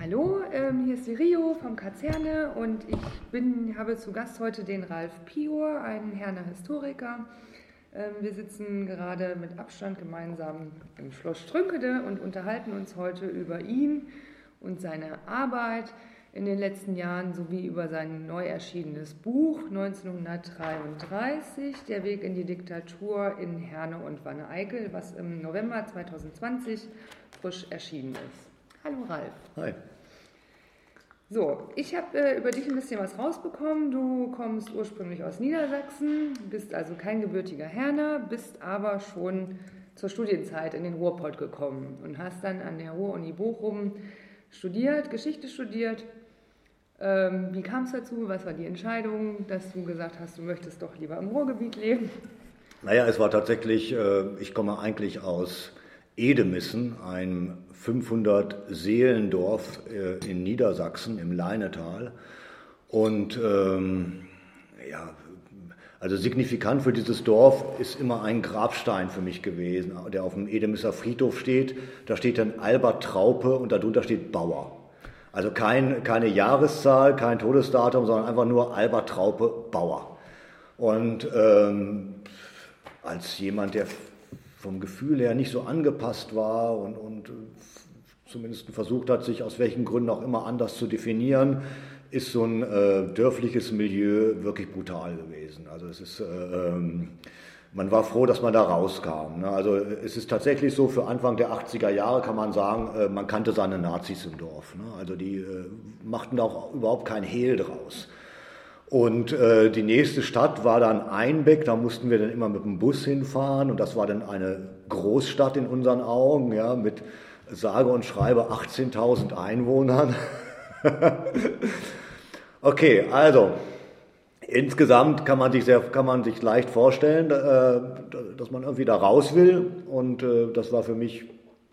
Hallo, ähm, hier ist die Rio vom Kazerne und ich bin, habe zu Gast heute den Ralf Pior, einen Herner Historiker. Ähm, wir sitzen gerade mit Abstand gemeinsam im Schloss Strünkede und unterhalten uns heute über ihn und seine Arbeit in den letzten Jahren sowie über sein neu erschienenes Buch 1933, Der Weg in die Diktatur in Herne und Wanne-Eickel, was im November 2020 frisch erschienen ist. Hallo Ralf. Hi. So, ich habe äh, über dich ein bisschen was rausbekommen. Du kommst ursprünglich aus Niedersachsen, bist also kein gebürtiger Herner, bist aber schon zur Studienzeit in den Ruhrpott gekommen und hast dann an der Ruhr-Uni Bochum studiert, Geschichte studiert. Ähm, wie kam es dazu? Was war die Entscheidung, dass du gesagt hast, du möchtest doch lieber im Ruhrgebiet leben? Naja, es war tatsächlich, äh, ich komme eigentlich aus Edemissen, ein 500 Seelendorf äh, in Niedersachsen im Leinetal. Und ähm, ja, also signifikant für dieses Dorf ist immer ein Grabstein für mich gewesen, der auf dem Edemisser Friedhof steht. Da steht dann Albert Traupe und darunter steht Bauer. Also kein, keine Jahreszahl, kein Todesdatum, sondern einfach nur Albert Traupe Bauer. Und ähm, als jemand, der vom Gefühl her nicht so angepasst war und, und zumindest versucht hat, sich aus welchen Gründen auch immer anders zu definieren, ist so ein äh, dörfliches Milieu wirklich brutal gewesen. Also es ist, äh, ähm, man war froh, dass man da rauskam. Ne? Also es ist tatsächlich so, für Anfang der 80er Jahre kann man sagen, äh, man kannte seine Nazis im Dorf. Ne? Also die äh, machten da auch überhaupt kein Hehl draus. Und äh, die nächste Stadt war dann Einbeck, da mussten wir dann immer mit dem Bus hinfahren und das war dann eine Großstadt in unseren Augen, ja, mit sage und schreibe 18.000 Einwohnern. okay, also insgesamt kann man sich, sehr, kann man sich leicht vorstellen, äh, dass man irgendwie da raus will. Und äh, das war für mich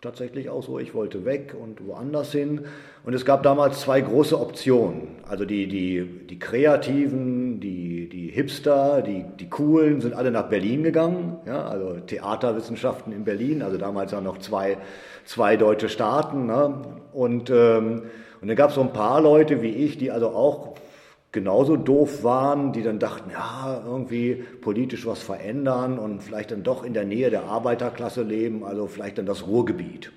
tatsächlich auch so. Ich wollte weg und woanders hin. Und es gab damals zwei große Optionen. Also die, die, die Kreativen, die, die Hipster, die, die Coolen sind alle nach Berlin gegangen. Ja, also Theaterwissenschaften in Berlin, also damals ja noch zwei, zwei deutsche Staaten. Ne? Und, ähm, und dann gab es so ein paar Leute wie ich, die also auch genauso doof waren, die dann dachten, ja, irgendwie politisch was verändern und vielleicht dann doch in der Nähe der Arbeiterklasse leben, also vielleicht dann das Ruhrgebiet.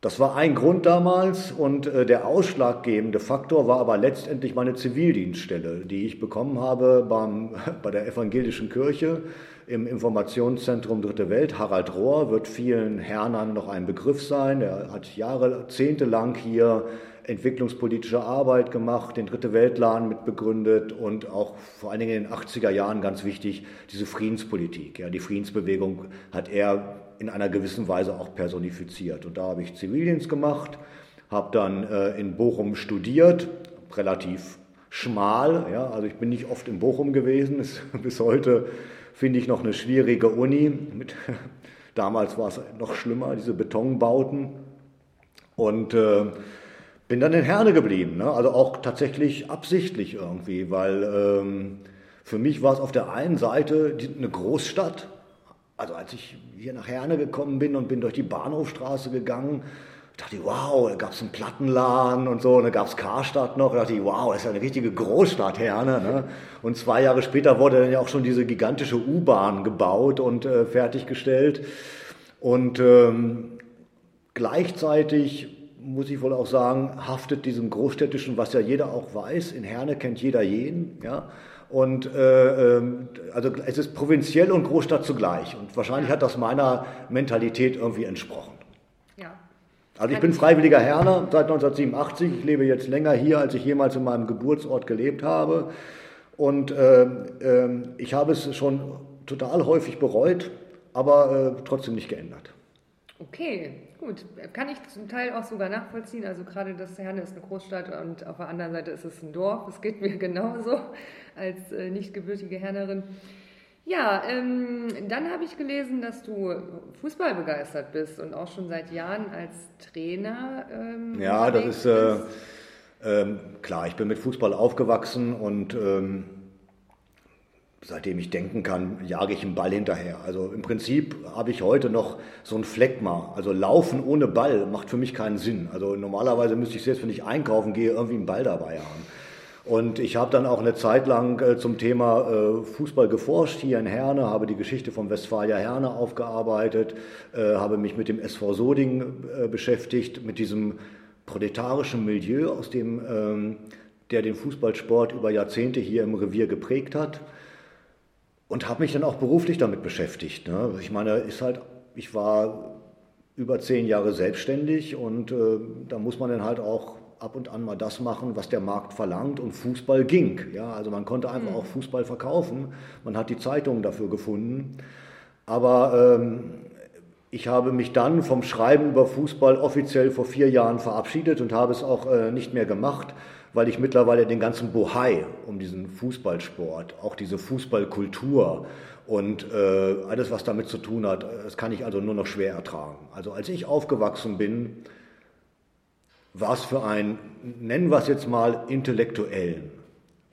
Das war ein Grund damals und äh, der ausschlaggebende Faktor war aber letztendlich meine Zivildienststelle, die ich bekommen habe beim, bei der evangelischen Kirche im Informationszentrum Dritte Welt. Harald Rohr wird vielen Hernern noch ein Begriff sein. Er hat Jahre, Jahrzehnte lang hier entwicklungspolitische Arbeit gemacht, den Dritte Weltladen mitbegründet und auch vor allen Dingen in den 80er Jahren ganz wichtig, diese Friedenspolitik. Ja, die Friedensbewegung hat er in einer gewissen Weise auch personifiziert. Und da habe ich Zivildienst gemacht, habe dann äh, in Bochum studiert, relativ schmal. Ja, also ich bin nicht oft in Bochum gewesen, ist bis heute finde ich noch eine schwierige Uni. Mit, damals war es noch schlimmer, diese Betonbauten. Und äh, bin dann in Herne geblieben, ne? also auch tatsächlich absichtlich irgendwie, weil ähm, für mich war es auf der einen Seite eine Großstadt. Also als ich hier nach Herne gekommen bin und bin durch die Bahnhofstraße gegangen, dachte ich, wow, da gab es einen Plattenladen und so, und da gab es Karstadt noch, da dachte ich, wow, das ist ja eine richtige Großstadt Herne. Ne? Und zwei Jahre später wurde dann ja auch schon diese gigantische U-Bahn gebaut und äh, fertiggestellt. Und ähm, gleichzeitig muss ich wohl auch sagen, haftet diesem Großstädtischen, was ja jeder auch weiß. In Herne kennt jeder jeden. Ja? Und äh, ähm, also es ist provinziell und Großstadt zugleich. Und wahrscheinlich hat das meiner Mentalität irgendwie entsprochen. Ja. Also ich bin freiwilliger Herner seit 1987. Ich lebe jetzt länger hier, als ich jemals in meinem Geburtsort gelebt habe. Und äh, äh, ich habe es schon total häufig bereut, aber äh, trotzdem nicht geändert. Okay, gut. Kann ich zum Teil auch sogar nachvollziehen. Also gerade das Herne ist eine Großstadt und auf der anderen Seite ist es ein Dorf. Es geht mir genauso als äh, nicht gebürtige Hernerin. Ja, ähm, dann habe ich gelesen, dass du Fußball begeistert bist und auch schon seit Jahren als Trainer. Ähm, ja, das ist äh, äh, klar. Ich bin mit Fußball aufgewachsen und ähm, seitdem ich denken kann, jage ich einen Ball hinterher. Also im Prinzip habe ich heute noch so ein Phlegma. Also laufen ohne Ball macht für mich keinen Sinn. Also normalerweise müsste ich selbst, wenn ich einkaufen gehe, irgendwie einen Ball dabei haben. Und ich habe dann auch eine Zeit lang äh, zum Thema äh, Fußball geforscht hier in Herne, habe die Geschichte von Westfalia Herne aufgearbeitet, äh, habe mich mit dem SV Soding beschäftigt, mit diesem proletarischen Milieu, aus dem ähm, der den Fußballsport über Jahrzehnte hier im Revier geprägt hat und habe mich dann auch beruflich damit beschäftigt. Ne? Ich meine, ist halt, ich war über zehn Jahre selbstständig und äh, da muss man dann halt auch ab und an mal das machen, was der Markt verlangt und Fußball ging. Ja, also man konnte einfach mhm. auch Fußball verkaufen. Man hat die Zeitungen dafür gefunden. Aber ähm, ich habe mich dann vom Schreiben über Fußball offiziell vor vier Jahren verabschiedet und habe es auch äh, nicht mehr gemacht, weil ich mittlerweile den ganzen Bohai um diesen Fußballsport, auch diese Fußballkultur und äh, alles, was damit zu tun hat, das kann ich also nur noch schwer ertragen. Also als ich aufgewachsen bin, war es für einen, nennen wir es jetzt mal, Intellektuellen.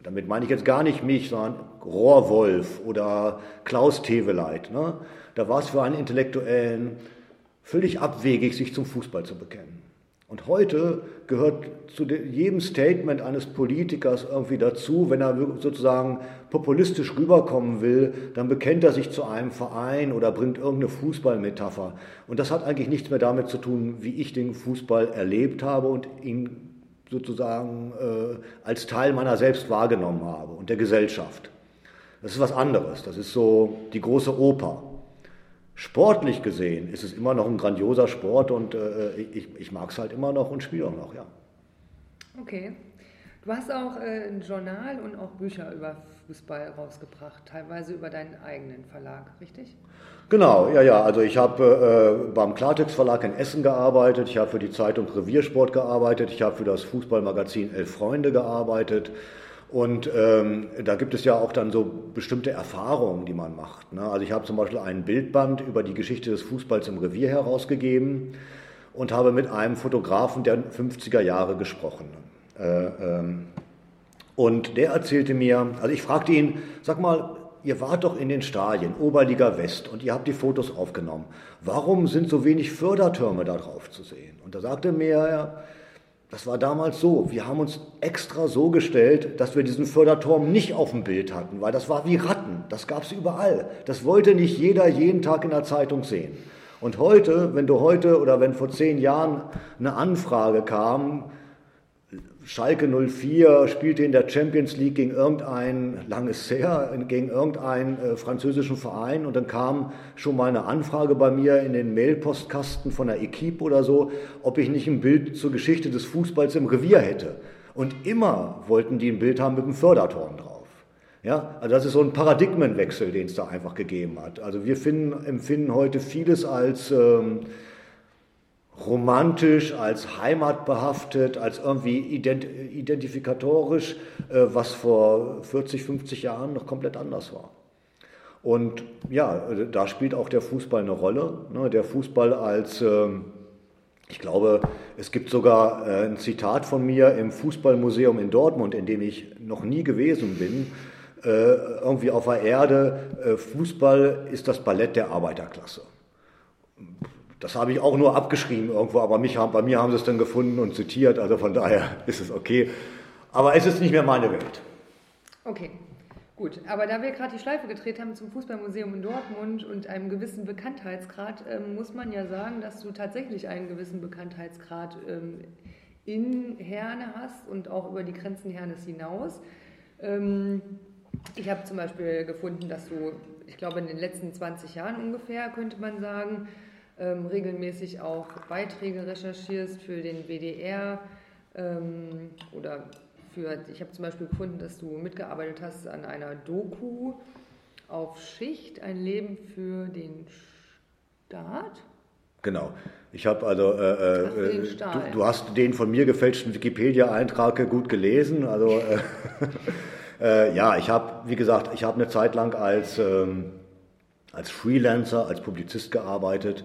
Damit meine ich jetzt gar nicht mich, sondern Rohrwolf oder Klaus Teveleit. Ne? Da war es für einen Intellektuellen völlig abwegig, sich zum Fußball zu bekennen. Und heute gehört zu jedem Statement eines Politikers irgendwie dazu, wenn er sozusagen populistisch rüberkommen will, dann bekennt er sich zu einem Verein oder bringt irgendeine Fußballmetapher. Und das hat eigentlich nichts mehr damit zu tun, wie ich den Fußball erlebt habe und ihn sozusagen äh, als Teil meiner selbst wahrgenommen habe und der Gesellschaft. Das ist was anderes. Das ist so die große Oper. Sportlich gesehen ist es immer noch ein grandioser Sport und äh, ich, ich mag es halt immer noch und spiele auch noch, ja. Okay. Du hast auch äh, ein Journal und auch Bücher über Fußball rausgebracht, teilweise über deinen eigenen Verlag, richtig? Genau, ja, ja. Also ich habe äh, beim Klartext Verlag in Essen gearbeitet, ich habe für die Zeitung Reviersport gearbeitet, ich habe für das Fußballmagazin Elf Freunde gearbeitet und ähm, da gibt es ja auch dann so bestimmte Erfahrungen, die man macht. Ne? Also ich habe zum Beispiel ein Bildband über die Geschichte des Fußballs im Revier herausgegeben und habe mit einem Fotografen der 50er Jahre gesprochen. Äh, ähm, und der erzählte mir, also ich fragte ihn, sag mal, ihr wart doch in den Stadien, Oberliga West, und ihr habt die Fotos aufgenommen. Warum sind so wenig Fördertürme da drauf zu sehen? Und da sagte er mir, das war damals so. Wir haben uns extra so gestellt, dass wir diesen Förderturm nicht auf dem Bild hatten, weil das war wie Ratten. Das gab es überall. Das wollte nicht jeder jeden Tag in der Zeitung sehen. Und heute, wenn du heute oder wenn vor zehn Jahren eine Anfrage kam, Schalke 04 spielte in der Champions League gegen irgendein, langes her, gegen irgendeinen äh, französischen Verein und dann kam schon mal eine Anfrage bei mir in den Mailpostkasten von der Equipe oder so, ob ich nicht ein Bild zur Geschichte des Fußballs im Revier hätte. Und immer wollten die ein Bild haben mit einem Förderturm drauf. Ja, also das ist so ein Paradigmenwechsel, den es da einfach gegeben hat. Also wir finden, empfinden heute vieles als ähm, romantisch, als heimatbehaftet, als irgendwie ident identifikatorisch, äh, was vor 40, 50 Jahren noch komplett anders war. Und ja, da spielt auch der Fußball eine Rolle. Ne? Der Fußball als, äh, ich glaube, es gibt sogar äh, ein Zitat von mir im Fußballmuseum in Dortmund, in dem ich noch nie gewesen bin, äh, irgendwie auf der Erde, äh, Fußball ist das Ballett der Arbeiterklasse das habe ich auch nur abgeschrieben irgendwo, aber mich haben, bei mir haben sie es dann gefunden und zitiert, also von daher ist es okay. Aber es ist nicht mehr meine Welt. Okay, gut. Aber da wir gerade die Schleife gedreht haben zum Fußballmuseum in Dortmund und einem gewissen Bekanntheitsgrad, ähm, muss man ja sagen, dass du tatsächlich einen gewissen Bekanntheitsgrad ähm, in Herne hast und auch über die Grenzen Hernes hinaus. Ähm, ich habe zum Beispiel gefunden, dass du, ich glaube, in den letzten 20 Jahren ungefähr, könnte man sagen, ähm, regelmäßig auch Beiträge recherchierst für den WDR ähm, oder für, ich habe zum Beispiel gefunden, dass du mitgearbeitet hast an einer Doku auf Schicht, ein Leben für den Staat. Genau. Ich habe also, äh, äh, du, du, hast den von mir gefälschten Wikipedia-Eintrag gut gelesen. Also äh, äh ja, ich habe, wie gesagt, ich habe eine Zeit lang als, ähm, als Freelancer, als Publizist gearbeitet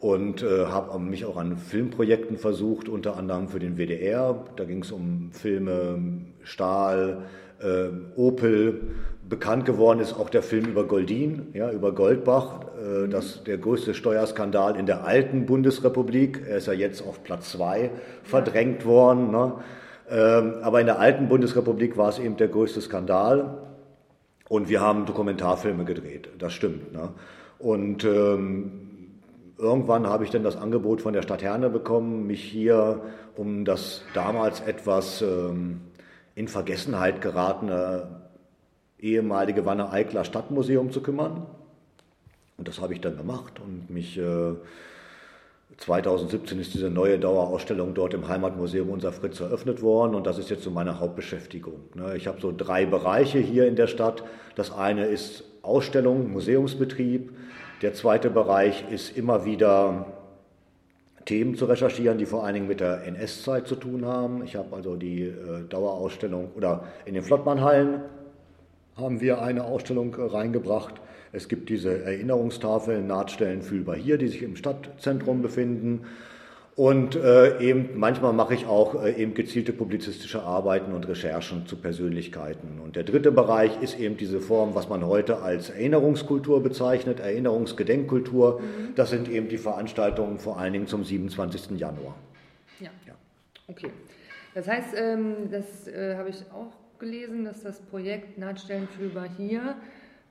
und äh, habe mich auch an Filmprojekten versucht, unter anderem für den WDR. Da ging es um Filme Stahl, äh, Opel, bekannt geworden ist auch der Film über Goldin, ja, über Goldbach, äh, das der größte Steuerskandal in der alten Bundesrepublik. Er ist ja jetzt auf Platz zwei verdrängt worden. Ne? Ähm, aber in der alten Bundesrepublik war es eben der größte Skandal. Und wir haben Dokumentarfilme gedreht, das stimmt. Ne? Und ähm, irgendwann habe ich dann das Angebot von der Stadt Herne bekommen, mich hier um das damals etwas ähm, in Vergessenheit geratene ehemalige Wanne-Eikler Stadtmuseum zu kümmern. Und das habe ich dann gemacht und mich äh, 2017 ist diese neue Dauerausstellung dort im Heimatmuseum Unser Fritz eröffnet worden und das ist jetzt so meine Hauptbeschäftigung. Ne? Ich habe so drei Bereiche hier in der Stadt. Das eine ist Ausstellung, Museumsbetrieb. Der zweite Bereich ist immer wieder Themen zu recherchieren, die vor allen Dingen mit der NS-Zeit zu tun haben. Ich habe also die äh, Dauerausstellung oder in den Flottmannhallen haben wir eine Ausstellung äh, reingebracht. Es gibt diese Erinnerungstafeln, Nahtstellen fühlbar hier, die sich im Stadtzentrum befinden. Und äh, eben manchmal mache ich auch äh, eben gezielte publizistische Arbeiten und Recherchen zu Persönlichkeiten. Und der dritte Bereich ist eben diese Form, was man heute als Erinnerungskultur bezeichnet, Erinnerungsgedenkkultur. Mhm. Das sind eben die Veranstaltungen vor allen Dingen zum 27. Januar. Ja, ja. okay. Das heißt, ähm, das äh, habe ich auch gelesen, dass das Projekt Nahtstellen fühlbar hier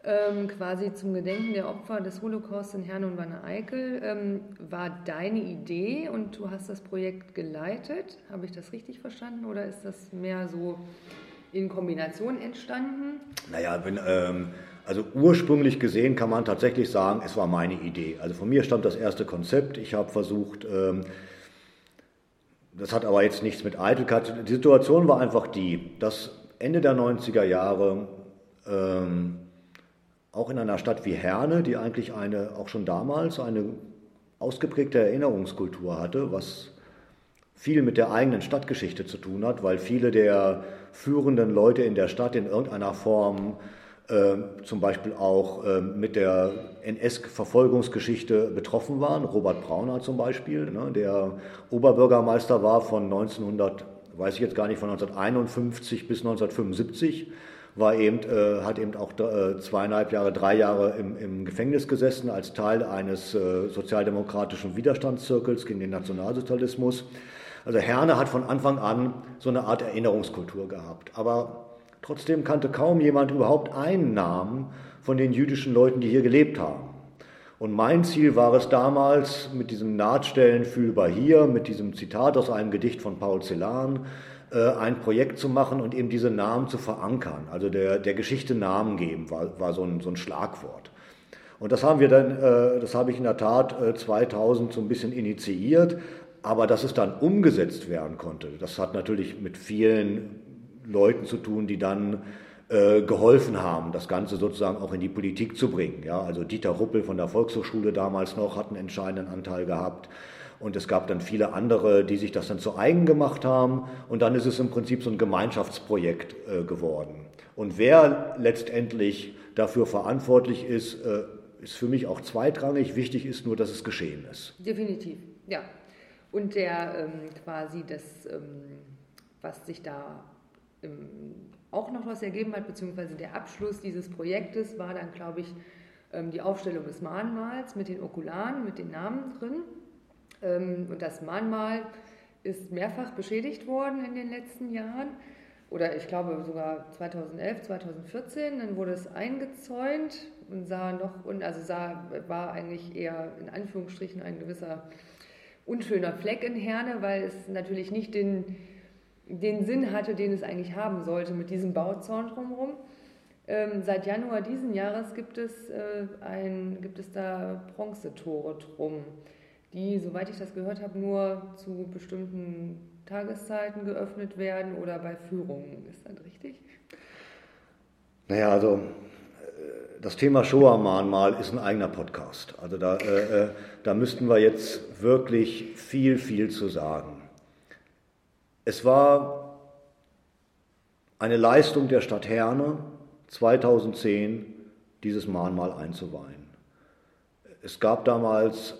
ähm, quasi zum Gedenken der Opfer des Holocaust in Herne und Wanne-Eickel ähm, war deine Idee und du hast das Projekt geleitet. Habe ich das richtig verstanden oder ist das mehr so in Kombination entstanden? Naja, wenn, ähm, also ursprünglich gesehen kann man tatsächlich sagen, es war meine Idee. Also von mir stammt das erste Konzept. Ich habe versucht, ähm, das hat aber jetzt nichts mit Eitelkeit. Die Situation war einfach die, dass Ende der 90er Jahre ähm, auch in einer Stadt wie Herne, die eigentlich eine, auch schon damals eine ausgeprägte Erinnerungskultur hatte, was viel mit der eigenen Stadtgeschichte zu tun hat, weil viele der führenden Leute in der Stadt in irgendeiner Form äh, zum Beispiel auch äh, mit der NS-Verfolgungsgeschichte betroffen waren. Robert Brauner zum Beispiel, ne, der Oberbürgermeister war von 1900, weiß ich jetzt gar nicht, von 1951 bis 1975 war eben, äh, hat eben auch äh, zweieinhalb Jahre, drei Jahre im, im Gefängnis gesessen als Teil eines äh, sozialdemokratischen Widerstandszirkels gegen den Nationalsozialismus. Also Herne hat von Anfang an so eine Art Erinnerungskultur gehabt. Aber trotzdem kannte kaum jemand überhaupt einen Namen von den jüdischen Leuten, die hier gelebt haben. Und mein Ziel war es damals, mit diesem Nahtstellen fühlbar hier, mit diesem Zitat aus einem Gedicht von Paul Celan, ein Projekt zu machen und eben diese Namen zu verankern. Also der, der Geschichte Namen geben war, war so, ein, so ein Schlagwort. Und das haben wir dann, äh, das habe ich in der Tat 2000 äh, so ein bisschen initiiert, aber dass es dann umgesetzt werden konnte, das hat natürlich mit vielen Leuten zu tun, die dann geholfen haben, das Ganze sozusagen auch in die Politik zu bringen. Ja, also Dieter Ruppel von der Volkshochschule damals noch hat einen entscheidenden Anteil gehabt. Und es gab dann viele andere, die sich das dann zu eigen gemacht haben. Und dann ist es im Prinzip so ein Gemeinschaftsprojekt äh, geworden. Und wer letztendlich dafür verantwortlich ist, äh, ist für mich auch zweitrangig. Wichtig ist nur, dass es geschehen ist. Definitiv, ja. Und der ähm, quasi das, ähm, was sich da ähm, auch noch was ergeben hat, beziehungsweise der Abschluss dieses Projektes war dann, glaube ich, ähm, die Aufstellung des Mahnmals mit den Okularen, mit den Namen drin. Ähm, und das Mahnmal ist mehrfach beschädigt worden in den letzten Jahren. Oder ich glaube sogar 2011, 2014. Dann wurde es eingezäunt und sah noch, also sah, war eigentlich eher in Anführungsstrichen ein gewisser unschöner Fleck in Herne, weil es natürlich nicht den, den Sinn hatte, den es eigentlich haben sollte mit diesem Bauzaun drumherum. Ähm, seit Januar diesen Jahres gibt es, äh, ein, gibt es da Bronzetore drum die, soweit ich das gehört habe, nur zu bestimmten Tageszeiten geöffnet werden oder bei Führungen. Ist das richtig? Naja, also äh, das Thema Shoah-Mahnmal ist ein eigener Podcast. Also da, äh, äh, da müssten wir jetzt wirklich viel, viel zu sagen. Es war eine Leistung der Stadt Herne 2010, dieses Mahnmal einzuweihen. Es gab damals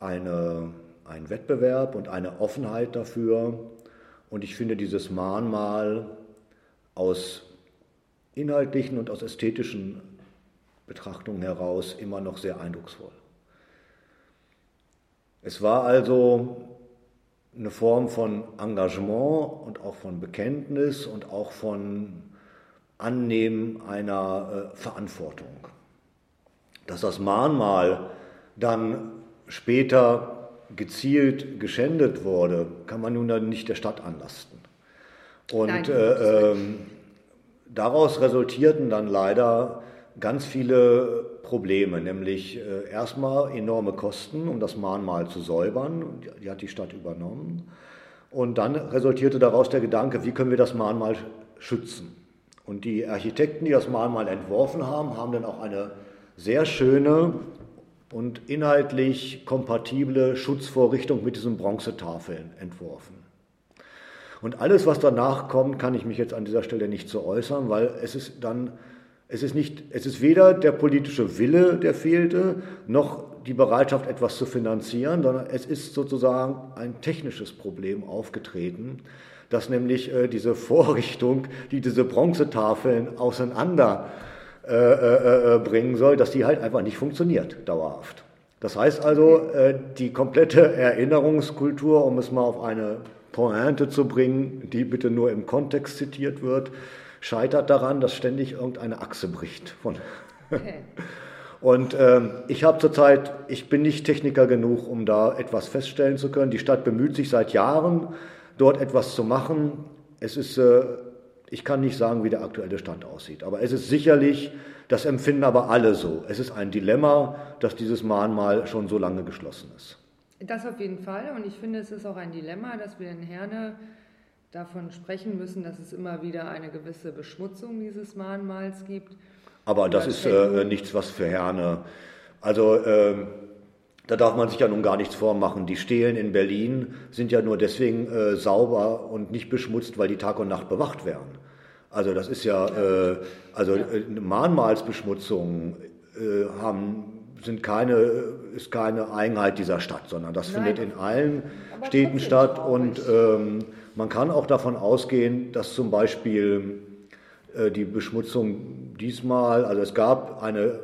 eine, ein Wettbewerb und eine Offenheit dafür. Und ich finde dieses Mahnmal aus inhaltlichen und aus ästhetischen Betrachtungen heraus immer noch sehr eindrucksvoll. Es war also eine Form von Engagement und auch von Bekenntnis und auch von Annehmen einer äh, Verantwortung. Dass das Mahnmal dann später gezielt geschändet wurde, kann man nun dann nicht der Stadt anlasten. Und Nein, äh, äh, daraus resultierten dann leider ganz viele Probleme, nämlich äh, erstmal enorme Kosten, um das Mahnmal zu säubern, die hat die Stadt übernommen. Und dann resultierte daraus der Gedanke, wie können wir das Mahnmal schützen. Und die Architekten, die das Mahnmal entworfen haben, haben dann auch eine sehr schöne und inhaltlich kompatible Schutzvorrichtung mit diesen Bronzetafeln entworfen. Und alles, was danach kommt, kann ich mich jetzt an dieser Stelle nicht so äußern, weil es ist dann es ist, nicht, es ist weder der politische Wille, der fehlte, noch die Bereitschaft, etwas zu finanzieren, sondern es ist sozusagen ein technisches Problem aufgetreten, dass nämlich äh, diese Vorrichtung, die diese Bronzetafeln auseinander äh, äh, bringen soll, dass die halt einfach nicht funktioniert, dauerhaft. Das heißt also, äh, die komplette Erinnerungskultur, um es mal auf eine Pointe zu bringen, die bitte nur im Kontext zitiert wird, scheitert daran, dass ständig irgendeine Achse bricht. Von okay. Und ähm, ich habe zurzeit, ich bin nicht Techniker genug, um da etwas feststellen zu können. Die Stadt bemüht sich seit Jahren, dort etwas zu machen. Es ist, äh, ich kann nicht sagen, wie der aktuelle Stand aussieht, aber es ist sicherlich, das empfinden aber alle so. Es ist ein Dilemma, dass dieses Mahnmal schon so lange geschlossen ist. Das auf jeden Fall. Und ich finde, es ist auch ein Dilemma, dass wir in Herne davon sprechen müssen, dass es immer wieder eine gewisse Beschmutzung dieses Mahnmals gibt. Aber das ist äh, nichts, was für Herne. Also äh, da darf man sich ja nun gar nichts vormachen. Die Stelen in Berlin sind ja nur deswegen äh, sauber und nicht beschmutzt, weil die Tag und Nacht bewacht werden. Also das ist ja, äh, also. Äh, Mahnmalsbeschmutzung äh, haben sind keine, ist keine Eigenheit dieser Stadt, sondern das Nein, findet in allen Städten statt und ähm, man kann auch davon ausgehen, dass zum Beispiel äh, die Beschmutzung diesmal, also es gab eine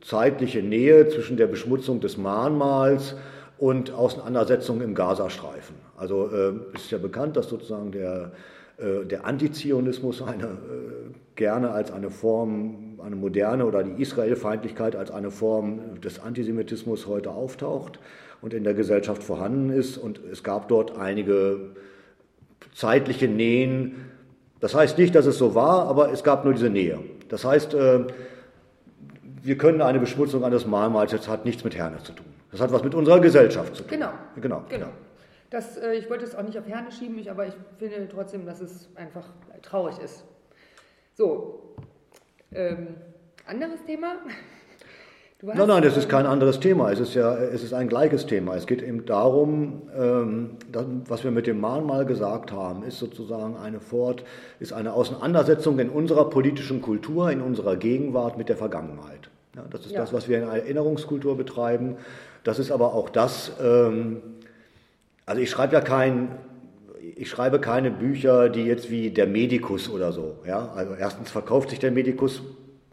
zeitliche Nähe zwischen der Beschmutzung des Mahnmals und Auseinandersetzungen im Gazastreifen. Also äh, ist ja bekannt, dass sozusagen der, äh, der Antizionismus eine, äh, gerne als eine Form, eine moderne oder die Israelfeindlichkeit als eine Form des Antisemitismus heute auftaucht und in der Gesellschaft vorhanden ist. Und es gab dort einige zeitliche Nähen. Das heißt nicht, dass es so war, aber es gab nur diese Nähe. Das heißt, äh, wir können eine Beschmutzung eines Mahlmals, das hat nichts mit Herne zu tun. Das hat was mit unserer Gesellschaft zu tun. Genau. Genau. genau. Das, äh, ich wollte es auch nicht auf Herne schieben, aber ich finde trotzdem, dass es einfach traurig ist. So, ähm, anderes Thema. Nein, nein, das ist kein anderes Thema. Es ist ja, es ist ein gleiches Thema. Es geht eben darum, ähm, was wir mit dem Mahnmal gesagt haben, ist sozusagen eine Fort, ist eine Auseinandersetzung in unserer politischen Kultur, in unserer Gegenwart mit der Vergangenheit. Ja, das ist ja. das, was wir in Erinnerungskultur betreiben. Das ist aber auch das, ähm, also ich schreibe ja kein, ich schreibe keine Bücher, die jetzt wie der Medikus oder so. Ja? Also erstens verkauft sich der Medikus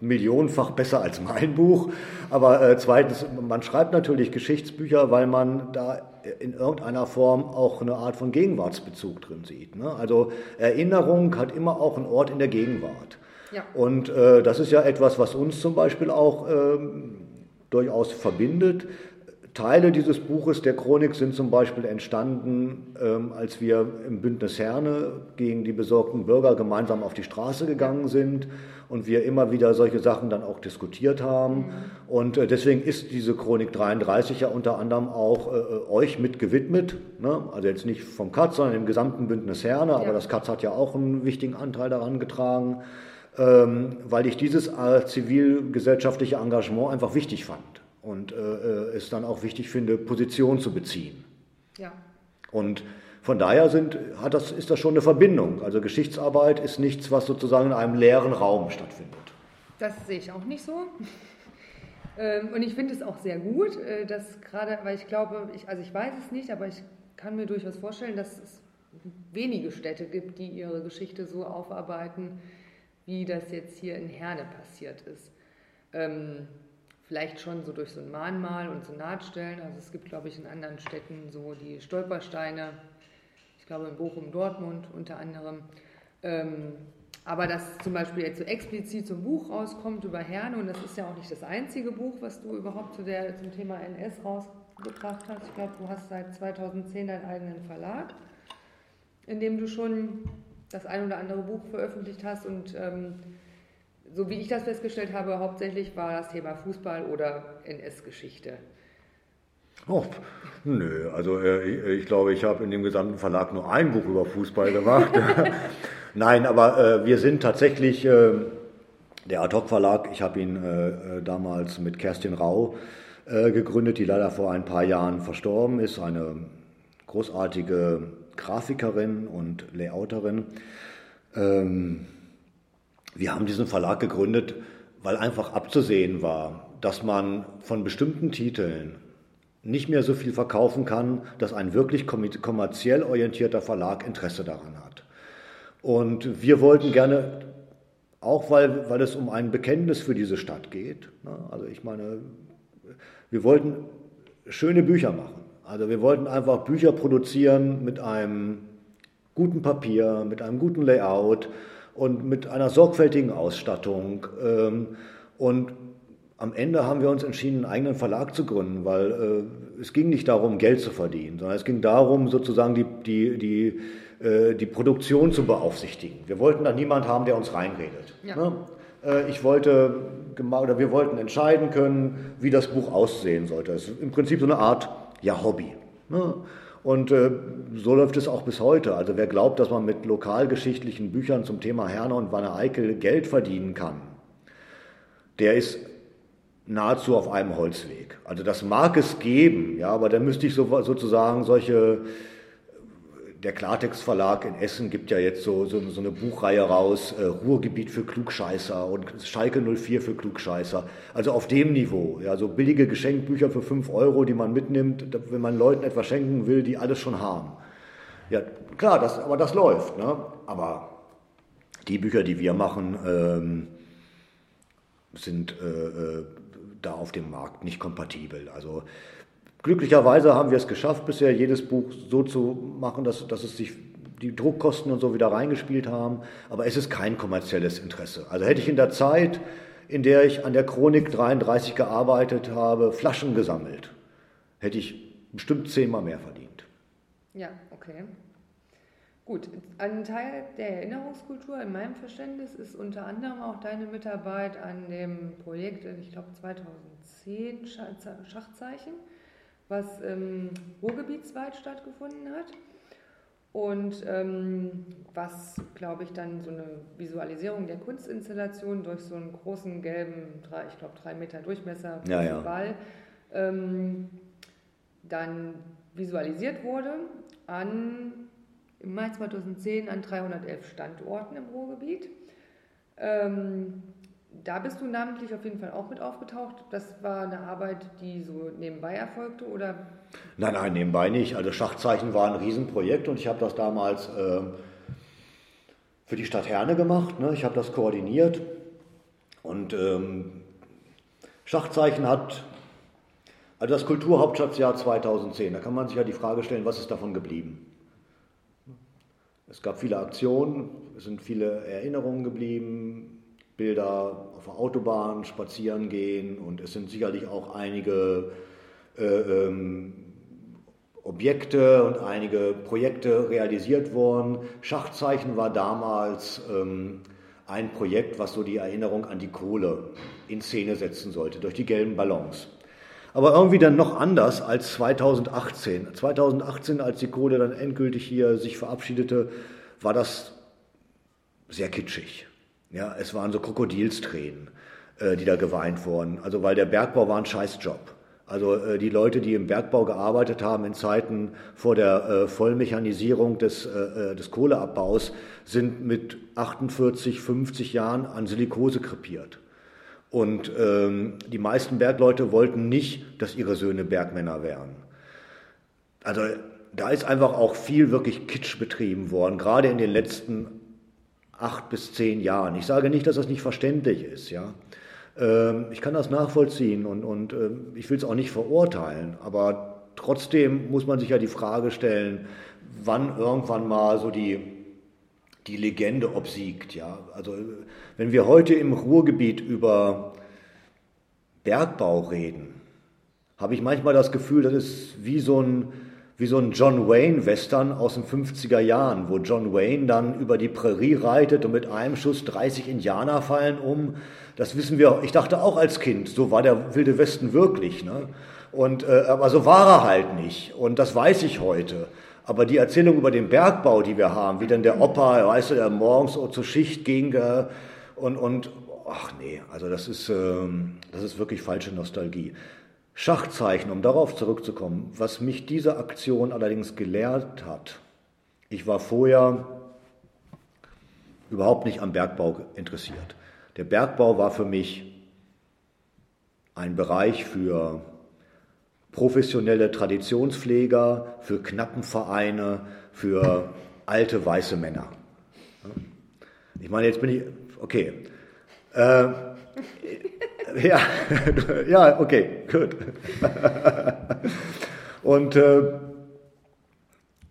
millionenfach besser als mein Buch. Aber äh, zweitens, man schreibt natürlich Geschichtsbücher, weil man da in irgendeiner Form auch eine Art von Gegenwartsbezug drin sieht. Ne? Also Erinnerung hat immer auch einen Ort in der Gegenwart. Ja. Und äh, das ist ja etwas, was uns zum Beispiel auch ähm, durchaus verbindet. Teile dieses Buches der Chronik sind zum Beispiel entstanden, ähm, als wir im Bündnis Herne gegen die besorgten Bürger gemeinsam auf die Straße gegangen sind und wir immer wieder solche Sachen dann auch diskutiert haben. Und äh, deswegen ist diese Chronik 33 ja unter anderem auch äh, äh, euch mit gewidmet. Ne? Also jetzt nicht vom Katz, sondern im gesamten Bündnis Herne, ja. aber das Katz hat ja auch einen wichtigen Anteil daran getragen, ähm, weil ich dieses äh, zivilgesellschaftliche Engagement einfach wichtig fand und äh, äh, es dann auch wichtig finde, Position zu beziehen. Ja. Und von daher sind, hat das, ist das schon eine Verbindung. Also Geschichtsarbeit ist nichts, was sozusagen in einem leeren Raum stattfindet. Das sehe ich auch nicht so. Ähm, und ich finde es auch sehr gut, äh, dass gerade, weil ich glaube, ich, also ich weiß es nicht, aber ich kann mir durchaus vorstellen, dass es wenige Städte gibt, die ihre Geschichte so aufarbeiten, wie das jetzt hier in Herne passiert ist. Ähm, vielleicht schon so durch so ein Mahnmal und so Nahtstellen. Also es gibt, glaube ich, in anderen Städten so die Stolpersteine. Ich glaube in Bochum, Dortmund unter anderem. Ähm, aber dass zum Beispiel jetzt so explizit so ein Buch rauskommt über Herne, und das ist ja auch nicht das einzige Buch, was du überhaupt zu der, zum Thema NS rausgebracht hast. Ich glaube, du hast seit 2010 deinen eigenen Verlag, in dem du schon das ein oder andere Buch veröffentlicht hast. Und ähm, so wie ich das festgestellt habe, hauptsächlich war das Thema Fußball oder NS-Geschichte. Oh, nö, also äh, ich, ich, glaube, ich habe in dem gesamten Verlag nur ein Buch über Fußball gemacht. Nein, aber äh, wir sind tatsächlich äh, der Ad-Hoc-Verlag. Ich habe ihn äh, äh, damals mit Kerstin Rau äh, gegründet, die leider vor ein paar Jahren verstorben ist. Eine großartige Grafikerin und Layouterin. Ähm, wir haben diesen Verlag gegründet, weil einfach abzusehen war, dass man von bestimmten Titeln nicht mehr so viel verkaufen kann, dass ein wirklich kommerziell orientierter Verlag Interesse daran hat. Und wir wollten gerne, auch weil, weil es um ein Bekenntnis für diese Stadt geht, ne? also ich meine, wir wollten schöne Bücher machen. Also wir wollten einfach Bücher produzieren mit einem guten Papier, mit einem guten Layout und mit einer sorgfältigen Ausstattung. Ähm, und am Ende haben wir uns entschieden, einen eigenen Verlag zu gründen, weil äh, es ging nicht darum, Geld zu verdienen, sondern es ging darum, sozusagen die, die, die äh, die Produktion zu beaufsichtigen. Wir wollten da niemand haben, der uns reinredet. Ja. Ne? Äh, ich wollte, oder wir wollten entscheiden können, wie das Buch aussehen sollte. Es ist im Prinzip so eine Art ja, Hobby. Und äh, so läuft es auch bis heute. Also wer glaubt, dass man mit lokalgeschichtlichen Büchern zum Thema Herne und Wanne Eickel Geld verdienen kann, der ist nahezu auf einem Holzweg. Also das mag es geben, ja, aber dann müsste ich so, sozusagen solche der Klartext Verlag in Essen gibt ja jetzt so, so, so eine Buchreihe raus, äh, Ruhrgebiet für Klugscheißer und Schalke 04 für Klugscheißer. Also auf dem Niveau, ja, so billige Geschenkbücher für 5 Euro, die man mitnimmt, wenn man Leuten etwas schenken will, die alles schon haben. Ja, klar, das, aber das läuft. Ne? Aber die Bücher, die wir machen, ähm, sind äh, äh da auf dem Markt nicht kompatibel. Also Glücklicherweise haben wir es geschafft, bisher jedes Buch so zu machen, dass, dass es sich die Druckkosten und so wieder reingespielt haben. Aber es ist kein kommerzielles Interesse. Also hätte ich in der Zeit, in der ich an der Chronik 33 gearbeitet habe, Flaschen gesammelt, hätte ich bestimmt zehnmal mehr verdient. Ja, okay. Gut, ein Teil der Erinnerungskultur in meinem Verständnis ist unter anderem auch deine Mitarbeit an dem Projekt, ich glaube 2010, Schachzeichen was im Ruhrgebietswald stattgefunden hat und ähm, was, glaube ich, dann so eine Visualisierung der Kunstinstallation durch so einen großen gelben, drei, ich glaube drei Meter Durchmesser ja, ja. Ball ähm, dann visualisiert wurde an im Mai 2010 an 311 Standorten im Ruhrgebiet. Ähm, da bist du namentlich auf jeden Fall auch mit aufgetaucht. Das war eine Arbeit, die so nebenbei erfolgte, oder? Nein, nein, nebenbei nicht. Also Schachzeichen war ein Riesenprojekt und ich habe das damals äh, für die Stadt Herne gemacht. Ne? Ich habe das koordiniert und ähm, Schachzeichen hat, also das Kulturhauptstadtjahr 2010, da kann man sich ja die Frage stellen, was ist davon geblieben? Es gab viele Aktionen, es sind viele Erinnerungen geblieben, Bilder auf der Autobahn spazieren gehen und es sind sicherlich auch einige äh, ähm, Objekte und einige Projekte realisiert worden. Schachzeichen war damals ähm, ein Projekt, was so die Erinnerung an die Kohle in Szene setzen sollte, durch die gelben Ballons. Aber irgendwie dann noch anders als 2018. 2018, als die Kohle dann endgültig hier sich verabschiedete, war das sehr kitschig. Ja, es waren so Krokodilstränen, äh, die da geweint wurden. Also weil der Bergbau war ein Scheißjob. Also äh, die Leute, die im Bergbau gearbeitet haben in Zeiten vor der äh, Vollmechanisierung des, des Kohleabbaus, sind mit 48, 50 Jahren an Silikose krepiert. Und ähm, die meisten Bergleute wollten nicht, dass ihre Söhne Bergmänner wären. Also da ist einfach auch viel wirklich Kitsch betrieben worden, gerade in den letzten acht bis zehn Jahren. Ich sage nicht, dass das nicht verständlich ist, ja. Ähm, ich kann das nachvollziehen und, und ähm, ich will es auch nicht verurteilen, aber trotzdem muss man sich ja die Frage stellen, wann irgendwann mal so die, die Legende obsiegt. Ja? Also wenn wir heute im Ruhrgebiet über Bergbau reden, habe ich manchmal das Gefühl, das ist wie so ein, wie so ein John Wayne-Western aus den 50er Jahren, wo John Wayne dann über die Prärie reitet und mit einem Schuss 30 Indianer fallen um. Das wissen wir, ich dachte auch als Kind, so war der Wilde Westen wirklich. Ne? Und, äh, aber so war er halt nicht. Und das weiß ich heute. Aber die Erzählung über den Bergbau, die wir haben, wie dann der Opa, weißt du, der morgens zur Schicht ging äh, und, und ach nee, also das ist, ähm, das ist wirklich falsche Nostalgie. Schachzeichen, um darauf zurückzukommen, was mich diese Aktion allerdings gelehrt hat. Ich war vorher überhaupt nicht am Bergbau interessiert. Der Bergbau war für mich ein Bereich für professionelle Traditionspfleger, für Knappenvereine, für alte weiße Männer. Ich meine, jetzt bin ich, okay. Äh, ja, ja, okay, gut. Und äh,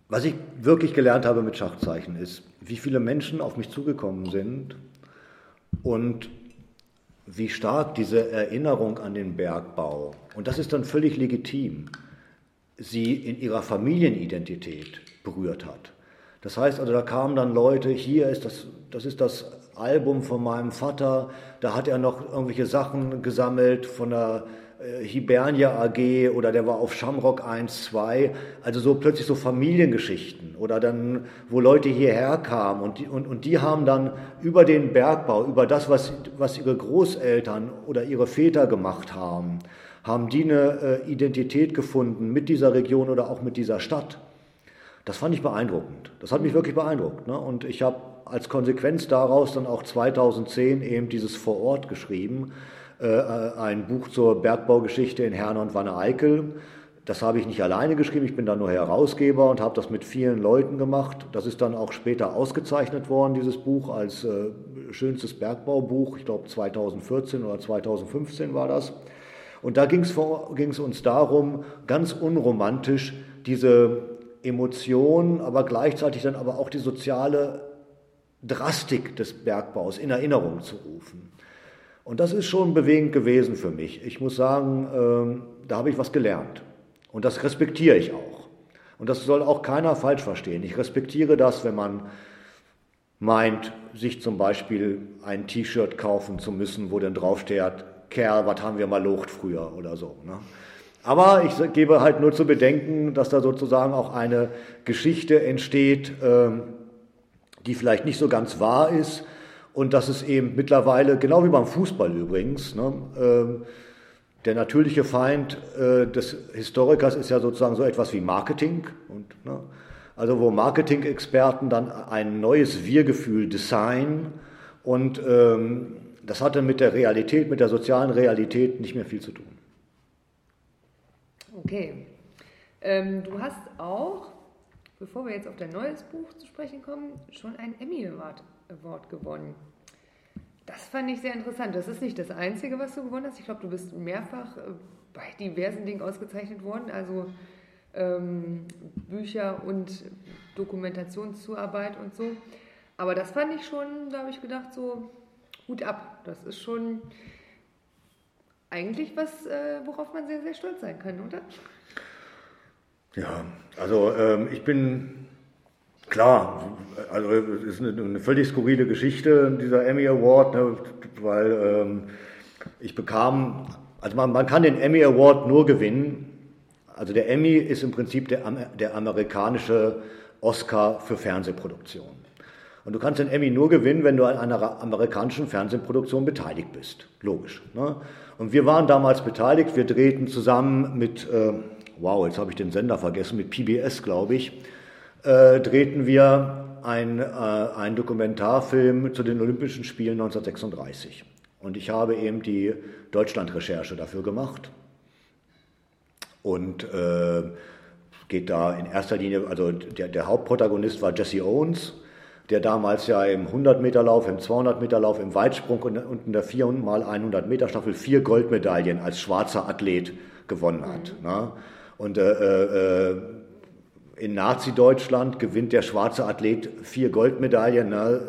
was ich wirklich gelernt habe mit Schachzeichen ist, wie viele Menschen auf mich zugekommen sind und wie stark diese Erinnerung an den Bergbau, und das ist dann völlig legitim, sie in ihrer Familienidentität berührt hat. Das heißt also, da kamen dann Leute, hier ist das, das ist das Album von meinem Vater, da hat er noch irgendwelche Sachen gesammelt von der äh, Hibernia AG oder der war auf Shamrock 1, 2, also so plötzlich so Familiengeschichten oder dann, wo Leute hierher kamen und die, und, und die haben dann über den Bergbau, über das, was, was ihre Großeltern oder ihre Väter gemacht haben, haben die eine äh, Identität gefunden mit dieser Region oder auch mit dieser Stadt. Das fand ich beeindruckend. Das hat mich wirklich beeindruckt. Ne? Und ich habe als Konsequenz daraus dann auch 2010 eben dieses Vorort geschrieben, äh, äh, ein Buch zur Bergbaugeschichte in Herne und Wanne-Eickel. Das habe ich nicht alleine geschrieben, ich bin dann nur Herausgeber und habe das mit vielen Leuten gemacht. Das ist dann auch später ausgezeichnet worden, dieses Buch, als äh, schönstes Bergbaubuch. Ich glaube 2014 oder 2015 war das. Und da ging es uns darum, ganz unromantisch diese Emotionen, aber gleichzeitig dann aber auch die soziale Drastik des Bergbaus in Erinnerung zu rufen. Und das ist schon bewegend gewesen für mich. Ich muss sagen, ähm, da habe ich was gelernt. Und das respektiere ich auch. Und das soll auch keiner falsch verstehen. Ich respektiere das, wenn man meint, sich zum Beispiel ein T-Shirt kaufen zu müssen, wo dann draufsteht, Kerl, was haben wir mal locht früher oder so. Ne? Aber ich gebe halt nur zu bedenken, dass da sozusagen auch eine Geschichte entsteht, ähm, die vielleicht nicht so ganz wahr ist und dass es eben mittlerweile, genau wie beim Fußball übrigens, ne, äh, der natürliche Feind äh, des Historikers ist ja sozusagen so etwas wie Marketing. Und, ne, also wo Marketing-Experten dann ein neues Wir-Gefühl design und ähm, das hatte mit der Realität, mit der sozialen Realität nicht mehr viel zu tun. Okay. Ähm, du hast auch bevor wir jetzt auf dein neues Buch zu sprechen kommen, schon ein Emmy Award, Award gewonnen. Das fand ich sehr interessant. Das ist nicht das Einzige, was du gewonnen hast. Ich glaube, du bist mehrfach äh, bei diversen Dingen ausgezeichnet worden, also ähm, Bücher und Dokumentationszuarbeit und so. Aber das fand ich schon, da habe ich gedacht, so Hut ab. Das ist schon eigentlich was, äh, worauf man sehr, sehr stolz sein kann, oder? Ja, also ähm, ich bin klar, also es ist eine, eine, völlig skurrile Geschichte, dieser Emmy Award, ne, weil ähm, ich bekam, also man, man, kann den Emmy Award nur gewinnen. Also der Emmy ist im Prinzip der, der amerikanische Oscar für Fernsehproduktion. Und du kannst den Emmy nur gewinnen, wenn du an einer amerikanischen Fernsehproduktion beteiligt bist. Logisch. Ne? Und wir waren damals beteiligt. Wir drehten zusammen mit äh, wow, jetzt habe ich den Sender vergessen, mit PBS, glaube ich, äh, drehten wir ein, äh, einen Dokumentarfilm zu den Olympischen Spielen 1936. Und ich habe eben die Deutschland-Recherche dafür gemacht. Und äh, geht da in erster Linie, also der, der, Hauptprotagonist war Jesse Owens, der damals ja im 100-Meter-Lauf, im 200-Meter-Lauf, im Weitsprung und in der 400 mal 100-Meter-Staffel vier Goldmedaillen als schwarzer Athlet gewonnen hat. Mhm. Und äh, äh, in Nazi-Deutschland gewinnt der schwarze Athlet vier Goldmedaillen. Ne?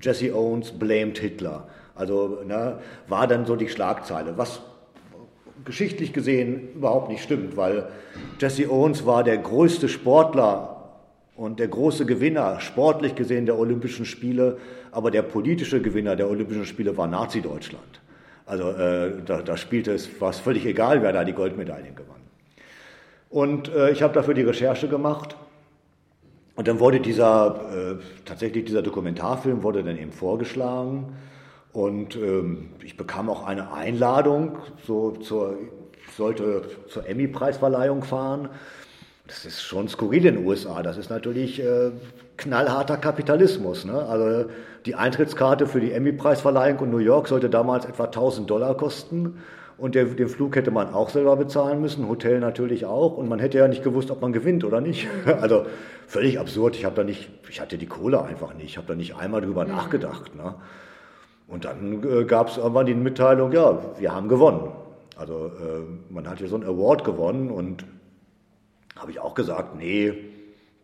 Jesse Owens blamed Hitler. Also ne, war dann so die Schlagzeile, was geschichtlich gesehen überhaupt nicht stimmt, weil Jesse Owens war der größte Sportler und der große Gewinner, sportlich gesehen, der Olympischen Spiele, aber der politische Gewinner der Olympischen Spiele war Nazi-Deutschland. Also äh, da, da, spielte es, war es völlig egal, wer da die Goldmedaillen gewann. Und äh, ich habe dafür die Recherche gemacht. Und dann wurde dieser, äh, tatsächlich dieser Dokumentarfilm wurde dann eben vorgeschlagen. Und ähm, ich bekam auch eine Einladung, so zur, sollte zur Emmy-Preisverleihung fahren. Das ist schon skurril in den USA. Das ist natürlich äh, knallharter Kapitalismus. Ne? Also die Eintrittskarte für die Emmy-Preisverleihung in New York sollte damals etwa 1000 Dollar kosten. Und der, den Flug hätte man auch selber bezahlen müssen, Hotel natürlich auch. Und man hätte ja nicht gewusst, ob man gewinnt oder nicht. Also völlig absurd. Ich habe da nicht, ich hatte die Kohle einfach nicht. Ich habe da nicht einmal drüber mhm. nachgedacht. Ne? Und dann äh, gab es irgendwann die Mitteilung, ja, wir haben gewonnen. Also äh, man hat hier so einen Award gewonnen und habe ich auch gesagt, nee,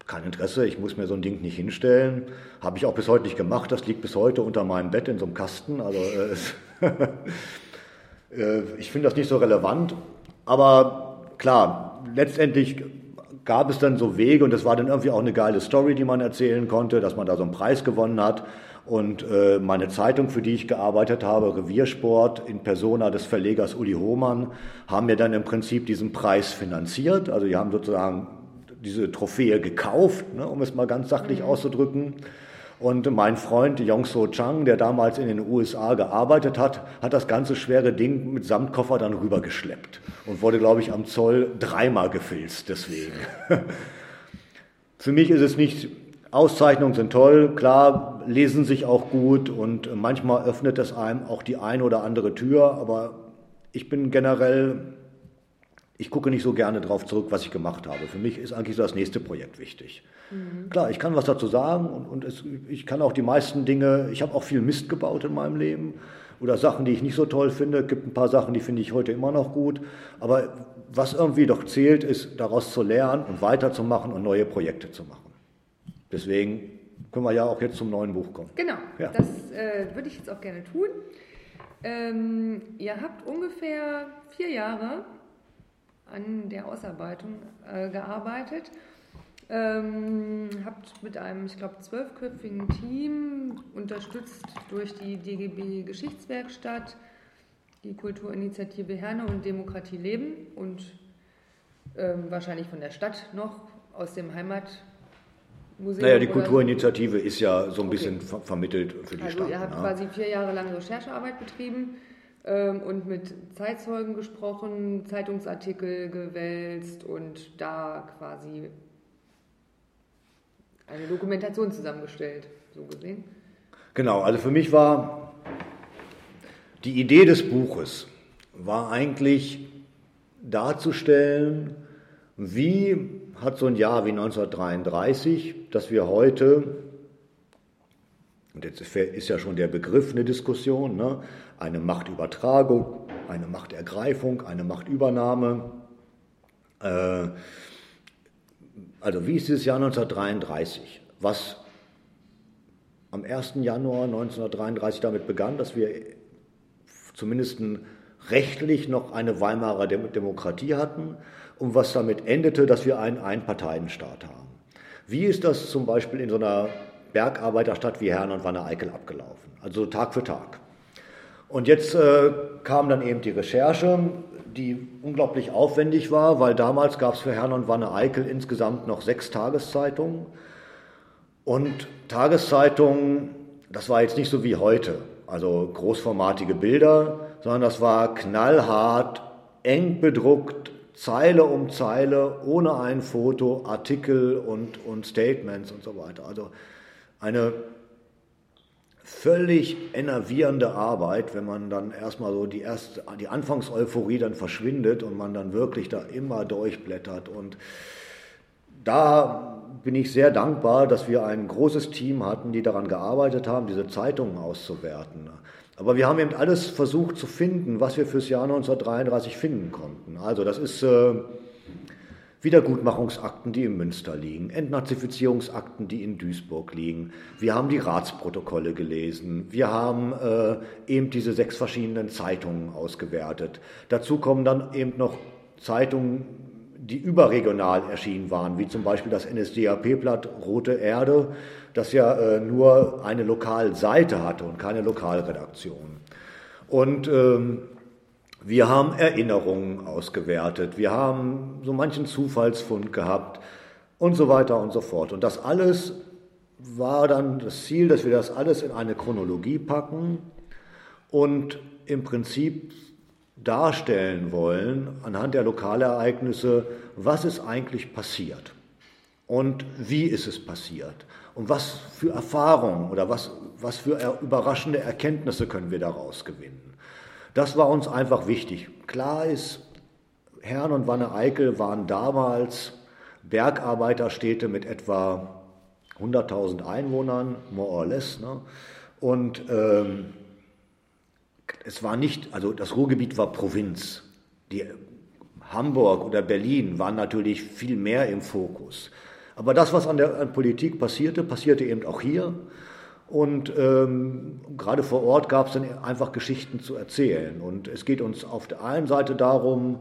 kein Interesse, ich muss mir so ein Ding nicht hinstellen. Habe ich auch bis heute nicht gemacht, das liegt bis heute unter meinem Bett in so einem Kasten. Also äh, äh, ich finde das nicht so relevant. Aber klar, letztendlich gab es dann so Wege und das war dann irgendwie auch eine geile Story, die man erzählen konnte, dass man da so einen Preis gewonnen hat. Und äh, meine Zeitung, für die ich gearbeitet habe, Reviersport, in Persona des Verlegers Uli Hohmann, haben mir dann im Prinzip diesen Preis finanziert. Also die haben sozusagen diese Trophäe gekauft, ne, um es mal ganz sachlich mhm. auszudrücken. Und mein Freund Yong So Chang, der damals in den USA gearbeitet hat, hat das ganze schwere Ding mit Samtkoffer dann rübergeschleppt und wurde, glaube ich, am Zoll dreimal gefilzt deswegen. Für mich ist es nicht Auszeichnungen sind toll, klar, lesen sich auch gut und manchmal öffnet es einem auch die eine oder andere Tür, aber ich bin generell, ich gucke nicht so gerne darauf zurück, was ich gemacht habe. Für mich ist eigentlich so das nächste Projekt wichtig. Mhm. Klar, ich kann was dazu sagen und, und es, ich kann auch die meisten Dinge, ich habe auch viel Mist gebaut in meinem Leben oder Sachen, die ich nicht so toll finde. Es gibt ein paar Sachen, die finde ich heute immer noch gut. Aber was irgendwie doch zählt, ist daraus zu lernen und weiterzumachen und neue Projekte zu machen. Deswegen können wir ja auch jetzt zum neuen Buch kommen. Genau, ja. das äh, würde ich jetzt auch gerne tun. Ähm, ihr habt ungefähr vier Jahre an der Ausarbeitung äh, gearbeitet. Ähm, habt mit einem, ich glaube, zwölfköpfigen Team, unterstützt durch die DGB Geschichtswerkstatt, die Kulturinitiative Herne und Demokratie Leben und ähm, wahrscheinlich von der Stadt noch aus dem Heimat Museum? Naja, die Kulturinitiative ist ja so ein okay. bisschen ver vermittelt für die also Stadt. Ihr habt ja. quasi vier Jahre lang Recherchearbeit betrieben und mit Zeitzeugen gesprochen, Zeitungsartikel gewälzt und da quasi eine Dokumentation zusammengestellt, so gesehen. Genau, also für mich war die Idee des Buches war eigentlich darzustellen, wie hat so ein Jahr wie 1933, dass wir heute, und jetzt ist ja schon der Begriff eine Diskussion, ne, eine Machtübertragung, eine Machtergreifung, eine Machtübernahme. Äh, also wie ist dieses Jahr 1933, was am 1. Januar 1933 damit begann, dass wir zumindest rechtlich noch eine Weimarer Demokratie hatten, und was damit endete, dass wir einen Einparteienstaat haben. Wie ist das zum Beispiel in so einer Bergarbeiterstadt wie Herne und Wanne-Eickel abgelaufen? Also Tag für Tag. Und jetzt äh, kam dann eben die Recherche, die unglaublich aufwendig war, weil damals gab es für Herne und Wanne-Eickel insgesamt noch sechs Tageszeitungen. Und Tageszeitungen, das war jetzt nicht so wie heute, also großformatige Bilder, sondern das war knallhart, eng bedruckt, Zeile um Zeile, ohne ein Foto, Artikel und, und Statements und so weiter. Also eine völlig enervierende Arbeit, wenn man dann erstmal so die, erste, die Anfangseuphorie dann verschwindet und man dann wirklich da immer durchblättert und da bin ich sehr dankbar, dass wir ein großes Team hatten, die daran gearbeitet haben, diese Zeitungen auszuwerten. Aber wir haben eben alles versucht zu finden, was wir fürs Jahr 1933 finden konnten. Also das ist äh, Wiedergutmachungsakten, die in Münster liegen, Entnazifizierungsakten, die in Duisburg liegen. Wir haben die Ratsprotokolle gelesen. Wir haben äh, eben diese sechs verschiedenen Zeitungen ausgewertet. Dazu kommen dann eben noch Zeitungen, die überregional erschienen waren, wie zum Beispiel das NSDAP-Blatt Rote Erde, das ja äh, nur eine Lokalseite hatte und keine Lokalredaktion. Und ähm, wir haben Erinnerungen ausgewertet, wir haben so manchen Zufallsfund gehabt und so weiter und so fort. Und das alles war dann das Ziel, dass wir das alles in eine Chronologie packen und im Prinzip darstellen wollen anhand der Lokalereignisse, was ist eigentlich passiert und wie ist es passiert und was für Erfahrungen oder was, was für überraschende Erkenntnisse können wir daraus gewinnen. Das war uns einfach wichtig. Klar ist, Herrn und Wanne Eickel waren damals Bergarbeiterstädte mit etwa 100.000 Einwohnern, more or less. Ne? Und ähm, es war nicht, also das Ruhrgebiet war Provinz. Die Hamburg oder Berlin waren natürlich viel mehr im Fokus. Aber das, was an der an Politik passierte, passierte eben auch hier. Und ähm, gerade vor Ort gab es dann einfach Geschichten zu erzählen. Und es geht uns auf der einen Seite darum,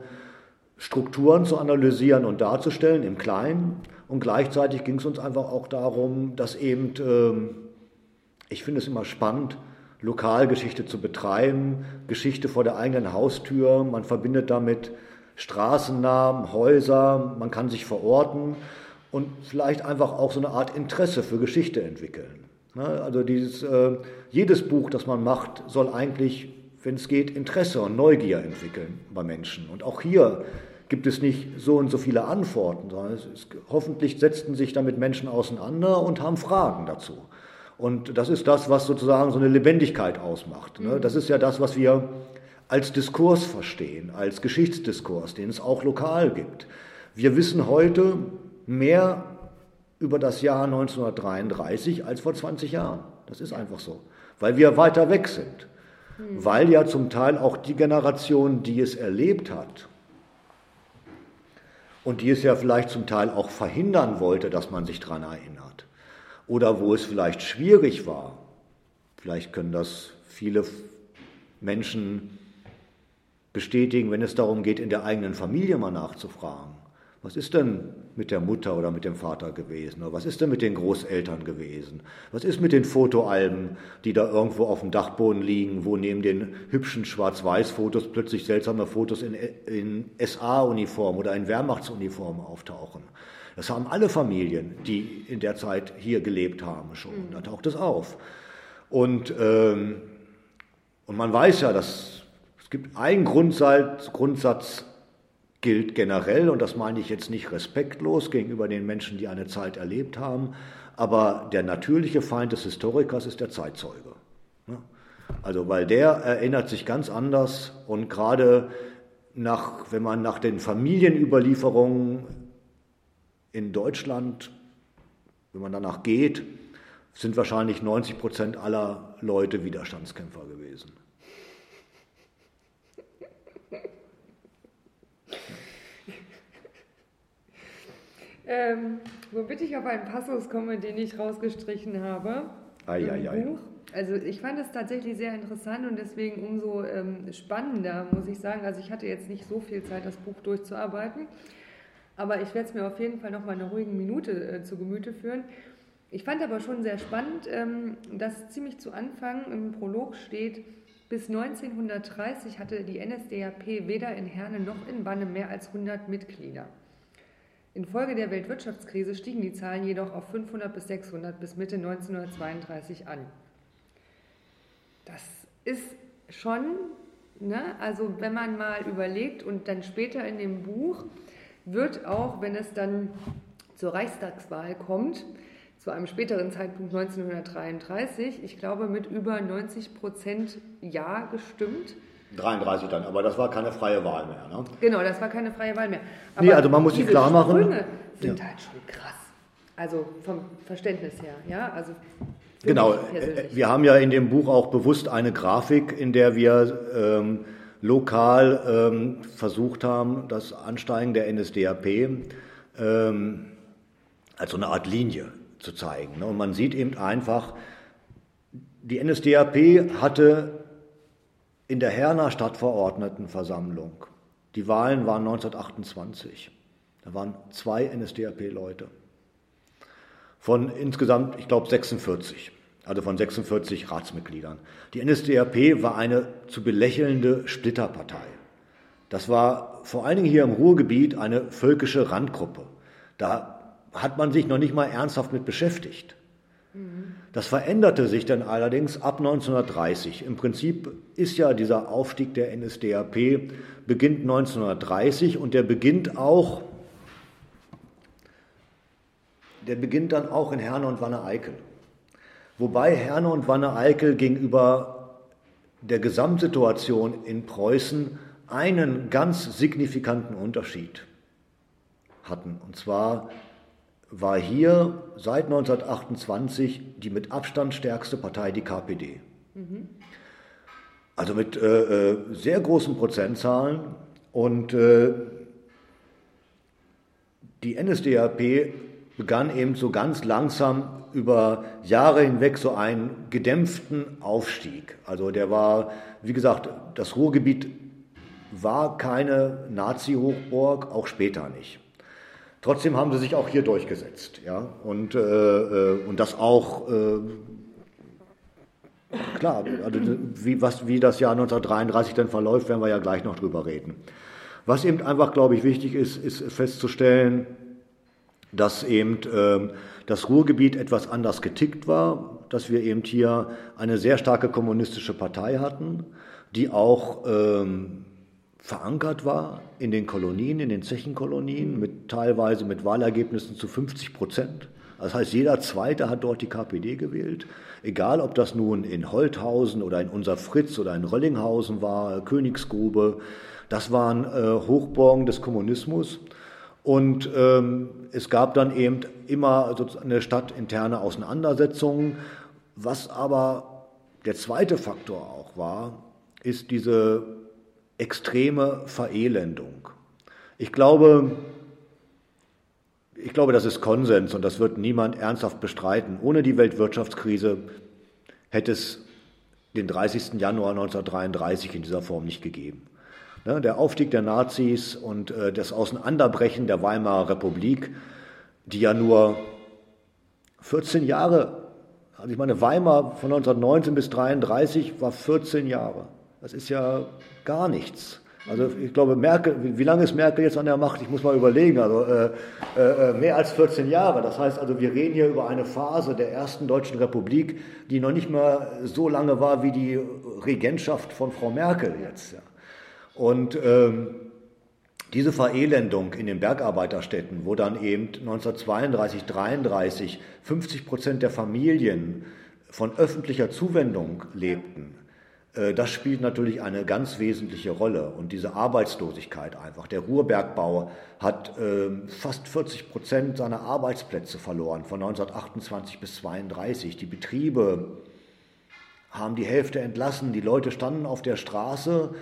Strukturen zu analysieren und darzustellen im Kleinen. Und gleichzeitig ging es uns einfach auch darum, dass eben, ähm, ich finde es immer spannend, Lokalgeschichte zu betreiben, Geschichte vor der eigenen Haustür. Man verbindet damit Straßennamen, Häuser, man kann sich verorten und vielleicht einfach auch so eine Art Interesse für Geschichte entwickeln. Ne, also dieses, äh, jedes Buch, das man macht, soll eigentlich, wenn es geht, Interesse und Neugier entwickeln bei Menschen. Und auch hier gibt es nicht so und so viele Antworten, sondern ist, hoffentlich setzten sich damit Menschen auseinander und haben Fragen dazu. Und das ist das, was sozusagen so eine Lebendigkeit ausmacht. Ne? Das ist ja das, was wir als Diskurs verstehen, als Geschichtsdiskurs, den es auch lokal gibt. Wir wissen heute mehr über das Jahr 1933 als vor 20 Jahren. Das ist einfach so, weil wir weiter weg sind. Hm. Weil ja zum Teil auch die Generation, die es erlebt hat und die es ja vielleicht zum Teil auch verhindern wollte, dass man sich daran erinnert, oder wo es vielleicht schwierig war. Vielleicht können das viele Menschen bestätigen, wenn es darum geht, in der eigenen Familie mal nachzufragen. Was ist denn mit der Mutter oder mit dem Vater gewesen? Oder was ist denn mit den Großeltern gewesen? Was ist mit den Fotoalben, die da irgendwo auf dem Dachboden liegen, wo neben den hübschen Schwarz-Weiß-Fotos plötzlich seltsame Fotos in, in SA-Uniform oder in Wehrmachtsuniform auftauchen? Das haben alle Familien, die in der Zeit hier gelebt haben, schon. Mhm. Da taucht es auf. Und, ähm, und man weiß ja, dass es gibt einen Grundsatz, Grundsatz gilt generell, und das meine ich jetzt nicht respektlos gegenüber den Menschen, die eine Zeit erlebt haben, aber der natürliche Feind des Historikers ist der Zeitzeuge. Also weil der erinnert sich ganz anders und gerade nach, wenn man nach den Familienüberlieferungen in Deutschland, wenn man danach geht, sind wahrscheinlich 90 Prozent aller Leute Widerstandskämpfer gewesen. Ähm, womit ich auf einen Passus komme, den ich rausgestrichen habe. Ai, ai. Buch. Also ich fand es tatsächlich sehr interessant und deswegen umso ähm, spannender, muss ich sagen. Also ich hatte jetzt nicht so viel Zeit, das Buch durchzuarbeiten. Aber ich werde es mir auf jeden Fall noch mal eine ruhige Minute äh, zu Gemüte führen. Ich fand aber schon sehr spannend, ähm, dass ziemlich zu Anfang im Prolog steht, bis 1930 hatte die NSDAP weder in Herne noch in Banne mehr als 100 Mitglieder. Infolge der Weltwirtschaftskrise stiegen die Zahlen jedoch auf 500 bis 600 bis Mitte 1932 an. Das ist schon, ne, also wenn man mal überlegt und dann später in dem Buch, wird auch, wenn es dann zur Reichstagswahl kommt, zu einem späteren Zeitpunkt 1933, ich glaube mit über 90 Prozent Ja gestimmt. 33 dann, aber das war keine freie Wahl mehr. Ne? Genau, das war keine freie Wahl mehr. Aber nee, also man muss sich klar machen. Sprünge sind ja. halt schon krass. Also vom Verständnis her, ja, also Genau, äh, wir haben ja in dem Buch auch bewusst eine Grafik, in der wir ähm, lokal ähm, versucht haben, das Ansteigen der NSDAP ähm, als so eine Art Linie zu zeigen. Ne? Und man sieht eben einfach, die NSDAP hatte in der Herner Stadtverordnetenversammlung, die Wahlen waren 1928, da waren zwei NSDAP-Leute von insgesamt, ich glaube, 46, also von 46 Ratsmitgliedern. Die NSDAP war eine zu belächelnde Splitterpartei. Das war vor allen Dingen hier im Ruhrgebiet eine völkische Randgruppe. Da hat man sich noch nicht mal ernsthaft mit beschäftigt. Das veränderte sich dann allerdings ab 1930. Im Prinzip ist ja dieser Aufstieg der NSDAP beginnt 1930 und der beginnt auch der beginnt dann auch in Herne und Wanne-Eickel. Wobei Herne und Wanne-Eickel gegenüber der Gesamtsituation in Preußen einen ganz signifikanten Unterschied hatten. Und zwar war hier seit 1928 die mit Abstand stärkste Partei die KPD. Mhm. Also mit äh, äh, sehr großen Prozentzahlen. Und äh, die NSDAP begann eben so ganz langsam über Jahre hinweg so einen gedämpften Aufstieg. Also der war, wie gesagt, das Ruhrgebiet war keine Nazi-Hochburg, auch später nicht. Trotzdem haben sie sich auch hier durchgesetzt, ja, und, äh, äh und das auch äh, klar, also wie, was, wie das Jahr 1933 dann verläuft, werden wir ja gleich noch drüber reden. Was eben einfach, glaube ich, wichtig ist, ist festzustellen, dass eben äh, das Ruhrgebiet etwas anders getickt war, dass wir eben hier eine sehr starke kommunistische Partei hatten, die auch ähm, verankert war in den Kolonien, in den Zechenkolonien, mit, teilweise mit Wahlergebnissen zu 50 Prozent. Das heißt, jeder Zweite hat dort die KPD gewählt, egal ob das nun in Holthausen oder in unser Fritz oder in Röllinghausen war, Königsgrube. Das waren äh, Hochburgen des Kommunismus. Und ähm, es gab dann eben immer eine stadtinterne Auseinandersetzung. Was aber der zweite Faktor auch war, ist diese extreme Verelendung. Ich glaube, ich glaube, das ist Konsens und das wird niemand ernsthaft bestreiten. Ohne die Weltwirtschaftskrise hätte es den 30. Januar 1933 in dieser Form nicht gegeben. Ne, der Aufstieg der Nazis und äh, das Auseinanderbrechen der Weimarer Republik, die ja nur 14 Jahre, also ich meine, Weimar von 1919 bis 1933 war 14 Jahre. Das ist ja gar nichts. Also ich glaube, Merkel, wie lange ist Merkel jetzt an der Macht? Ich muss mal überlegen. Also äh, äh, mehr als 14 Jahre. Das heißt also, wir reden hier über eine Phase der ersten deutschen Republik, die noch nicht mal so lange war wie die Regentschaft von Frau Merkel jetzt. Ja. Und ähm, diese Verelendung in den Bergarbeiterstädten, wo dann eben 1932, 1933 50 Prozent der Familien von öffentlicher Zuwendung lebten, äh, das spielt natürlich eine ganz wesentliche Rolle. Und diese Arbeitslosigkeit einfach. Der Ruhrbergbau hat ähm, fast 40 Prozent seiner Arbeitsplätze verloren von 1928 bis 1932. Die Betriebe haben die Hälfte entlassen. Die Leute standen auf der Straße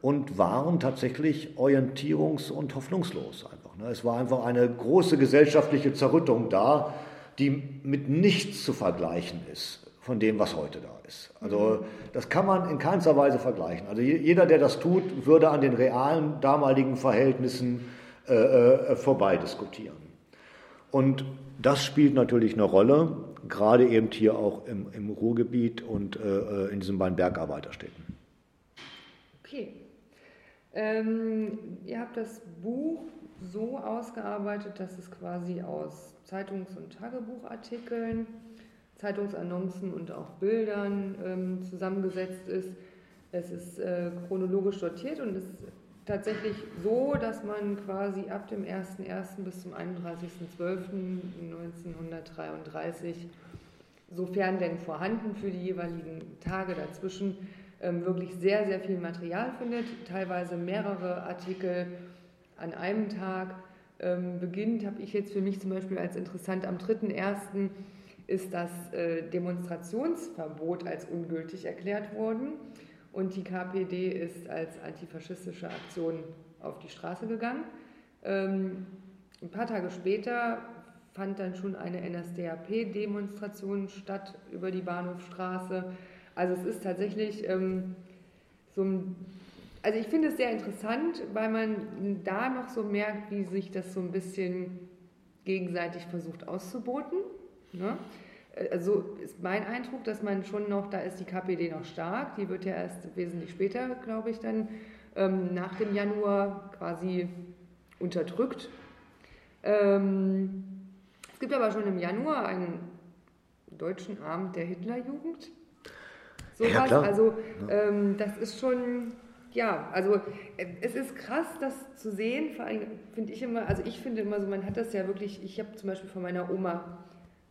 und waren tatsächlich orientierungs- und hoffnungslos einfach. Ne? Es war einfach eine große gesellschaftliche Zerrüttung da, die mit nichts zu vergleichen ist von dem, was heute da ist. Also das kann man in keinster Weise vergleichen. Also jeder, der das tut, würde an den realen damaligen Verhältnissen äh, äh, vorbei diskutieren. Und das spielt natürlich eine Rolle, gerade eben hier auch im, im Ruhrgebiet und äh, äh in diesen beiden Bergarbeiterstädten. Okay. Ähm, ihr habt das Buch so ausgearbeitet, dass es quasi aus Zeitungs- und Tagebuchartikeln Zeitungsannoncen und auch Bildern ähm, zusammengesetzt ist. Es ist äh, chronologisch sortiert und es ist tatsächlich so, dass man quasi ab dem 1.1. bis zum 31.12.1933, sofern denn vorhanden für die jeweiligen Tage dazwischen, ähm, wirklich sehr, sehr viel Material findet, teilweise mehrere Artikel an einem Tag ähm, beginnt, habe ich jetzt für mich zum Beispiel als interessant am 3.1. ist das äh, Demonstrationsverbot als ungültig erklärt worden und die KPD ist als antifaschistische Aktion auf die Straße gegangen. Ähm, ein paar Tage später fand dann schon eine NSDAP-Demonstration statt über die Bahnhofstraße. Also es ist tatsächlich ähm, so ein also ich finde es sehr interessant, weil man da noch so merkt, wie sich das so ein bisschen gegenseitig versucht auszuboten. Ne? Also ist mein Eindruck, dass man schon noch, da ist die KPD noch stark, die wird ja erst wesentlich später, glaube ich, dann ähm, nach dem Januar quasi unterdrückt. Ähm, es gibt aber schon im Januar einen deutschen Abend der Hitlerjugend. So ja, was, also ähm, das ist schon ja, also es ist krass, das zu sehen. Vor allem finde ich immer, also ich finde immer so, man hat das ja wirklich, ich habe zum Beispiel von meiner Oma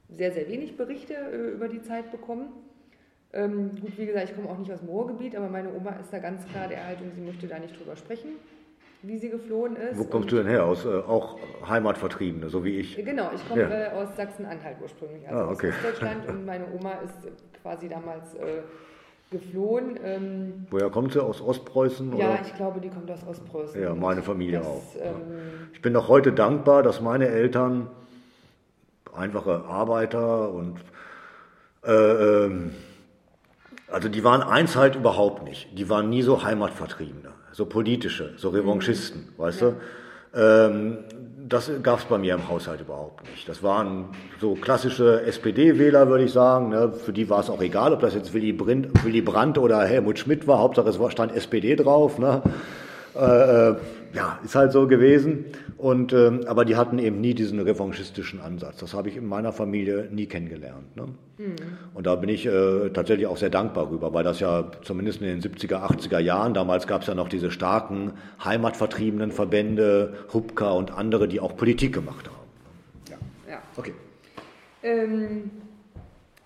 sehr, sehr wenig Berichte äh, über die Zeit bekommen. Ähm, gut, wie gesagt, ich komme auch nicht aus dem Ruhrgebiet, aber meine Oma ist da ganz klar der Haltung, sie möchte da nicht drüber sprechen, wie sie geflohen ist. Wo kommst du denn her? Aus äh, auch Heimatvertriebene, so wie ich? Genau, ich komme ja. äh, aus Sachsen-Anhalt ursprünglich, also ah, okay. aus Deutschland und meine Oma ist quasi damals äh, geflohen. Ähm, Woher kommt sie? Aus Ostpreußen? Ja, oder? ich glaube, die kommt aus Ostpreußen. Ja, meine Familie das, auch. Ähm, ich bin noch heute dankbar, dass meine Eltern einfache Arbeiter und äh, ähm, also die waren eins halt überhaupt nicht. Die waren nie so Heimatvertriebene, so politische, so Revanchisten, mhm. weißt ja. du? Ähm, das gab es bei mir im Haushalt überhaupt nicht. Das waren so klassische SPD-Wähler, würde ich sagen. Ne? Für die war es auch egal, ob das jetzt Willy, Brind, Willy Brandt oder Helmut Schmidt war. Hauptsache es stand SPD drauf. Ne? Äh, äh, ja, ist halt so gewesen. Und, ähm, aber die hatten eben nie diesen revanchistischen Ansatz. Das habe ich in meiner Familie nie kennengelernt. Ne? Mhm. Und da bin ich äh, tatsächlich auch sehr dankbar rüber, weil das ja zumindest in den 70er, 80er Jahren, damals gab es ja noch diese starken heimatvertriebenen Verbände, Hubka und andere, die auch Politik gemacht haben. Ja, ja. okay. Ähm,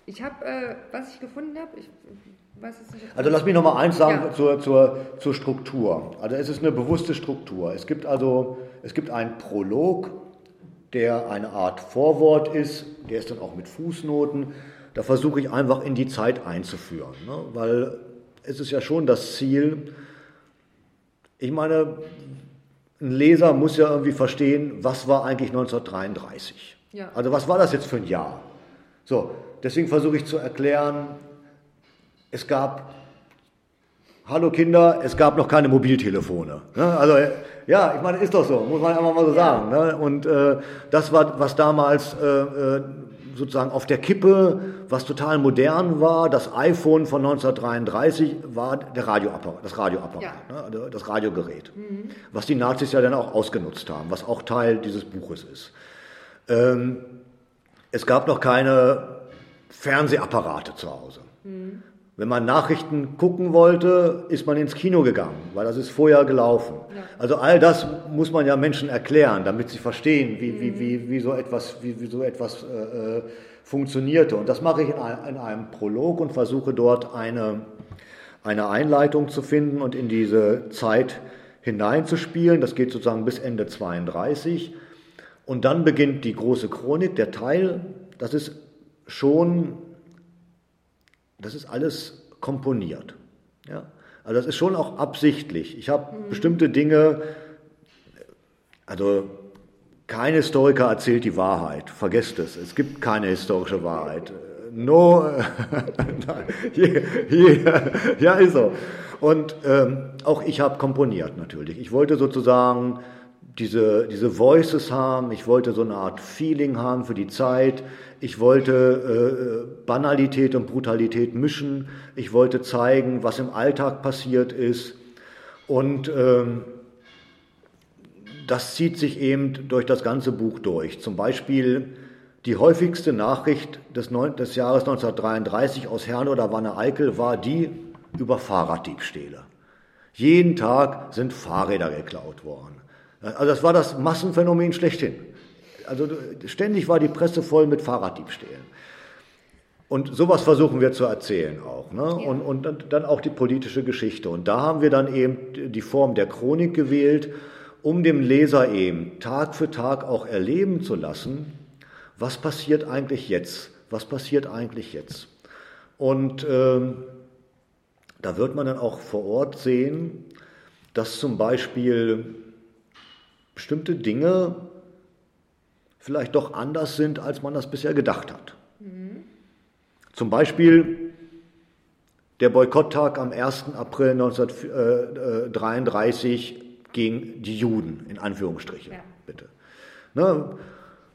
ich habe, äh, was ich gefunden habe, ich also lass mich noch mal eins sagen ja. zur, zur, zur Struktur. Also es ist eine bewusste Struktur. Es gibt also es gibt einen Prolog, der eine Art Vorwort ist, der ist dann auch mit Fußnoten. Da versuche ich einfach in die Zeit einzuführen, ne? weil es ist ja schon das Ziel. Ich meine, ein Leser muss ja irgendwie verstehen, was war eigentlich 1933. Ja. Also was war das jetzt für ein Jahr? So, deswegen versuche ich zu erklären, es gab, hallo Kinder, es gab noch keine Mobiltelefone. Ne? Also ja, ich meine, ist doch so, muss man einfach mal so sagen. Ne? Und äh, das war, was damals äh, äh, sozusagen auf der Kippe, was total modern war, das iPhone von 1933 war der Radioapparat, das Radioapparat, ja. ne? Also das Radiogerät, mhm. was die Nazis ja dann auch ausgenutzt haben, was auch Teil dieses Buches ist. Ähm, es gab noch keine Fernsehapparate zu Hause. Mhm. Wenn man Nachrichten gucken wollte, ist man ins Kino gegangen, weil das ist vorher gelaufen. Ja. Also all das muss man ja Menschen erklären, damit sie verstehen, wie, mhm. wie, wie, wie so etwas, wie, wie so etwas äh, äh funktionierte. Und das mache ich in einem, in einem Prolog und versuche dort eine, eine Einleitung zu finden und in diese Zeit hineinzuspielen. Das geht sozusagen bis Ende 32. Und dann beginnt die große Chronik, der Teil, das ist schon das ist alles komponiert. Ja? Also das ist schon auch absichtlich. Ich habe mhm. bestimmte Dinge, also kein Historiker erzählt die Wahrheit, vergesst es, es gibt keine historische Wahrheit. No, hier, hier, ja ist so. Und ähm, auch ich habe komponiert natürlich. Ich wollte sozusagen diese, diese Voices haben, ich wollte so eine Art Feeling haben für die Zeit, ich wollte äh, Banalität und Brutalität mischen, ich wollte zeigen, was im Alltag passiert ist und ähm, das zieht sich eben durch das ganze Buch durch. Zum Beispiel die häufigste Nachricht des, Neun des Jahres 1933 aus Herne oder Wanne-Eickel war die über Fahrraddiebstähle. Jeden Tag sind Fahrräder geklaut worden. Also das war das Massenphänomen schlechthin. Also ständig war die Presse voll mit Fahrraddiebstählen. Und sowas versuchen wir zu erzählen auch. Ne? Ja. Und, und dann auch die politische Geschichte. Und da haben wir dann eben die Form der Chronik gewählt. um dem Leser eben Tag für Tag auch erleben zu lassen, was passiert eigentlich jetzt? Was passiert eigentlich jetzt? Und ähm, da wird man dann auch vor Ort sehen, dass zum Beispiel bestimmte Dinge vielleicht doch anders sind, als man das bisher gedacht hat. Mhm. Zum Beispiel der Boykotttag am 1. April 1933 gegen die Juden, in Anführungsstrichen, ja. bitte. Ne,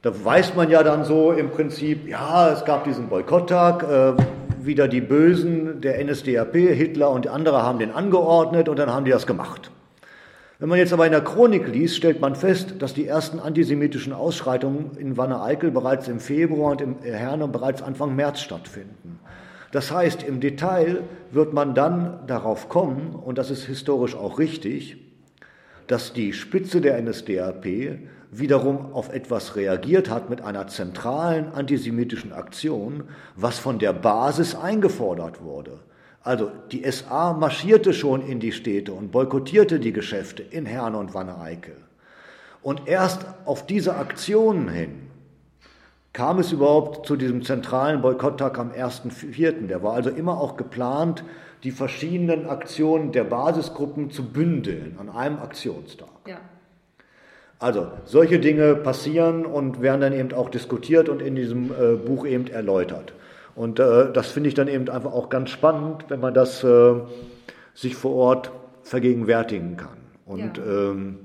da weiß man ja dann so im Prinzip, ja, es gab diesen Boykotttag, äh, wieder die Bösen der NSDAP, Hitler und andere haben den angeordnet und dann haben die das gemacht. Wenn man jetzt aber in der Chronik liest, stellt man fest, dass die ersten antisemitischen Ausschreitungen in Wanne-Eickel bereits im Februar und im Herne bereits Anfang März stattfinden. Das heißt, im Detail wird man dann darauf kommen, und das ist historisch auch richtig, dass die Spitze der NSDAP wiederum auf etwas reagiert hat mit einer zentralen antisemitischen Aktion, was von der Basis eingefordert wurde. Also die SA marschierte schon in die Städte und boykottierte die Geschäfte in Herne und Wanne-Eickel. Und erst auf diese Aktionen hin kam es überhaupt zu diesem zentralen Boykotttag am 1.4. Der war also immer auch geplant, die verschiedenen Aktionen der Basisgruppen zu bündeln an einem Aktionstag. Ja. Also solche Dinge passieren und werden dann eben auch diskutiert und in diesem äh, Buch eben erläutert. Und äh, das finde ich dann eben einfach auch ganz spannend, wenn man das äh, sich vor Ort vergegenwärtigen kann. Und ja. ähm,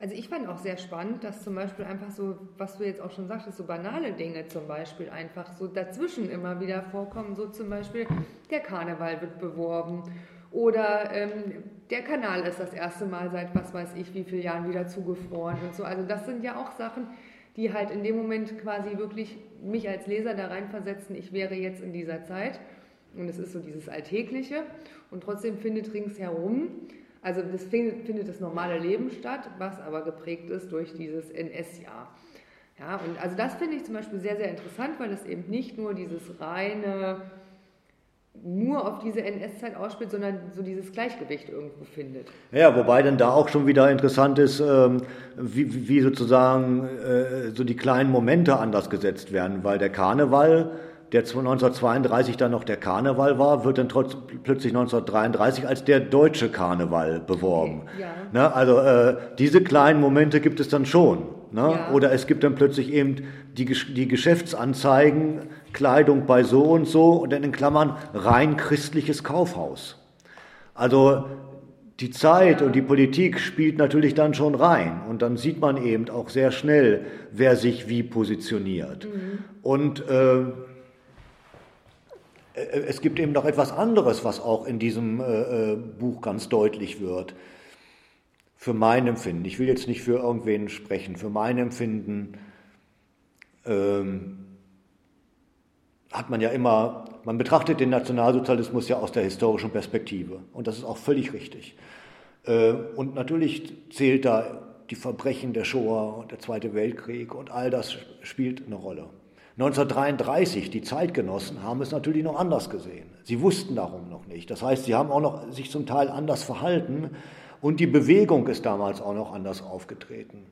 also ich fand auch sehr spannend, dass zum Beispiel einfach so, was du jetzt auch schon sagtest, so banale Dinge zum Beispiel einfach so dazwischen immer wieder vorkommen. So zum Beispiel der Karneval wird beworben oder ähm, der Kanal ist das erste Mal seit was weiß ich wie vielen Jahren wieder zugefroren und so. Also das sind ja auch Sachen, die halt in dem Moment quasi wirklich mich als Leser da reinversetzen, ich wäre jetzt in dieser Zeit. Und es ist so dieses Alltägliche. Und trotzdem findet ringsherum also das findet, findet das normale Leben statt, was aber geprägt ist durch dieses NS-Jahr. Ja, und also das finde ich zum Beispiel sehr, sehr interessant, weil es eben nicht nur dieses reine, nur auf diese NS-Zeit ausspielt, sondern so dieses Gleichgewicht irgendwo findet. Ja, wobei dann da auch schon wieder interessant ist, ähm, wie, wie sozusagen äh, so die kleinen Momente anders gesetzt werden, weil der Karneval der 1932 dann noch der Karneval war, wird dann trotz, plötzlich 1933 als der deutsche Karneval beworben. Okay, ja. ne, also äh, diese kleinen Momente gibt es dann schon. Ne? Ja. Oder es gibt dann plötzlich eben die, die Geschäftsanzeigen, Kleidung bei so und so und dann in Klammern rein christliches Kaufhaus. Also die Zeit und die Politik spielt natürlich dann schon rein und dann sieht man eben auch sehr schnell, wer sich wie positioniert. Mhm. Und äh, äh, es gibt eben noch etwas anderes, was auch in diesem äh, äh, Buch ganz deutlich wird. Für mein Empfinden, ich will jetzt nicht für irgendwen sprechen, für mein Empfinden ähm, hat man ja immer, man betrachtet den Nationalsozialismus ja aus der historischen Perspektive und das ist auch völlig richtig. Äh, und natürlich zählt da die Verbrechen der Shoah und der Zweite Weltkrieg und all das spielt eine Rolle. 1933, die Zeitgenossen haben es natürlich noch anders gesehen. Sie wussten darum noch nicht. Das heißt, sie haben auch noch sich zum Teil anders verhalten und die Bewegung ist damals auch noch anders aufgetreten.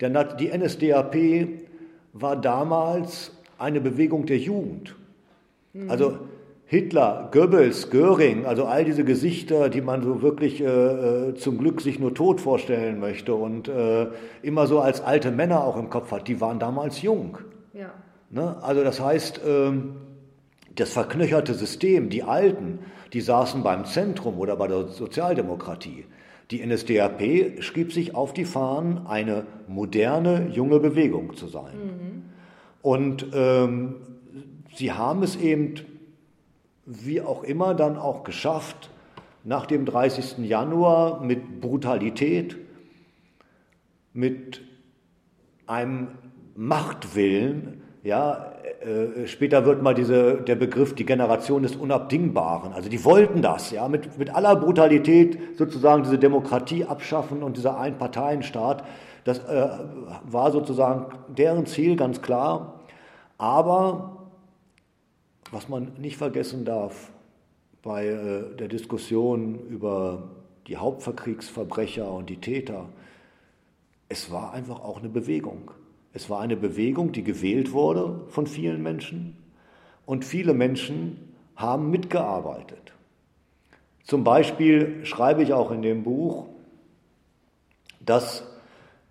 Denn die NSDAP war damals eine Bewegung der Jugend. Mhm. Also Hitler, Goebbels, Göring, also all diese Gesichter, die man so wirklich äh, äh, zum Glück sich nur tot vorstellen möchte und äh, immer so als alte Männer auch im Kopf hat, die waren damals jung. Ja. Ne? Also das heißt, ähm, das verknöcherte System, die Alten, die saßen beim Zentrum oder bei der Sozialdemokratie. Die NSDAP schrieb sich auf die Fahnen, eine moderne, junge Bewegung zu sein. Mhm. Und ähm, sie haben es eben, wie auch immer, dann auch geschafft, nach dem 30. Januar mit Brutalität, mit einem Machtwillen, ja, später wird mal diese, der Begriff die Generation des Unabdingbaren. Also die wollten das, ja, mit, mit aller Brutalität sozusagen diese Demokratie abschaffen und dieser Einparteienstaat. Das äh, war sozusagen deren Ziel, ganz klar. Aber was man nicht vergessen darf bei äh, der Diskussion über die Hauptverkriegsverbrecher und die Täter, es war einfach auch eine Bewegung. Es war eine Bewegung, die gewählt wurde von vielen Menschen und viele Menschen haben mitgearbeitet. Zum Beispiel schreibe ich auch in dem Buch, dass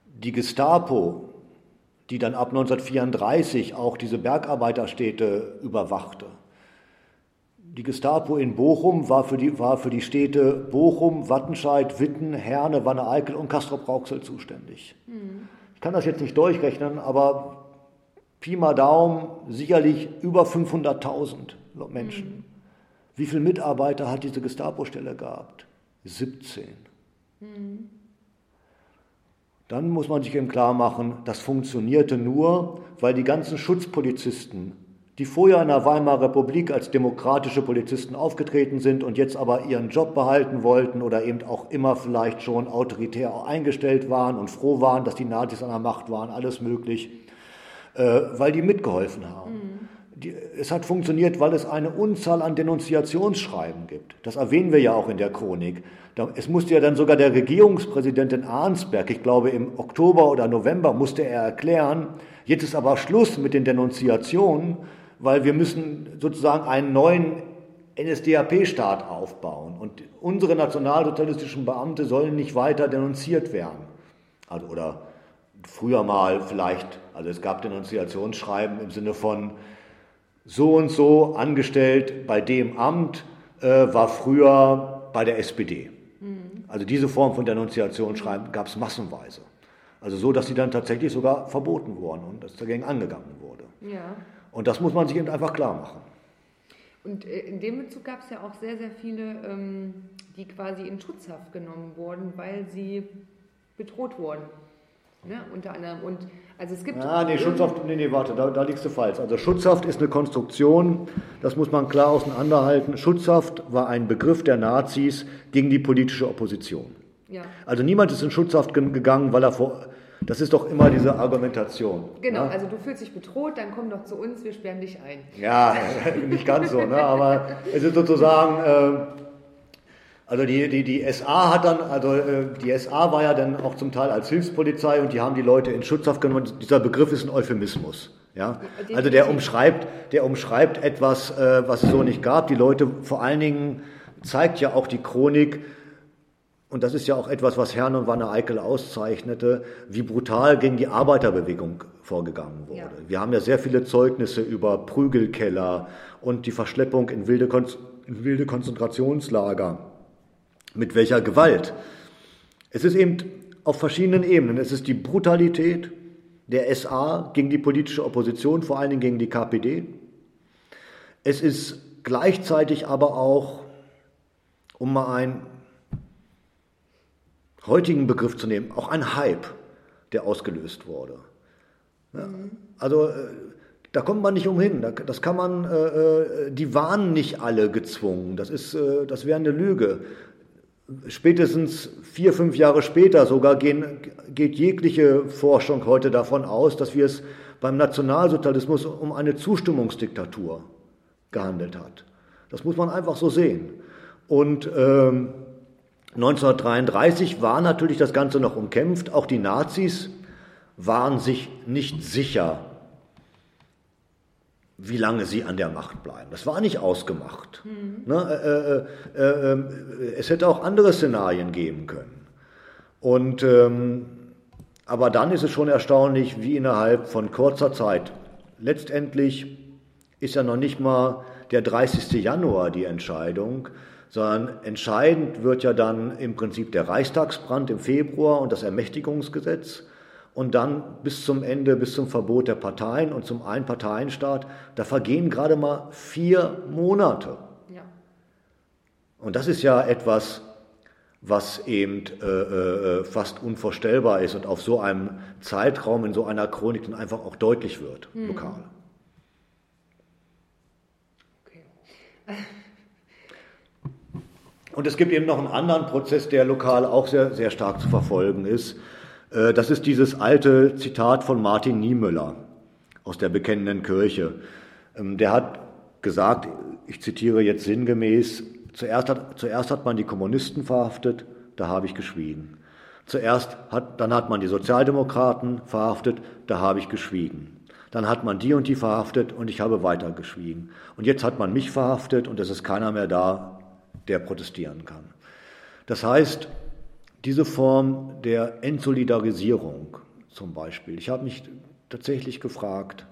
die Gestapo, die dann ab 1934 auch diese Bergarbeiterstädte überwachte, die Gestapo in Bochum war für die, war für die Städte Bochum, Wattenscheid, Witten, Herne, Wanne-Eickel und Castrop-Rauxel zuständig. Ich kann das jetzt nicht durchrechnen, aber Pi mal Daumen sicherlich über 500.000 Menschen. Mhm. Wie viele Mitarbeiter hat diese Gestapo-Stelle gehabt? 17. Mhm. Dann muss man sich eben klar machen, das funktionierte nur, weil die ganzen Schutzpolizisten die vorher in der Weimarer Republik als demokratische Polizisten aufgetreten sind und jetzt aber ihren Job behalten wollten oder eben auch immer vielleicht schon autoritär eingestellt waren und froh waren, dass die Nazis an der Macht waren, alles möglich, äh, weil die mitgeholfen haben. Mhm. Die, es hat funktioniert, weil es eine Unzahl an Denunziationsschreiben gibt. Das erwähnen wir ja auch in der Chronik. Es musste ja dann sogar der Regierungspräsident in Arnsberg, ich glaube im Oktober oder November, musste er erklären, jetzt ist aber Schluss mit den Denunziationen, weil wir müssen sozusagen einen neuen NSDAP-Staat aufbauen und unsere nationalsozialistischen Beamte sollen nicht weiter denunziert werden. Also, oder früher mal vielleicht, also es gab Denunziationsschreiben im Sinne von so und so angestellt bei dem Amt äh, war früher bei der SPD. Mhm. Also diese Form von Denunziationsschreiben gab es massenweise. Also so, dass sie dann tatsächlich sogar verboten wurden und dass dagegen angegangen wurde. Ja. Und das muss man sich eben einfach klar machen. Und äh, in dem Bezug gab es ja auch sehr, sehr viele, ähm, die quasi in Schutzhaft genommen wurden, weil sie bedroht wurden. Ne? Unter anderem. Und also es gibt. Ah, nee, Schutzhaft, nee, nee, warte, da, da liegst du falsch. Also Schutzhaft ist eine Konstruktion, das muss man klar auseinanderhalten. Schutzhaft war ein Begriff der Nazis gegen die politische Opposition. Ja. Also niemand ist in Schutzhaft gegangen, weil er vor, das ist doch immer diese Argumentation. Genau, ne? also du fühlst dich bedroht, dann komm doch zu uns, wir sperren dich ein. Ja, nicht ganz so, ne? aber es ist sozusagen, äh, also die, die, die SA hat dann, also äh, die SA war ja dann auch zum Teil als Hilfspolizei und die haben die Leute in Schutzhaft genommen. Dieser Begriff ist ein Euphemismus. Ja? Also der umschreibt, der umschreibt etwas, äh, was es so nicht gab. Die Leute, vor allen Dingen zeigt ja auch die Chronik, und das ist ja auch etwas, was Herrn und Wanne Eickel auszeichnete, wie brutal gegen die Arbeiterbewegung vorgegangen wurde. Ja. Wir haben ja sehr viele Zeugnisse über Prügelkeller und die Verschleppung in wilde, Kon in wilde Konzentrationslager. Mit welcher Gewalt. Es ist eben auf verschiedenen Ebenen. Es ist die Brutalität der SA gegen die politische Opposition, vor allen Dingen gegen die KPD. Es ist gleichzeitig aber auch, um mal ein heutigen Begriff zu nehmen, auch ein Hype, der ausgelöst wurde. Ja, also äh, da kommt man nicht umhin. Das kann man, äh, äh, die waren nicht alle gezwungen. Das ist, das wäre eine Lüge. Spätestens vier, fünf Jahre später sogar gehen, geht jegliche Forschung heute davon aus, dass wir es beim Nationalsozialismus um eine Zustimmungsdiktatur gehandelt hat. Das muss man einfach so sehen. Und ähm, 1933 war natürlich das Ganze noch umkämpft. Auch die Nazis waren sich nicht sicher, wie lange sie an der Macht bleiben. Das war nicht ausgemacht. Mhm. Ne, äh, äh, äh, ähm, es hätte auch andere Szenarien geben können. Und, ähm, aber dann ist es schon erstaunlich, wie innerhalb von kurzer Zeit, letztendlich ist ja noch nicht mal der 30. Januar die Entscheidung, sondern entscheidend wird ja dann im Prinzip der Reichstagsbrand im Februar und das Ermächtigungsgesetz und dann bis zum Ende, bis zum Verbot der Parteien und zum Einparteienstaat, da vergehen gerade mal vier Monate. Ja. Und das ist ja etwas, was eben äh, äh, fast unvorstellbar ist und auf so einem Zeitraum, in so einer Chronik dann einfach auch deutlich wird, hm. lokal. Okay. Und es gibt eben noch einen anderen Prozess, der lokal auch sehr, sehr stark zu verfolgen ist. Äh, das ist dieses alte Zitat von Martin Niemöller aus der Bekennenden Kirche. Ähm, der hat gesagt, ich zitiere jetzt sinngemäß, zuerst hat, zuerst hat man die Kommunisten verhaftet, da habe ich geschwiegen. Zuerst hat, dann hat man die Sozialdemokraten verhaftet, da habe ich geschwiegen. Dann hat man die und die verhaftet und ich habe weiter geschwiegen. Und jetzt hat man mich verhaftet und es ist keiner mehr da, der protestieren kann. Das heißt, diese Form der Entsolidarisierung zum Beispiel. Ich habe mich tatsächlich gefragt,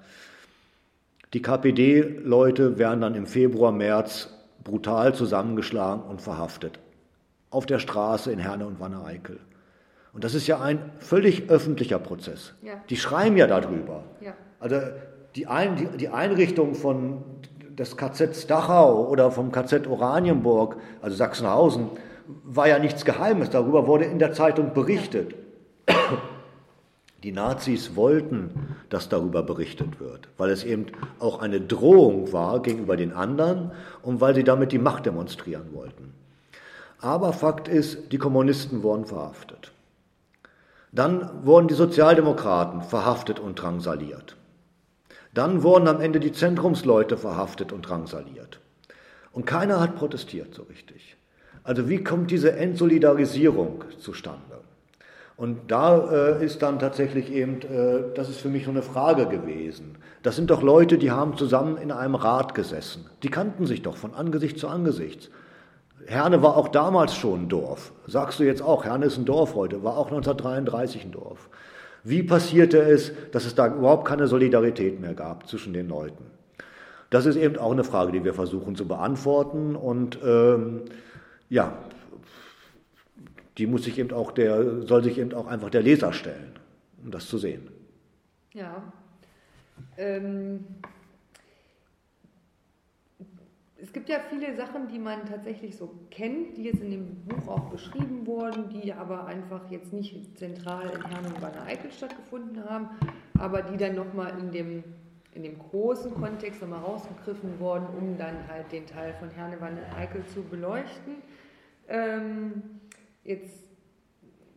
die KPD-Leute werden dann im Februar, März brutal zusammengeschlagen und verhaftet. Auf der Straße in Herne und Wanne-Eickel. Und das ist ja ein völlig öffentlicher Prozess. Ja. Die schreiben ja darüber. Ja. Also die, ein, die, die Einrichtung von des KZ Dachau oder vom KZ Oranienburg, also Sachsenhausen, war ja nichts Geheimes. Darüber wurde in der Zeitung berichtet. Die Nazis wollten, dass darüber berichtet wird, weil es eben auch eine Drohung war gegenüber den anderen und weil sie damit die Macht demonstrieren wollten. Aber Fakt ist, die Kommunisten wurden verhaftet. Dann wurden die Sozialdemokraten verhaftet und drangsaliert. Dann wurden am Ende die Zentrumsleute verhaftet und drangsaliert. Und keiner hat protestiert so richtig. Also wie kommt diese Entsolidarisierung zustande? Und da äh, ist dann tatsächlich eben, äh, das ist für mich so eine Frage gewesen. Das sind doch Leute, die haben zusammen in einem Rat gesessen. Die kannten sich doch von Angesicht zu Angesicht. Herne war auch damals schon ein Dorf. Sagst du jetzt auch, Herne ist ein Dorf heute, war auch 1933 ein Dorf. Wie passierte es, dass es da überhaupt keine Solidarität mehr gab zwischen den Leuten? Das ist eben auch eine Frage, die wir versuchen zu beantworten. Und ähm, ja, die muss sich eben auch der, soll sich eben auch einfach der Leser stellen, um das zu sehen. Ja. Ähm, es gibt ja viele Sachen, die man tatsächlich so kennt, die jetzt in dem Buch auch beschrieben wurden, die aber einfach jetzt nicht zentral in Herne und Wanne Eickel stattgefunden haben, aber die dann nochmal in dem, in dem großen Kontext nochmal rausgegriffen wurden, um dann halt den Teil von Herne, Wanne Eickel zu beleuchten. Ähm, jetzt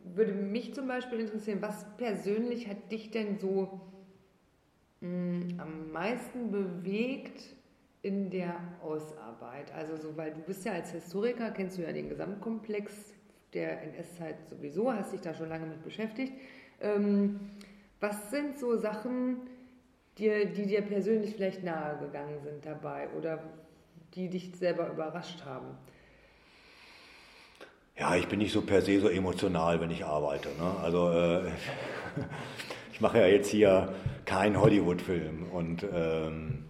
würde mich zum Beispiel interessieren, was persönlich hat dich denn so mh, mm, am meisten bewegt in der Ausarbeit? Also so, weil du bist ja als Historiker, kennst du ja den Gesamtkomplex der NS-Zeit sowieso, hast dich da schon lange mit beschäftigt. Ähm, was sind so Sachen, die, die dir persönlich vielleicht nahe gegangen sind dabei oder die dich selber überrascht haben? Ja, ich bin nicht so per se so emotional, wenn ich arbeite. Ne? Also äh, ich mache ja jetzt hier keinen Hollywood-Film und ähm,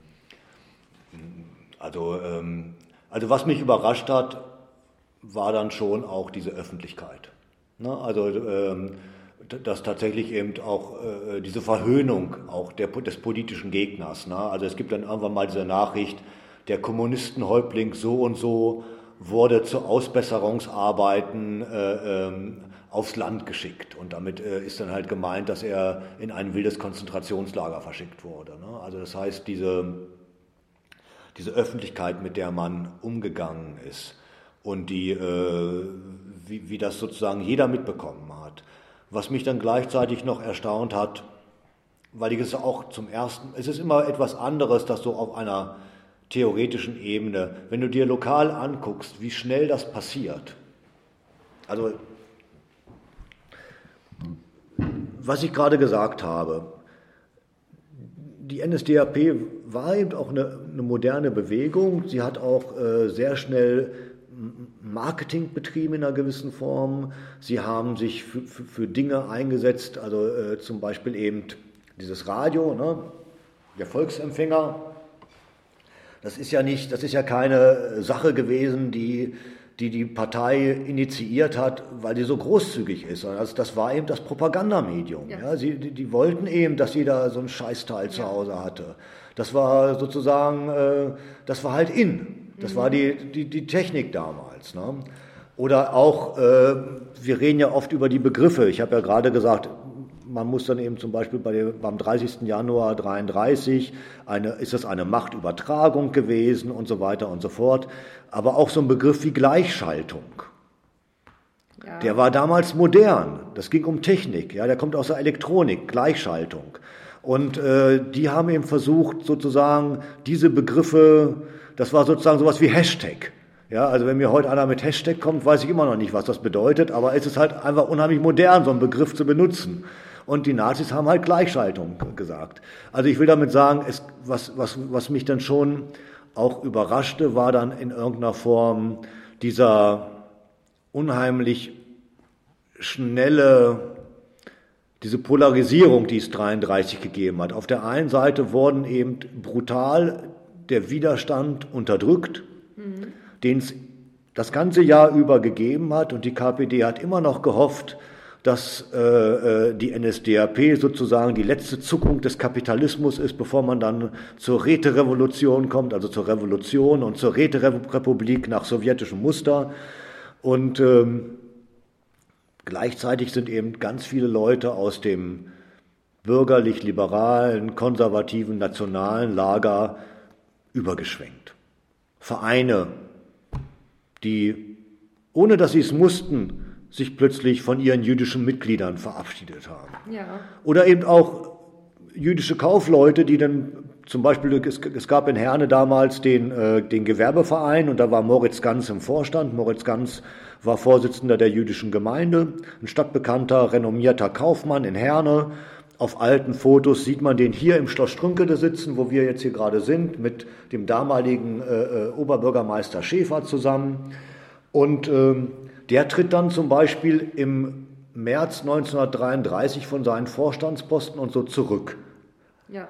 also, ähm, also was mich überrascht hat, war dann schon auch diese Öffentlichkeit. Ne? Also ähm, dass tatsächlich eben auch äh, diese Verhöhnung auch der, des politischen Gegners. Ne? Also es gibt dann irgendwann mal diese Nachricht, der Kommunistenhäuptling so und so wurde zu Ausbesserungsarbeiten äh, ähm, aufs Land geschickt. Und damit äh, ist dann halt gemeint, dass er in ein wildes Konzentrationslager verschickt wurde. Ne? Also das heißt, diese, diese Öffentlichkeit, mit der man umgegangen ist und die, äh, wie, wie das sozusagen jeder mitbekommen hat. Was mich dann gleichzeitig noch erstaunt hat, weil ich es auch zum ersten, es ist immer etwas anderes, das so auf einer theoretischen Ebene, wenn du dir lokal anguckst, wie schnell das passiert. Also, was ich gerade gesagt habe, die NSDAP war eben auch eine, eine moderne Bewegung. Sie hat auch äh, sehr schnell Marketing betrieben in einer gewissen Form. Sie haben sich für, für, für Dinge eingesetzt, also äh, zum Beispiel eben dieses Radio, ne? der Volksempfänger, das ist ja nicht, das ist ja keine Sache gewesen, die die, die Partei initiiert hat, weil sie so großzügig ist. Also das war eben das Propagandamedium. Ja. ja sie, die, die, wollten eben, dass jeder so ein Scheißteil ja. zu Hause hatte. Das war sozusagen, äh, das war halt in. Das mhm. war die, die, die Technik damals. Ne? Oder auch, äh, wir reden ja oft über die Begriffe. Ich habe ja gerade gesagt, man muss dann eben zum Beispiel bei der, beim 30. Januar 33, eine, ist das eine Machtübertragung gewesen und so weiter und so fort. Aber auch so ein Begriff wie Gleichschaltung. Ja. Der war damals modern. Das ging um Technik. Ja, der kommt aus der Elektronik, Gleichschaltung. Und äh, die haben eben versucht, sozusagen diese Begriffe, das war sozusagen sowas wie Hashtag. Ja, also wenn mir heute einer mit Hashtag kommt, weiß ich immer noch nicht, was das bedeutet, aber es ist halt einfach unheimlich modern, so einen Begriff zu benutzen. Und die Nazis haben halt Gleichschaltung gesagt. Also ich will damit sagen, es, was, was, was mich dann schon auch überraschte, war dann in irgendeiner Form dieser unheimlich schnelle, diese Polarisierung, die es 33 gegeben hat. Auf der einen Seite wurden eben brutal der Widerstand unterdrückt, mhm. den es das ganze Jahr über gegeben hat und die KPD hat immer noch gehofft, dass äh, äh die NSDAP sozusagen die letzte Zuckung des Kapitalismus ist, bevor man dann zur Räterevolution kommt, also zur Revolution und zur Räterepublik nach sowjetischem Muster. Und ähm, gleichzeitig sind eben ganz viele Leute aus dem bürgerlich-liberalen, konservativen, nationalen Lager übergeschwenkt. Vereine, die, ohne dass sie es mussten, sich plötzlich von ihren jüdischen Mitgliedern verabschiedet haben. Ja. Oder eben auch jüdische Kaufleute, die dann zum Beispiel, es, gab in Herne damals den, äh, den Gewerbeverein und da war Moritz Ganz im Vorstand. Moritz Ganz war Vorsitzender der jüdischen Gemeinde, ein stadtbekannter, renommierter Kaufmann in Herne. Auf alten Fotos sieht man den hier im Schloss Strünkede sitzen, wo wir jetzt hier gerade sind, mit dem damaligen äh, äh Oberbürgermeister Schäfer zusammen. Und ähm, der tritt dann zum Beispiel im März 1933 von seinen Vorstandsposten und so zurück. Ja.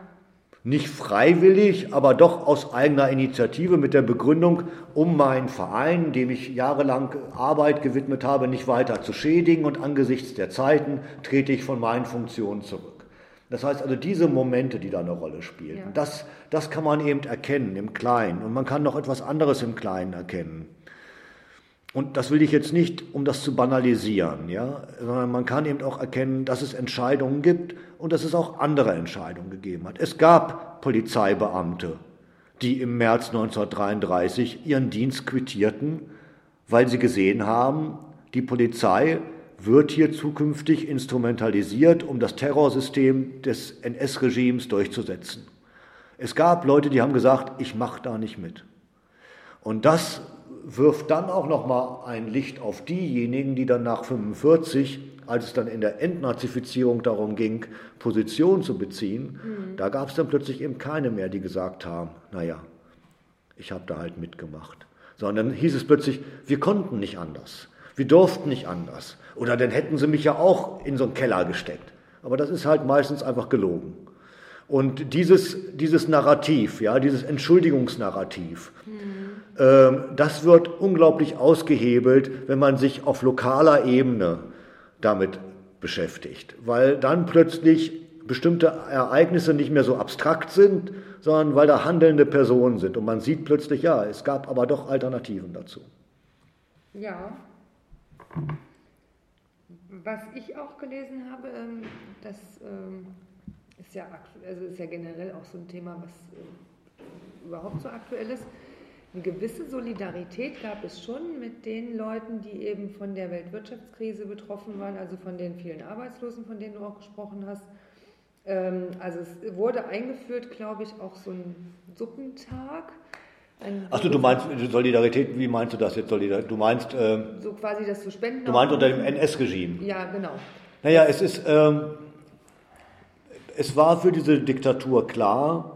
Nicht freiwillig, aber doch aus eigener Initiative mit der Begründung, um meinen Verein, dem ich jahrelang Arbeit gewidmet habe, nicht weiter zu schädigen und angesichts der Zeiten trete ich von meinen Funktionen zurück. Das heißt also, diese Momente, die da eine Rolle spielen, ja. das, das kann man eben erkennen im Kleinen. Und man kann noch etwas anderes im Kleinen erkennen. Und das will ich jetzt nicht, um das zu banalisieren, ja, sondern man kann eben auch erkennen, dass es Entscheidungen gibt und dass es auch andere Entscheidungen gegeben hat. Es gab Polizeibeamte, die im März 1933 ihren Dienst quittierten, weil sie gesehen haben, die Polizei wird hier zukünftig instrumentalisiert, um das Terrorsystem des NS-Regimes durchzusetzen. Es gab Leute, die haben gesagt, ich mache da nicht mit. Und das wirft dann auch noch mal ein Licht auf diejenigen, die dann nach 45, als es dann in der Entnazifizierung darum ging, Position zu beziehen, mhm. da gab es dann plötzlich eben keine mehr, die gesagt haben, naja, ich habe da halt mitgemacht. Sondern hieß es plötzlich, wir konnten nicht anders, wir durften nicht anders. Oder dann hätten sie mich ja auch in so einen Keller gesteckt. Aber das ist halt meistens einfach gelogen. Und dieses, dieses Narrativ, ja, dieses Entschuldigungsnarrativ, mhm. Äh, das wird unglaublich ausgehebelt, wenn man sich auf lokaler Ebene damit beschäftigt, weil dann plötzlich bestimmte Ereignisse nicht mehr so abstrakt sind, sondern weil da handelnde Personen sind. Und man sieht plötzlich, ja, es gab aber doch Alternativen dazu. Ja. Was ich auch gelesen habe, ähm, dass ähm, ist ja, also ist ja generell auch so ein Thema, was äh, überhaupt so aktuell ist. Eine gewisse Solidarität gab es schon mit den Leuten, die eben von der Weltwirtschaftskrise betroffen waren, also von den vielen Arbeitslosen, von denen du auch gesprochen hast. Ähm, also es wurde eingeführt, glaube ich, auch so ein Suppentag. Achso, du meinst Solidarität, wie meinst du das jetzt? Solidarität? Du meinst. Ähm, so quasi, dass du Spenden. Du meinst unter dem NS-Regime. Ja, genau. Naja, es ist. Ähm, es war für diese Diktatur klar,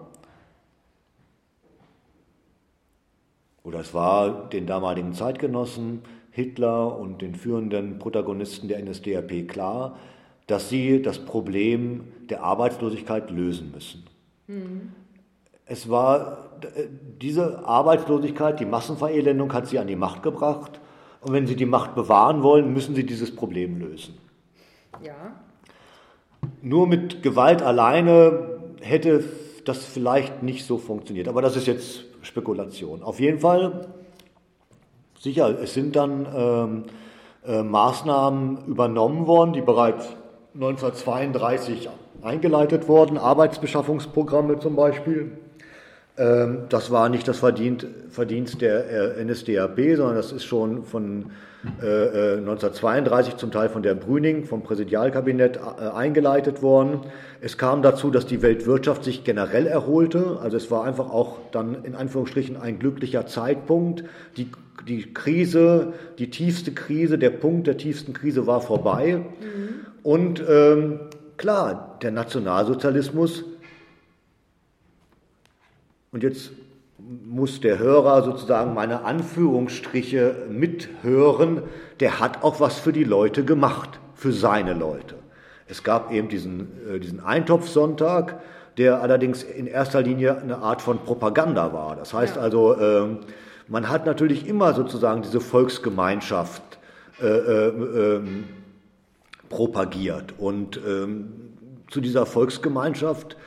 oder es war den damaligen Zeitgenossen, Hitler und den führenden Protagonisten der NSDAP klar, dass sie das Problem der Arbeitslosigkeit lösen müssen. Mhm. Es war diese Arbeitslosigkeit, die Massenverelendung hat sie an die Macht gebracht. Und wenn sie die Macht bewahren wollen, müssen sie dieses Problem lösen. Ja. Nur mit Gewalt alleine hätte das vielleicht nicht so funktioniert. Aber das ist jetzt Spekulation. Auf jeden Fall, sicher, es sind dann ähm, äh, Maßnahmen übernommen worden, die bereits 1932 eingeleitet wurden, Arbeitsbeschaffungsprogramme zum Beispiel. Ähm, das war nicht das Verdienst der äh, NSDAP, sondern das ist schon von 1932 äh, zum Teil von der Brüning, vom Präsidialkabinett eingeleitet worden. Es kam dazu, dass die Weltwirtschaft sich generell erholte. Also es war einfach auch dann in Anführungsstrichen ein glücklicher Zeitpunkt. Die, die Krise, die tiefste Krise, der Punkt der tiefsten Krise war vorbei. Mhm. Und ähm, klar, der Nationalsozialismus und jetzt muss der Hörer sozusagen meine Anführungsstriche mithören, der hat auch was für die Leute gemacht, für seine Leute. Es gab eben diesen, äh, diesen Eintopfsonntag, der allerdings in erster Linie eine Art von Propaganda war. Das heißt ja. also, äh, man hat natürlich immer sozusagen diese Volksgemeinschaft äh, äh, ähm, propagiert. Und ähm, zu dieser Volksgemeinschaft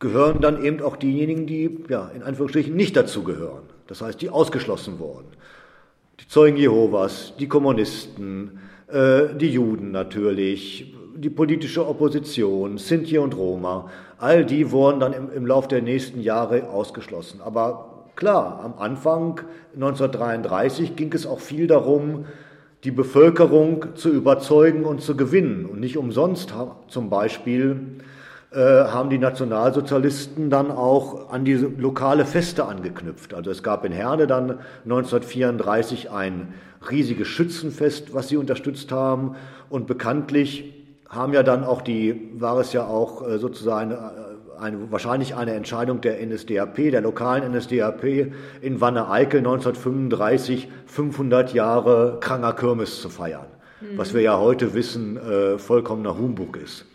gehören dann eben auch diejenigen, die ja, in Anführungsstrichen nicht dazu gehören. Das heißt, die ausgeschlossen wurden. Die Zeugen Jehovas, die Kommunisten, äh, die Juden natürlich, die politische Opposition, Sinti und Roma, all die wurden dann im, im Lauf der nächsten Jahre ausgeschlossen. Aber klar, am Anfang 1933 ging es auch viel darum, die Bevölkerung zu überzeugen und zu gewinnen. Und nicht umsonst zum Beispiel haben die Nationalsozialisten dann auch an diese lokale Feste angeknüpft. Also es gab in Herne dann 1934 ein riesiges Schützenfest, was sie unterstützt haben. Und bekanntlich haben ja dann auch die, war es ja auch äh, sozusagen äh, eine, wahrscheinlich eine Entscheidung der NSDAP, der lokalen NSDAP in Wanne-Eickel 1935 500 Jahre Kranger Kirmes zu feiern. Mhm. Was wir ja heute wissen, äh, vollkommener Humbug ist.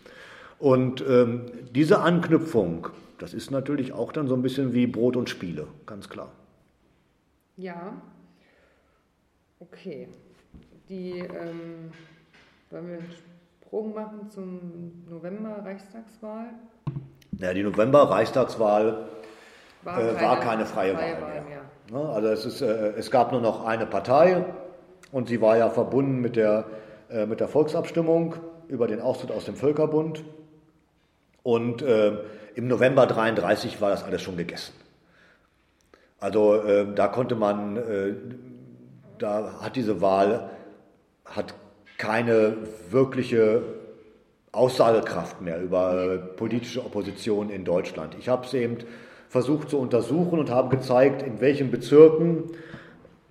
Und ähm, diese Anknüpfung, das ist natürlich auch dann so ein bisschen wie Brot und Spiele, ganz klar. Ja, okay. Die, ähm, wollen wir einen Sprung machen zum November-Reichstagswahl? Ja, die November-Reichstagswahl war, äh, war, keine freie, freie Wahl, Wahl mehr. mehr. Also es, ist, äh, es gab nur noch eine Partei und sie war ja verbunden mit der, äh, mit der Volksabstimmung über den Austritt aus dem Völkerbund. Und äh, im November 33 war das alles schon gegessen. Also äh, da konnte man, äh, da hat diese Wahl hat keine wirkliche Aussagekraft mehr über äh, politische Opposition in Deutschland. Ich habe es eben versucht zu untersuchen und habe gezeigt, in welchen Bezirken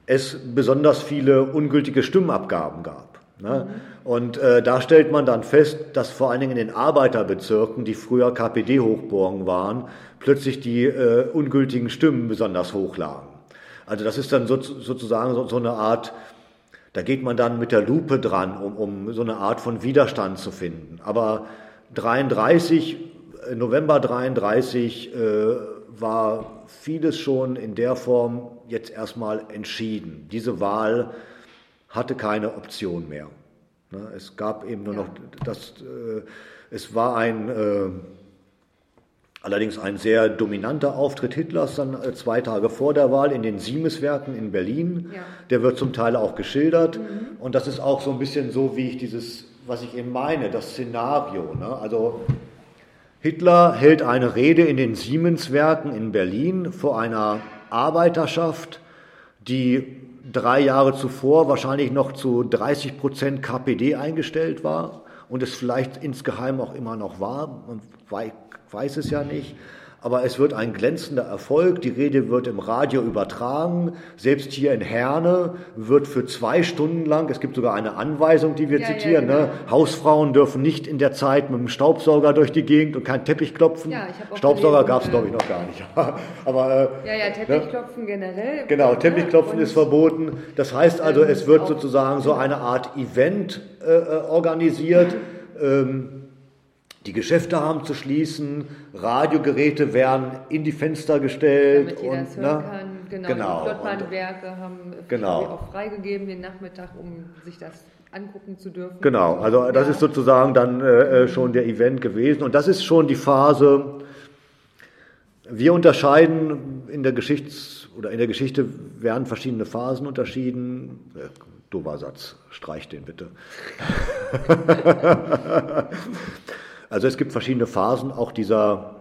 es besonders viele ungültige Stimmabgaben gab. Ne? Und äh, da stellt man dann fest, dass vor allen Dingen in den Arbeiterbezirken, die früher KPD-Hochburgen waren, plötzlich die äh, ungültigen Stimmen besonders hoch lagen. Also das ist dann so, sozusagen so, so, eine Art, da geht man dann mit der Lupe dran, um, um so eine Art von Widerstand zu finden. Aber 33, äh, November 33 äh, war vieles schon in der Form jetzt erstmal entschieden. Diese Wahl hatte keine Option mehr. Ne, es gab eben nur ja. noch das, äh, es war ein, äh, allerdings ein sehr dominanter Auftritt Hitlers dann äh, zwei Tage vor der Wahl in den Siemenswerken in Berlin. Ja. Der wird zum Teil auch geschildert. Mhm. Und das ist auch so ein bisschen so, wie ich dieses, was ich eben meine, das Szenario. Ne? Also Hitler hält eine Rede in den Siemenswerken in Berlin vor einer Arbeiterschaft, die drei Jahre zuvor wahrscheinlich noch zu 30 Prozent KPD eingestellt war und es vielleicht insgeheim auch immer noch war. Man weiß es ja nicht aber es wird ein glänzender Erfolg. Die Rede wird im Radio übertragen. Selbst hier in Herne wird für zwei Stunden lang, es gibt sogar eine Anweisung, die wir ja, zitieren, ja, ne? genau. ne? Hausfrauen dürfen nicht in der Zeit mit dem Staubsauger durch die Gegend und keinen Teppich klopfen. Ja, Staubsauger gab es, glaube ich, noch gar nicht. aber, äh, ja, ja, ne? Teppichklopfen ne? generell. Genau, Teppichklopfen ist verboten. Das heißt also, es wird sozusagen so eine Art Event äh, äh organisiert. Ähm, die Geschäfte haben zu schließen, Radiogeräte werden in die Fenster gestellt. Damit jeder und, hören ne? kann. Genau, genau. die Flottbahnwerke haben genau. auch freigegeben den Nachmittag, um sich das angucken zu dürfen. Genau, also das ja. ist sozusagen dann äh, äh, schon der Event gewesen. Und das ist schon die Phase, wir unterscheiden in der Geschichts- oder in der Geschichte werden verschiedene Phasen unterschieden. Äh, dober Satz, streich den bitte. Also es gibt verschiedene Phasen auch dieser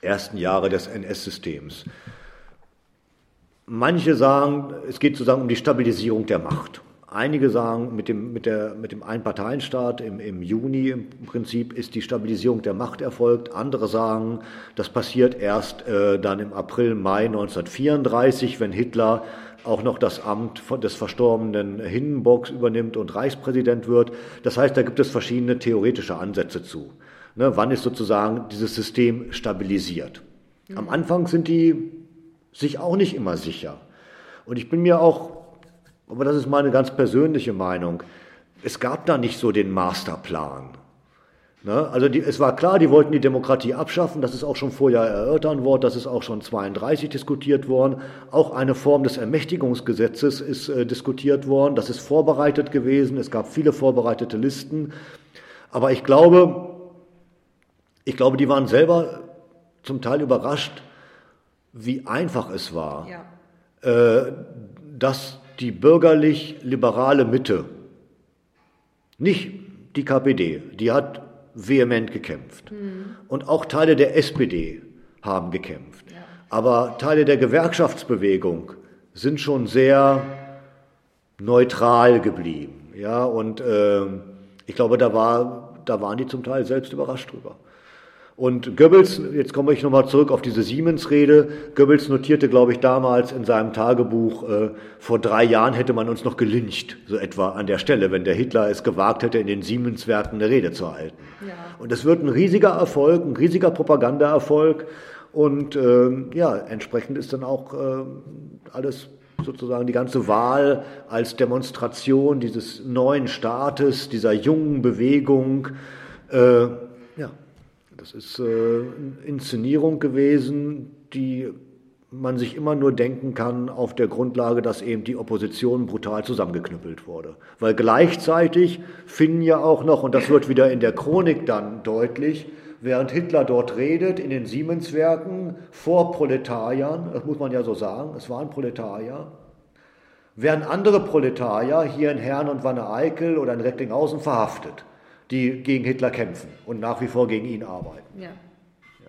ersten Jahre des NS-Systems. Manche sagen, es geht sozusagen um die Stabilisierung der Macht. Einige sagen, mit dem, mit mit dem Einparteienstaat im, im Juni im Prinzip ist die Stabilisierung der Macht erfolgt. Andere sagen, das passiert erst äh, dann im April, Mai 1934, wenn Hitler auch noch das Amt des verstorbenen Hindenburgs übernimmt und Reichspräsident wird. Das heißt, da gibt es verschiedene theoretische Ansätze zu. Ne, wann ist sozusagen dieses System stabilisiert? Am Anfang sind die sich auch nicht immer sicher. Und ich bin mir auch, aber das ist meine ganz persönliche Meinung, es gab da nicht so den Masterplan. Ne? Also die, es war klar, die wollten die Demokratie abschaffen, das ist auch schon vorher erörtert worden, das ist auch schon 32 diskutiert worden. Auch eine Form des Ermächtigungsgesetzes ist äh, diskutiert worden, das ist vorbereitet gewesen, es gab viele vorbereitete Listen. Aber ich glaube, ich glaube, die waren selber zum Teil überrascht, wie einfach es war, ja. äh, dass die bürgerlich-liberale Mitte, nicht die KPD, die hat vehement gekämpft. Mhm. Und auch Teile der SPD haben gekämpft. Ja. Aber Teile der Gewerkschaftsbewegung sind schon sehr neutral geblieben. Ja, und äh, ich glaube, da, war, da waren die zum Teil selbst überrascht drüber. Und Goebbels, jetzt komme ich nochmal zurück auf diese Siemens-Rede, Goebbels notierte, glaube ich, damals in seinem Tagebuch, äh, vor drei Jahren hätte man uns noch gelyncht, so etwa an der Stelle, wenn der Hitler es gewagt hätte, in den Siemens-Werken eine Rede zu halten. Ja. Und es wird ein riesiger Erfolg, ein riesiger Propagandaerfolg und äh, ja, entsprechend ist dann auch äh, alles sozusagen die ganze Wahl als Demonstration dieses neuen Staates, dieser jungen Bewegung, äh, das ist äh, eine Inszenierung gewesen, die man sich immer nur denken kann auf der Grundlage, dass eben die Opposition brutal zusammengeknüppelt wurde. Weil gleichzeitig finden ja auch noch, und das wird wieder in der Chronik dann deutlich, während Hitler dort redet, in den Siemenswerken vor Proletariern, das muss man ja so sagen, es waren Proletarier, werden andere Proletarier hier in Herne und Wanne-Eickel oder in Recklinghausen verhaftet die gegen Hitler kämpfen und nach wie vor gegen ihn arbeiten. Ja. ja.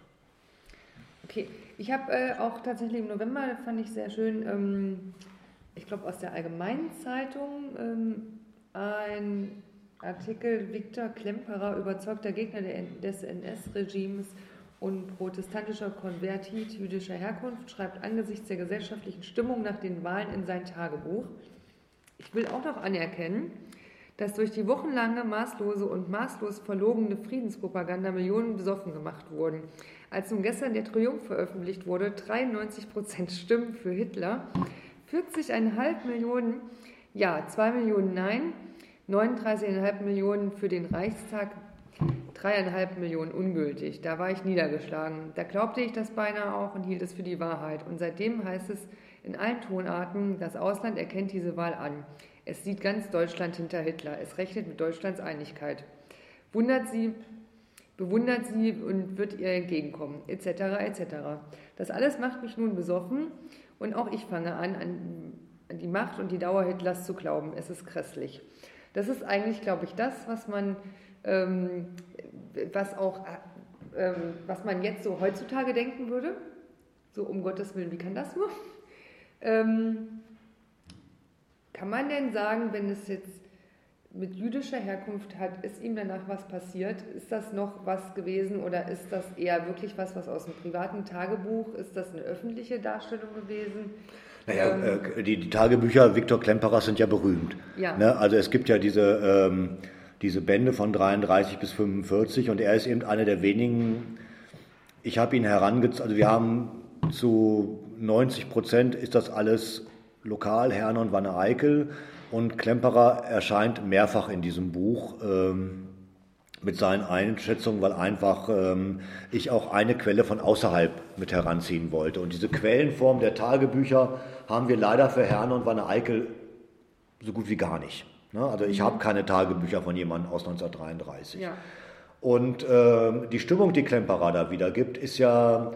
Okay, ich habe äh, auch tatsächlich im November, fand ich sehr schön, ähm, ich glaube aus der Allgemeinen Zeitung, ähm, ein Artikel Viktor Klemperer, überzeugter Gegner des NS-Regimes und protestantischer Konvertit jüdischer Herkunft, schreibt angesichts der gesellschaftlichen Stimmung nach den Wahlen in sein Tagebuch. Ich will auch noch anerkennen, dass durch die wochenlange maßlose und maßlos verlogene Friedenspropaganda Millionen besoffen gemacht wurden. Als nun gestern der Triumph veröffentlicht wurde, 93 Prozent Stimmen für Hitler, 40,5 Millionen Ja, 2 Millionen Nein, 39,5 Millionen für den Reichstag, 3,5 Millionen ungültig. Da war ich niedergeschlagen. Da glaubte ich das beinahe auch und hielt es für die Wahrheit. Und seitdem heißt es in allen Tonarten, das Ausland erkennt diese Wahl an. Es sieht ganz Deutschland hinter Hitler. Es rechnet mit Deutschlands Einigkeit. Wundert sie, bewundert sie und wird ihr entgegenkommen, etc. etc. Das alles macht mich nun besoffen und auch ich fange an, an die Macht und die Dauer Hitlers zu glauben. Es ist grässlich. Das ist eigentlich, glaube ich, das, was man, ähm, was auch, ähm, was man jetzt so heutzutage denken würde. So um Gottes Willen, wie kann das nur? Ähm, kann man denn sagen, wenn es jetzt mit jüdischer Herkunft hat, ist ihm danach was passiert? Ist das noch was gewesen oder ist das eher wirklich was, was aus dem privaten Tagebuch? Ist das eine öffentliche Darstellung gewesen? Naja, ähm, äh, die, die, Tagebücher Viktor Klemperers sind ja berühmt. Ja. Ne? Also es gibt ja diese, ähm, diese Bände von 33 bis 45 und er ist eben einer der wenigen, ich habe ihn herangezogen, also wir haben zu 90 Prozent ist das alles lokal Herne und Wanne Eickel. Und Klemperer erscheint mehrfach in diesem Buch ähm, mit seinen Einschätzungen, weil einfach ähm, ich auch eine Quelle von außerhalb mit heranziehen wollte. Und diese Quellenform der Tagebücher haben wir leider für Herne und Wanne Eickel so gut wie gar nicht. Ne? Also ich mhm. habe keine Tagebücher von jemandem aus 1933. Ja. Und ähm, die Stimmung, die Klemperer da wiedergibt, ist ja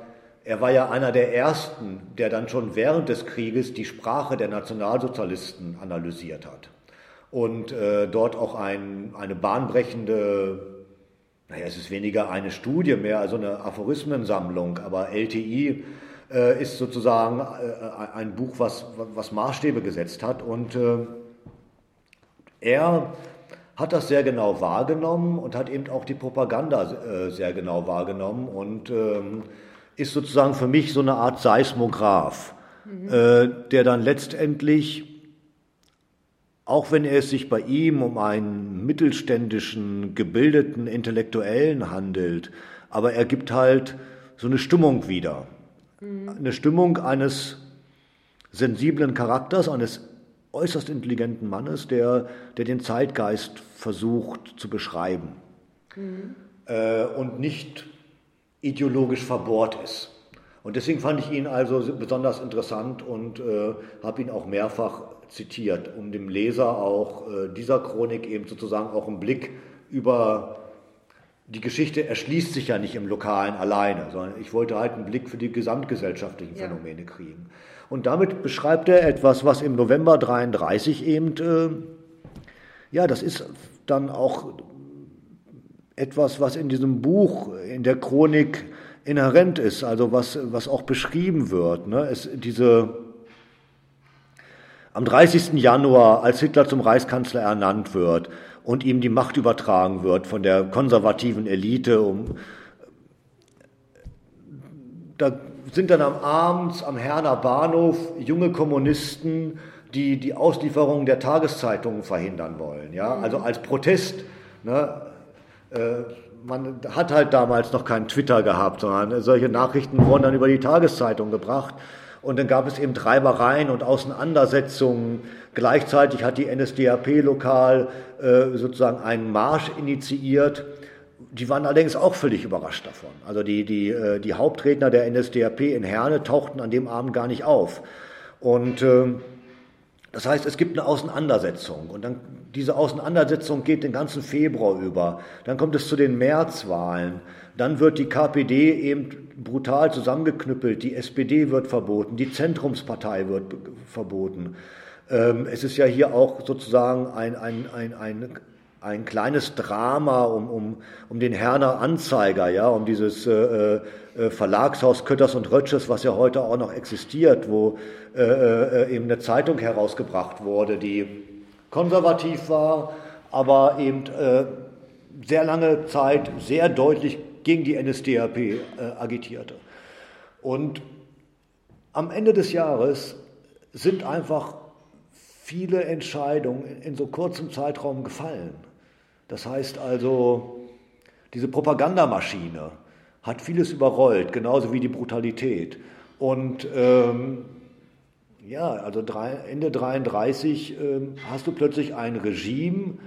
er war ja einer der Ersten, der dann schon während des Krieges die Sprache der Nationalsozialisten analysiert hat. Und äh, dort auch ein, eine bahnbrechende naja, es ist weniger eine Studie mehr, also eine Aphorismensammlung, aber LTI äh, ist sozusagen äh, ein Buch, was, was Maßstäbe gesetzt hat. Und äh, er hat das sehr genau wahrgenommen und hat eben auch die Propaganda äh, sehr genau wahrgenommen. Und ähm, ist sozusagen für mich so eine Art Seismograph, mhm. äh, der dann letztendlich, auch wenn es sich bei ihm um einen mittelständischen, gebildeten Intellektuellen handelt, aber er gibt halt so eine Stimmung wieder. Mhm. Eine Stimmung eines sensiblen Charakters, eines äußerst intelligenten Mannes, der, der den Zeitgeist versucht zu beschreiben mhm. äh, und nicht ideologisch verbohrt ist. Und deswegen fand ich ihn also besonders interessant und äh, habe ihn auch mehrfach zitiert, um dem Leser auch äh, dieser Chronik eben sozusagen auch einen Blick über die Geschichte erschließt sich ja nicht im Lokalen alleine, sondern ich wollte halt einen Blick für die gesamtgesellschaftlichen ja. Phänomene kriegen. Und damit beschreibt er etwas, was im November 33 eben, äh, ja, das ist dann auch etwas, was in diesem Buch, in der Chronik inhärent ist, also was, was auch beschrieben wird. Ne? Es, diese, am 30. Januar, als Hitler zum Reichskanzler ernannt wird und ihm die Macht übertragen wird von der konservativen Elite, um, da sind dann am Abend am Herner Bahnhof junge Kommunisten, die die Auslieferung der Tageszeitungen verhindern wollen. Ja? Also als Protest. Ne? Äh, man hat halt damals noch kein Twitter gehabt, sondern solche Nachrichten wurden dann über die Tageszeitung gebracht. Und dann gab es eben Treibereien und Auseinandersetzungen. Gleichzeitig hat die NSDAP lokal äh, sozusagen einen Marsch initiiert die waren allerdings auch völlig überrascht davon. Also die, die, äh, die Hauptredner der NSDAP in Herne tauchten an dem Abend gar nicht auf. Und äh, das heißt, es gibt eine Auseinandersetzung und dann diese Auseinandersetzung geht den ganzen Februar über. Dann kommt es zu den Märzwahlen. Dann wird die KPD eben brutal zusammengeknüppelt. Die SPD wird verboten. Die Zentrumspartei wird verboten. Ähm, es ist ja hier auch sozusagen ein, ein, ein, ein ein kleines Drama um, um, um den Herner Anzeiger, ja, um dieses äh, äh, Verlagshaus Kötters und Rötsches, was ja heute auch noch existiert, wo äh, äh, eben eine Zeitung herausgebracht wurde, die konservativ war, aber eben äh, sehr lange Zeit sehr deutlich gegen die NSDAP äh, agitierte. Und am Ende des Jahres sind einfach viele Entscheidungen in so kurzem Zeitraum gefallen. Das heißt also, diese Propagandamaschine hat vieles überrollt, genauso wie die Brutalität. Und ähm, ja, also drei, Ende 33 ähm, hast du plötzlich ein Regime,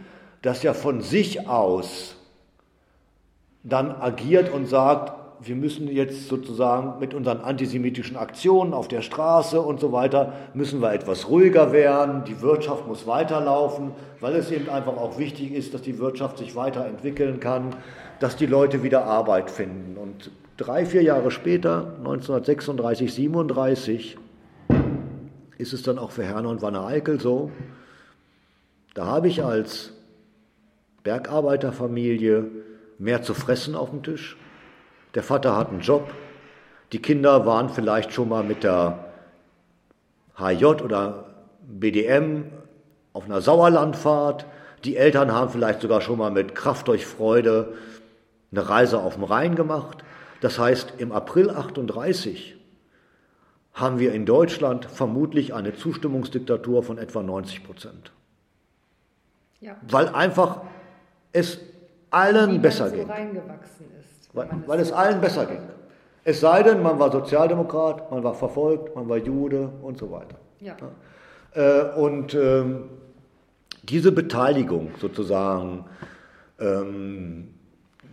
das ja von sich aus dann agiert und sagt, wir müssen jetzt sozusagen mit unseren antisemitischen Aktionen auf der Straße und so weiter, müssen wir etwas ruhiger werden, die Wirtschaft muss weiterlaufen, weil es eben einfach auch wichtig ist, dass die Wirtschaft sich weiterentwickeln kann, dass die Leute wieder Arbeit finden. Und drei, vier Jahre später, 1936, 37, ist es dann auch für Herner und Wanne Eickel so, da habe ich als Bergarbeiterfamilie mehr zu fressen auf dem Tisch, der Vater hat einen Job. Die Kinder waren vielleicht schon mal mit der HJ oder BDM auf einer Sauerlandfahrt. Die Eltern haben vielleicht sogar schon mal mit Kraft durch Freude eine Reise auf dem Rhein gemacht. Das heißt, im April 38 haben wir in Deutschland vermutlich eine Zustimmungsdiktatur von etwa 90 Prozent. Ja. Weil einfach es allen besser so geht. Weil, weil es allen besser ging. Es sei denn, man war Sozialdemokrat, man war verfolgt, man war Jude und so weiter. Ja. Äh, und ähm, diese Beteiligung sozusagen ähm,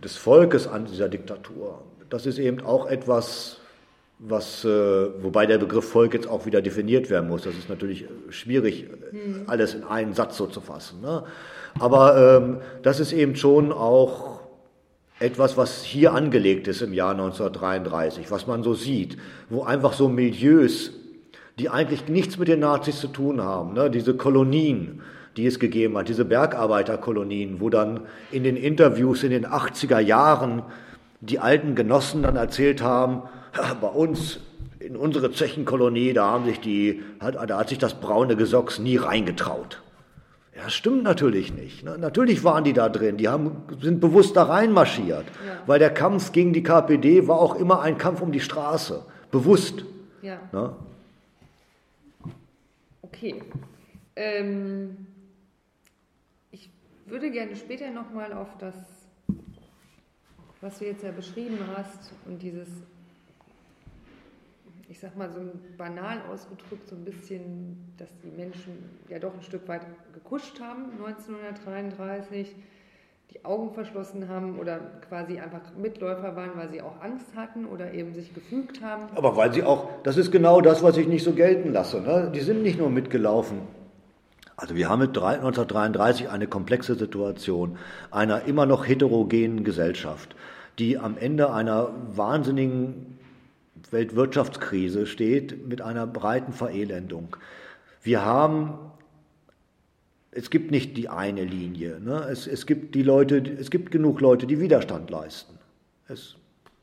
des Volkes an dieser Diktatur, das ist eben auch etwas, was, äh, wobei der Begriff Volk jetzt auch wieder definiert werden muss. Das ist natürlich schwierig, hm. alles in einen Satz so zu fassen. Ne? Aber ähm, das ist eben schon auch etwas, was hier angelegt ist im Jahr 1933, was man so sieht, wo einfach so Milieus, die eigentlich nichts mit den Nazis zu tun haben, ne, diese Kolonien, die es gegeben hat, diese Bergarbeiterkolonien, wo dann in den Interviews in den 80er Jahren die alten Genossen dann erzählt haben, bei uns in unsere Zechenkolonie, da, haben sich die, da hat sich das braune Gesocks nie reingetraut. Das stimmt natürlich nicht. Ne? Natürlich waren die da drin, die haben, sind bewusst da reinmarschiert, ja. weil der Kampf gegen die KPD war auch immer ein Kampf um die Straße, bewusst. Ja. Ne? Okay. Ähm, ich würde gerne später nochmal auf das, was du jetzt ja beschrieben hast und dieses ich sag mal so banal ausgedrückt, so ein bisschen, dass die Menschen ja doch ein Stück weit gekuscht haben 1933, die Augen verschlossen haben oder quasi einfach Mitläufer waren, weil sie auch Angst hatten oder eben sich gefügt haben. Aber weil sie auch, das ist genau das, was ich nicht so gelten lasse. Ne? Die sind nicht nur mitgelaufen. Also wir haben mit 1933 eine komplexe Situation einer immer noch heterogenen Gesellschaft, die am Ende einer wahnsinnigen Weltwirtschaftskrise steht mit einer breiten Verelendung. Wir haben, es gibt nicht die eine Linie. Ne? Es, es, gibt die Leute, es gibt genug Leute, die Widerstand leisten. Es,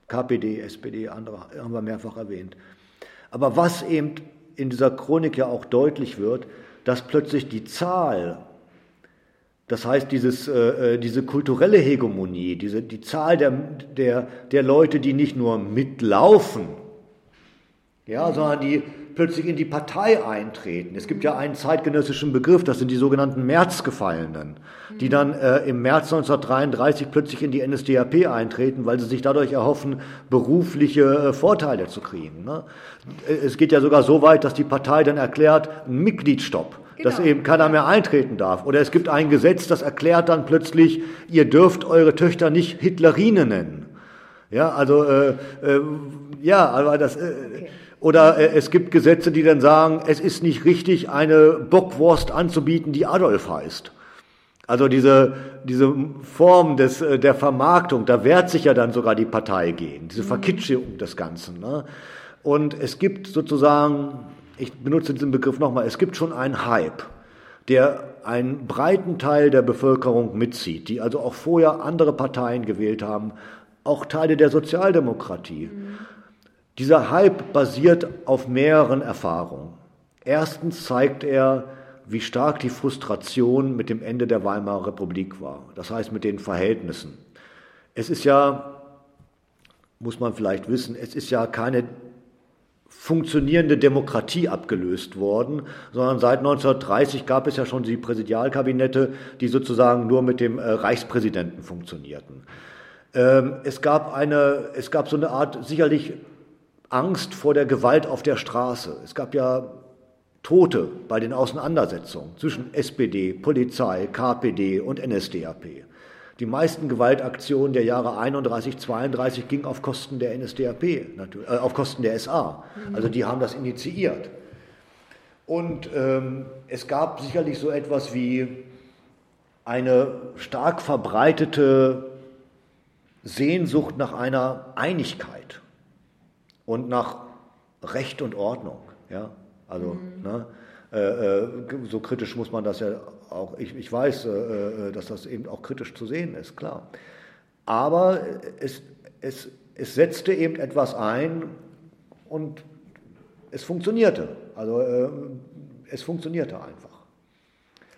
KPD, SPD, andere haben wir mehrfach erwähnt. Aber was eben in dieser Chronik ja auch deutlich wird, dass plötzlich die Zahl, das heißt dieses, äh, äh diese kulturelle Hegemonie, diese, die Zahl der, der, der Leute, die nicht nur mitlaufen, ja, sondern die plötzlich in die Partei eintreten. Es gibt ja einen zeitgenössischen Begriff, das sind die sogenannten Märzgefallenen, die dann äh, im März 1933 plötzlich in die NSDAP eintreten, weil sie sich dadurch erhoffen, berufliche äh, Vorteile zu kriegen. Ne? Äh, es geht ja sogar so weit, dass die Partei dann erklärt, einen Mitgliedsstopp. Genau. Dass eben keiner mehr eintreten darf. Oder es gibt ein Gesetz, das erklärt dann plötzlich, ihr dürft eure Töchter nicht Hitlerine nennen. Ja, also, äh, äh, ja, aber das, äh, okay. Oder äh, es gibt Gesetze, die dann sagen, es ist nicht richtig, eine Bockwurst anzubieten, die Adolf heißt. Also diese, diese Form des, äh, der Vermarktung, da wehrt sich ja dann sogar die Partei gegen, diese mhm. Verkitschung des Ganzen. Ne? Und es gibt sozusagen, ich benutze diesen Begriff nochmal, es gibt schon einen Hype, der einen breiten Teil der Bevölkerung mitzieht, die also auch vorher andere Parteien gewählt haben, auch Teile der Sozialdemokratie. Mhm. Dieser Hype basiert auf mehreren Erfahrungen. Erstens zeigt er, wie stark die Frustration mit dem Ende der Weimarer Republik war, das heißt mit den Verhältnissen. Es ist ja, muss man vielleicht wissen, es ist ja keine funktionierende Demokratie abgelöst worden, sondern seit 1930 gab es ja schon die Präsidialkabinette, die sozusagen nur mit dem äh, Reichspräsidenten funktionierten. Ähm, es gab eine, es gab so eine Art sicherlich Angst vor der Gewalt auf der Straße. Es gab ja Tote bei den Auseinandersetzungen zwischen SPD, Polizei, KPD und NSDAP. Die meisten Gewaltaktionen der Jahre 31, 32 gingen auf Kosten der NSDAP, äh, auf Kosten der SA. Also die haben das initiiert. Und ähm, es gab sicherlich so etwas wie eine stark verbreitete Sehnsucht nach einer Einigkeit und nach Recht und Ordnung. Ja? Also, mhm. ne? Äh, äh, so kritisch muss man das ja auch, ich, ich weiß, äh, äh, dass das eben auch kritisch zu sehen ist, klar. Aber es, es, es setzte eben etwas ein und es funktionierte. Also äh, es funktionierte einfach.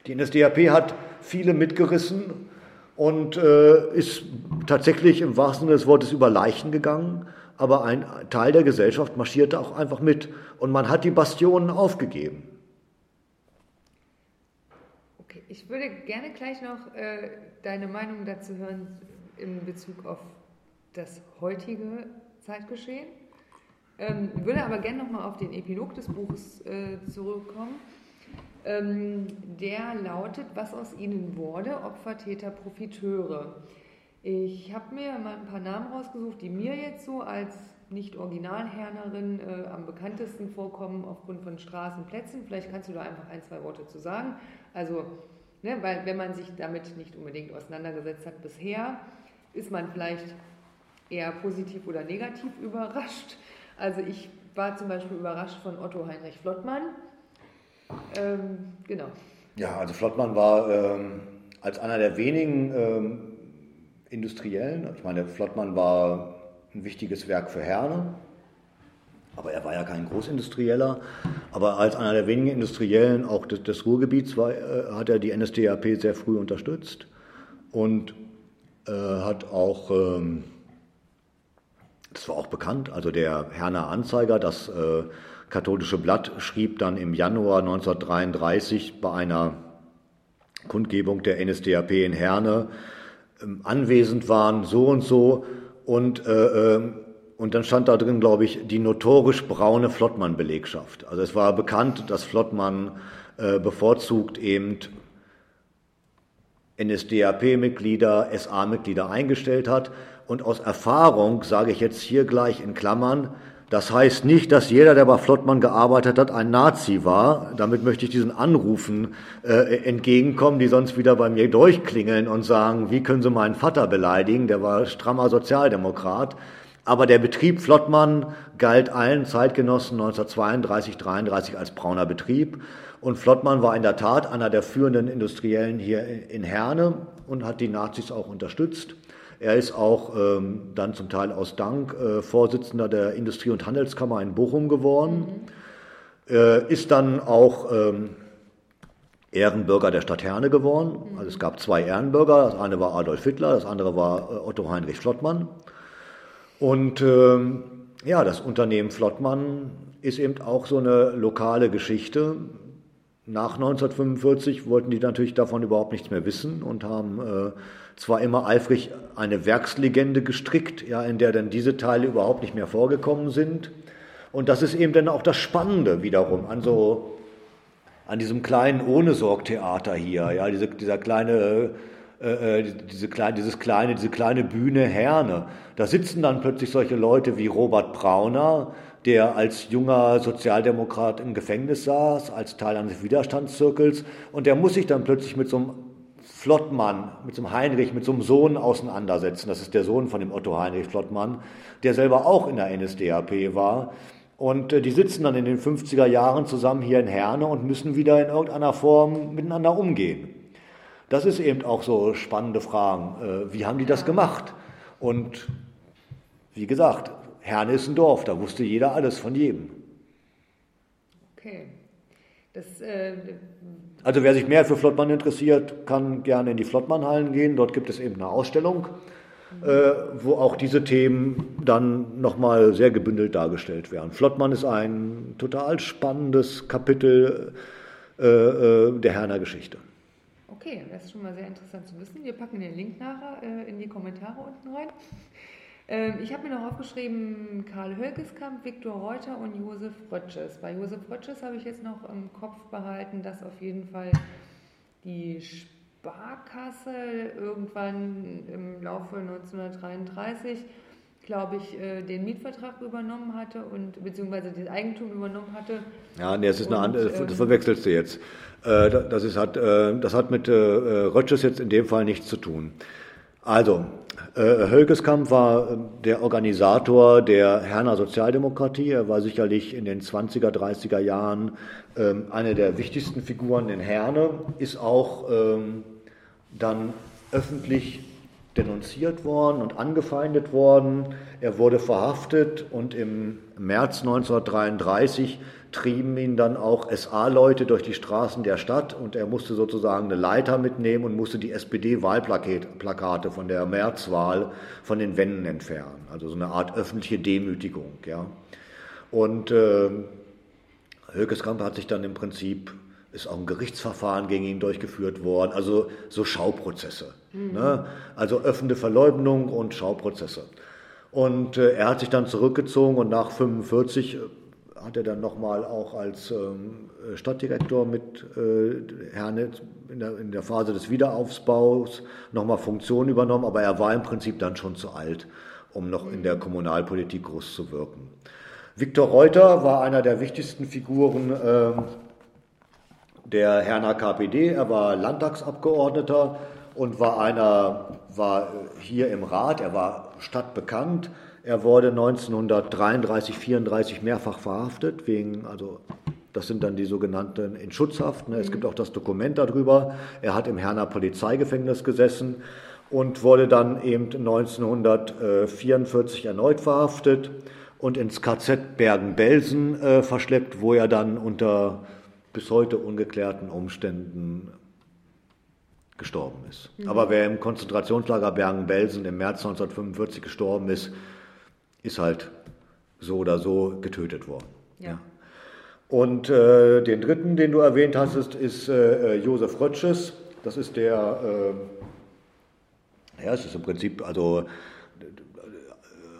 Die NSDAP hat viele mitgerissen und äh, ist tatsächlich im wahrsten Sinne des Wortes über Leichen gegangen aber ein Teil der Gesellschaft marschierte auch einfach mit und man hat die Bastionen aufgegeben. Okay, ich würde gerne gleich noch äh, deine Meinung dazu hören in Bezug auf das heutige Zeitgeschehen. Ähm, würde aber gerne noch mal auf den Epilog des Buches äh, zurückkommen. Ähm, der lautet, was aus ihnen wurde, Opfer, Täter, Profiteure. Ich habe mir mal ein paar Namen rausgesucht, die mir jetzt so als Nicht-Originalhernerin äh, am bekanntesten vorkommen aufgrund von Straßenplätzen. Vielleicht kannst du da einfach ein, zwei Worte zu sagen. Also, ne, weil wenn man sich damit nicht unbedingt auseinandergesetzt hat bisher, ist man vielleicht eher positiv oder negativ überrascht. Also ich war zum Beispiel überrascht von Otto Heinrich Flottmann. Ähm, genau. Ja, also Flottmann war ähm, als einer der wenigen ähm, Industriellen, ich meine, Flottmann war ein wichtiges Werk für Herne, aber er war ja kein Großindustrieller. Aber als einer der wenigen Industriellen auch des, des Ruhrgebiets war, äh, hat er die NSDAP sehr früh unterstützt und äh, hat auch, ähm, das war auch bekannt, also der Herner Anzeiger, das äh, katholische Blatt, schrieb dann im Januar 1933 bei einer Kundgebung der NSDAP in Herne, anwesend waren so und so und äh, ähm, und dann stand da drin, glaube ich, die notorisch braune Flottmann-Belegschaft. Also es war bekannt, dass Flottmann äh, bevorzugt eben NSDAP-Mitglieder, SA-Mitglieder eingestellt hat. Und aus Erfahrung sage ich jetzt hier gleich in Klammern, das heißt nicht, dass jeder, der bei Flottmann gearbeitet hat, ein Nazi war. Damit möchte ich diesen Anrufen äh, entgegenkommen, die sonst wieder bei mir durchklingeln und sagen, wie können Sie meinen Vater beleidigen? Der war strammer Sozialdemokrat. Aber der Betrieb Flottmann galt allen Zeitgenossen 1932, 33 als brauner Betrieb. Und Flottmann war in der Tat einer der führenden Industriellen hier in Herne und hat die Nazis auch unterstützt. Er ist auch ähm, dann zum Teil aus Dank äh, Vorsitzender der Industrie- und Handelskammer in Bochum geworden, mhm. äh, ist dann auch ähm, Ehrenbürger der Stadt Herne geworden. Mhm. Also es gab zwei Ehrenbürger, das eine war Adolf Hitler, das andere war äh, Otto Heinrich Flottmann. Und ähm, ja, das Unternehmen Flottmann ist eben auch so eine lokale Geschichte. Nach 1945 wollten die natürlich davon überhaupt nichts mehr wissen und haben äh, zwar immer eifrig eine Werkslegende gestrickt, ja, in der dann diese Teile überhaupt nicht mehr vorgekommen sind. Und das ist eben dann auch das Spannende wiederum an so an diesem kleinen Ohnesorgtheater hier, ja, diese, dieser kleine äh, äh, diese kleine, dieses kleine, diese kleine Bühne Herne. Da sitzen dann plötzlich solche Leute wie Robert Brauner, der als junger Sozialdemokrat im Gefängnis saß, als Teil eines Widerstandszirkels, und der muss sich dann plötzlich mit so einem Flottmann, mit so einem Heinrich, mit so einem Sohn auseinandersetzen. Das ist der Sohn von dem Otto Heinrich Flottmann, der selber auch in der NSDAP war. Und äh, die sitzen dann in den 50er Jahren zusammen hier in Herne und müssen wieder in irgendeiner Form miteinander umgehen. Das ist eben auch so spannende Fragen. Äh, wie haben die das gemacht? Und wie gesagt, Herne ist ein Dorf, da wusste jeder alles von jedem. Okay. Das, äh, also wer sich mehr für Flottmann interessiert, kann gerne in die Flottmannhallen gehen. Dort gibt es eben eine Ausstellung, äh, wo auch diese Themen dann nochmal sehr gebündelt dargestellt werden. Flottmann ist ein total spannendes Kapitel äh, äh der Herner Geschichte. Okay, das ist schon mal sehr interessant zu wissen. Wir packen den Link nachher äh, in die Kommentare unten rein. Ähm, ich habe mir noch aufgeschrieben, Karl Hölkeskamp, Viktor Reuter und Josef Rötsches. Bei Josef Rötsches habe ich jetzt noch im Kopf behalten, dass auf jeden Fall die Sparkasse irgendwann im Laufe 1933 glaube ich, äh, den Mietvertrag übernommen hatte und beziehungsweise das Eigentum übernommen hatte. Ja, nee, das ist und, eine andere, das ähm, verwechselst du jetzt. Äh, das, ist, hat, äh, das hat mit Rötschers jetzt in dem Fall nichts zu tun. Also, Hölgeskamp war der Organisator der Herner Sozialdemokratie. Er war sicherlich in den 20er, 30er Jahren ähm, eine der wichtigsten Figuren in Herne, ist auch ähm, dann öffentlich denunziert worden und angefeindet worden. Er wurde verhaftet und im März 1933 trieben ihn dann auch SA-Leute durch die Straßen der Stadt und er musste sozusagen eine Leiter mitnehmen und musste die SPD-Wahlplakate von der Märzwahl von den Wänden entfernen. Also so eine Art öffentliche Demütigung. Ja. Und äh, Höckeskamp hat sich dann im Prinzip ist auch ein Gerichtsverfahren gegen ihn durchgeführt worden, also so Schauprozesse. Mhm. Ne? Also öffnende Verleugnung und Schauprozesse. Und äh, er hat sich dann zurückgezogen und nach 1945 äh, hat er dann nochmal auch als ähm, Stadtdirektor mit äh, Herne in der, in der Phase des Wiederaufbaus nochmal Funktion übernommen, aber er war im Prinzip dann schon zu alt, um noch in der. Kommunalpolitik groß zu wirken. Viktor Reuter war einer der wichtigsten Figuren äh, der Herner KPD. Er war Landtagsabgeordneter und war einer, war hier im Rat, er war stadtbekannt. Er wurde 1933, 34 mehrfach verhaftet wegen also Das sind dann die sogenannten in Schutzhaft. Ne? Es gibt auch das Dokument darüber. Er hat im Herner Polizeigefängnis gesessen und wurde dann eben 1944 erneut verhaftet und ins KZ Bergen-Belsen äh, verschleppt, wo er dann unter bis heute ungeklärten Umständen gestorben ist. Mhm. Aber wer im Konzentrationslager Bergen-Belsen im März 1945 gestorben ist, ist halt so oder so getötet worden. Ja. ja. Und äh, den dritten, den du erwähnt hast, ist, ist äh, Josef Rötsches. Das ist der, äh, ja, es ist im Prinzip also äh,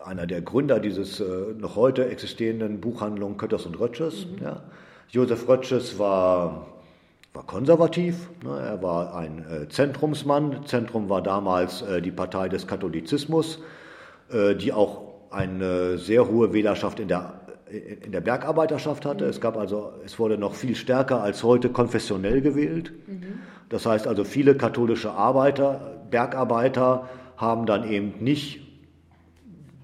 einer der Gründer dieses äh, noch heute existierenden Buchhandlung Kötters und Rötsches. Mhm. Ja. Josef Rötsches war, war konservativ, ne? er war ein äh, Zentrumsmann. Zentrum war damals die Partei des Katholizismus, die auch eine sehr hohe Wählerschaft in der in der Bergarbeiterschaft hatte. Es gab also, es wurde noch viel stärker als heute konfessionell gewählt. Mhm. Das heißt also, viele katholische Arbeiter, Bergarbeiter haben dann eben nicht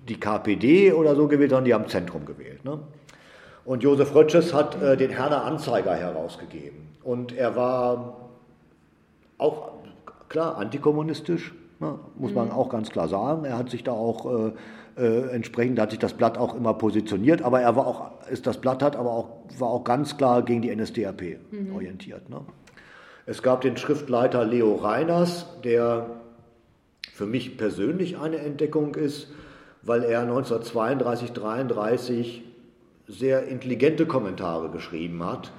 die KPD oder so gewählt, sondern die haben Zentrum gewählt. Ne? Und Josef Rötsches hat äh, den Herner Anzeiger herausgegeben. Und er war auch klar antikommunistisch, ne? muss mhm. man auch ganz klar sagen. Er hat sich da auch äh, äh, entsprechend hat sich das Blatt auch immer positioniert, aber er war auch, ist das Blatt hat, aber auch, war auch ganz klar gegen die NSDAP mhm. orientiert. Ne? Es gab den Schriftleiter Leo Reiners, der für mich persönlich eine Entdeckung ist, weil er 1932, 33 sehr intelligente Kommentare geschrieben hat.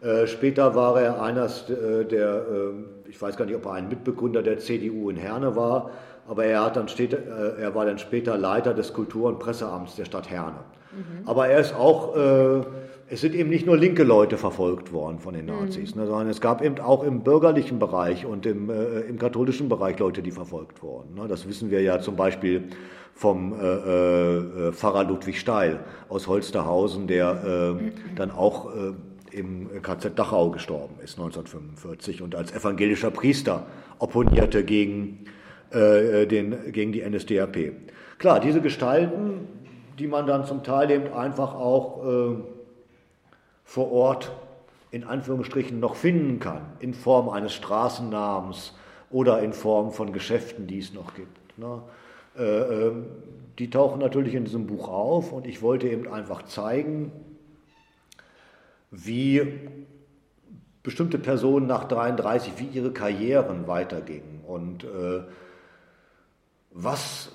Äh, später war er einer äh, der, äh, ich weiß gar nicht, ob er ein Mitbegründer der CDU in Herne war, aber er, dann steht, äh, er war dann später Leiter des Kultur- und Presseamts der Stadt Herne. Mhm. Aber er ist auch, äh, es sind eben nicht nur linke Leute verfolgt worden von den Nazis, mhm. ne, sondern es gab eben auch im bürgerlichen Bereich und im, äh, im katholischen Bereich Leute, die verfolgt wurden. Ne. Das wissen wir ja zum Beispiel vom äh, äh, Pfarrer Ludwig Steil aus Holsterhausen, der äh, dann auch im KZ Dachau gestorben ist 1945 und als evangelischer Priester opponierte gegen äh, den, gegen die NSDAP. Klar, diese Gestalten, die man dann zum Teil eben einfach auch äh, vor Ort in Anführungsstrichen noch finden kann, in Form eines Straßennamens oder in Form von Geschäften, die es noch gibt. Ne? Äh, ähm, die tauchen natürlich in diesem Buch auf und ich wollte eben einfach zeigen, wie bestimmte Personen nach 33, wie ihre Karrieren weitergingen und äh, was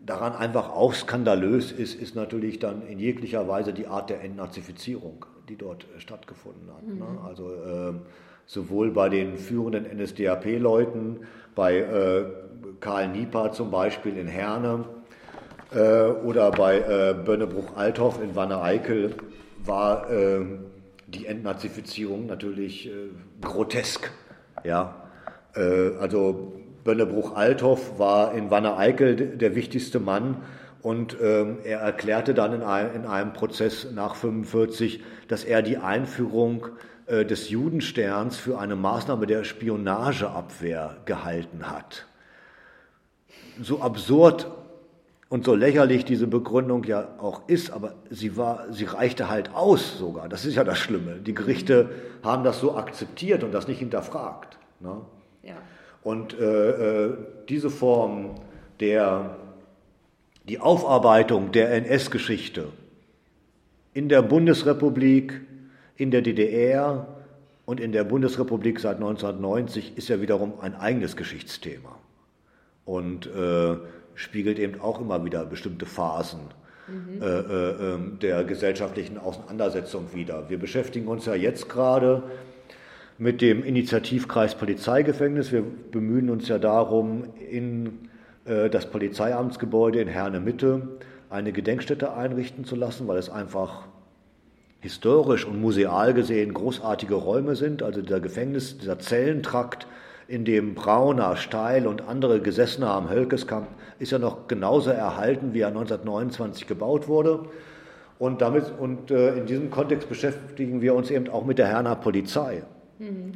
daran einfach auch skandalös ist, ist natürlich dann in jeglicher Weise die Art der Entnazifizierung, die dort äh, stattgefunden hat. Ne? Mhm. Ne? Also äh, sowohl bei den führenden NSDAP-Leuten, bei äh, Karl Nieper zum Beispiel in Herne äh, oder bei äh, Bönnebruch-Althoff in Wanne-Eickel war ähm, die Entnazifizierung natürlich äh, grotesk. Ja? also Bönnebruch-Althoff war in Wanne-Eickel der wichtigste Mann und ähm, er erklärte dann in einem, in einem Prozess nach 45, dass er die Einführung äh, des Judensterns für eine Maßnahme der Spionageabwehr gehalten hat. So absurd und so lächerlich diese Begründung ja auch ist, aber sie war, sie reichte halt aus sogar. Das ist ja das Schlimme. Die Gerichte haben das so akzeptiert und das nicht hinterfragt. Ne? Und äh, äh, diese Form der die Aufarbeitung der NS-Geschichte in der Bundesrepublik, in der DDR und in der Bundesrepublik seit 1990 ist ja wiederum ein eigenes Geschichtsthema und äh, spiegelt eben auch immer wieder bestimmte Phasen mhm. äh, äh, ähm, der gesellschaftlichen Auseinandersetzung wider. Wir beschäftigen uns ja jetzt gerade mit dem Initiativkreis Polizeigefängnis. Wir bemühen uns ja darum, in äh, das Polizeiamtsgebäude in Herne Mitte eine Gedenkstätte einrichten zu lassen, weil es einfach historisch und museal gesehen großartige Räume sind. Also dieser Gefängnis, dieser Zellentrakt, in dem Brauner, Steil und andere Gesessene am Hölkeskamp ist ja noch genauso erhalten, wie er 1929 gebaut wurde. Und, damit, und äh, in diesem Kontext beschäftigen wir uns eben auch mit der Herner Polizei. Mhm.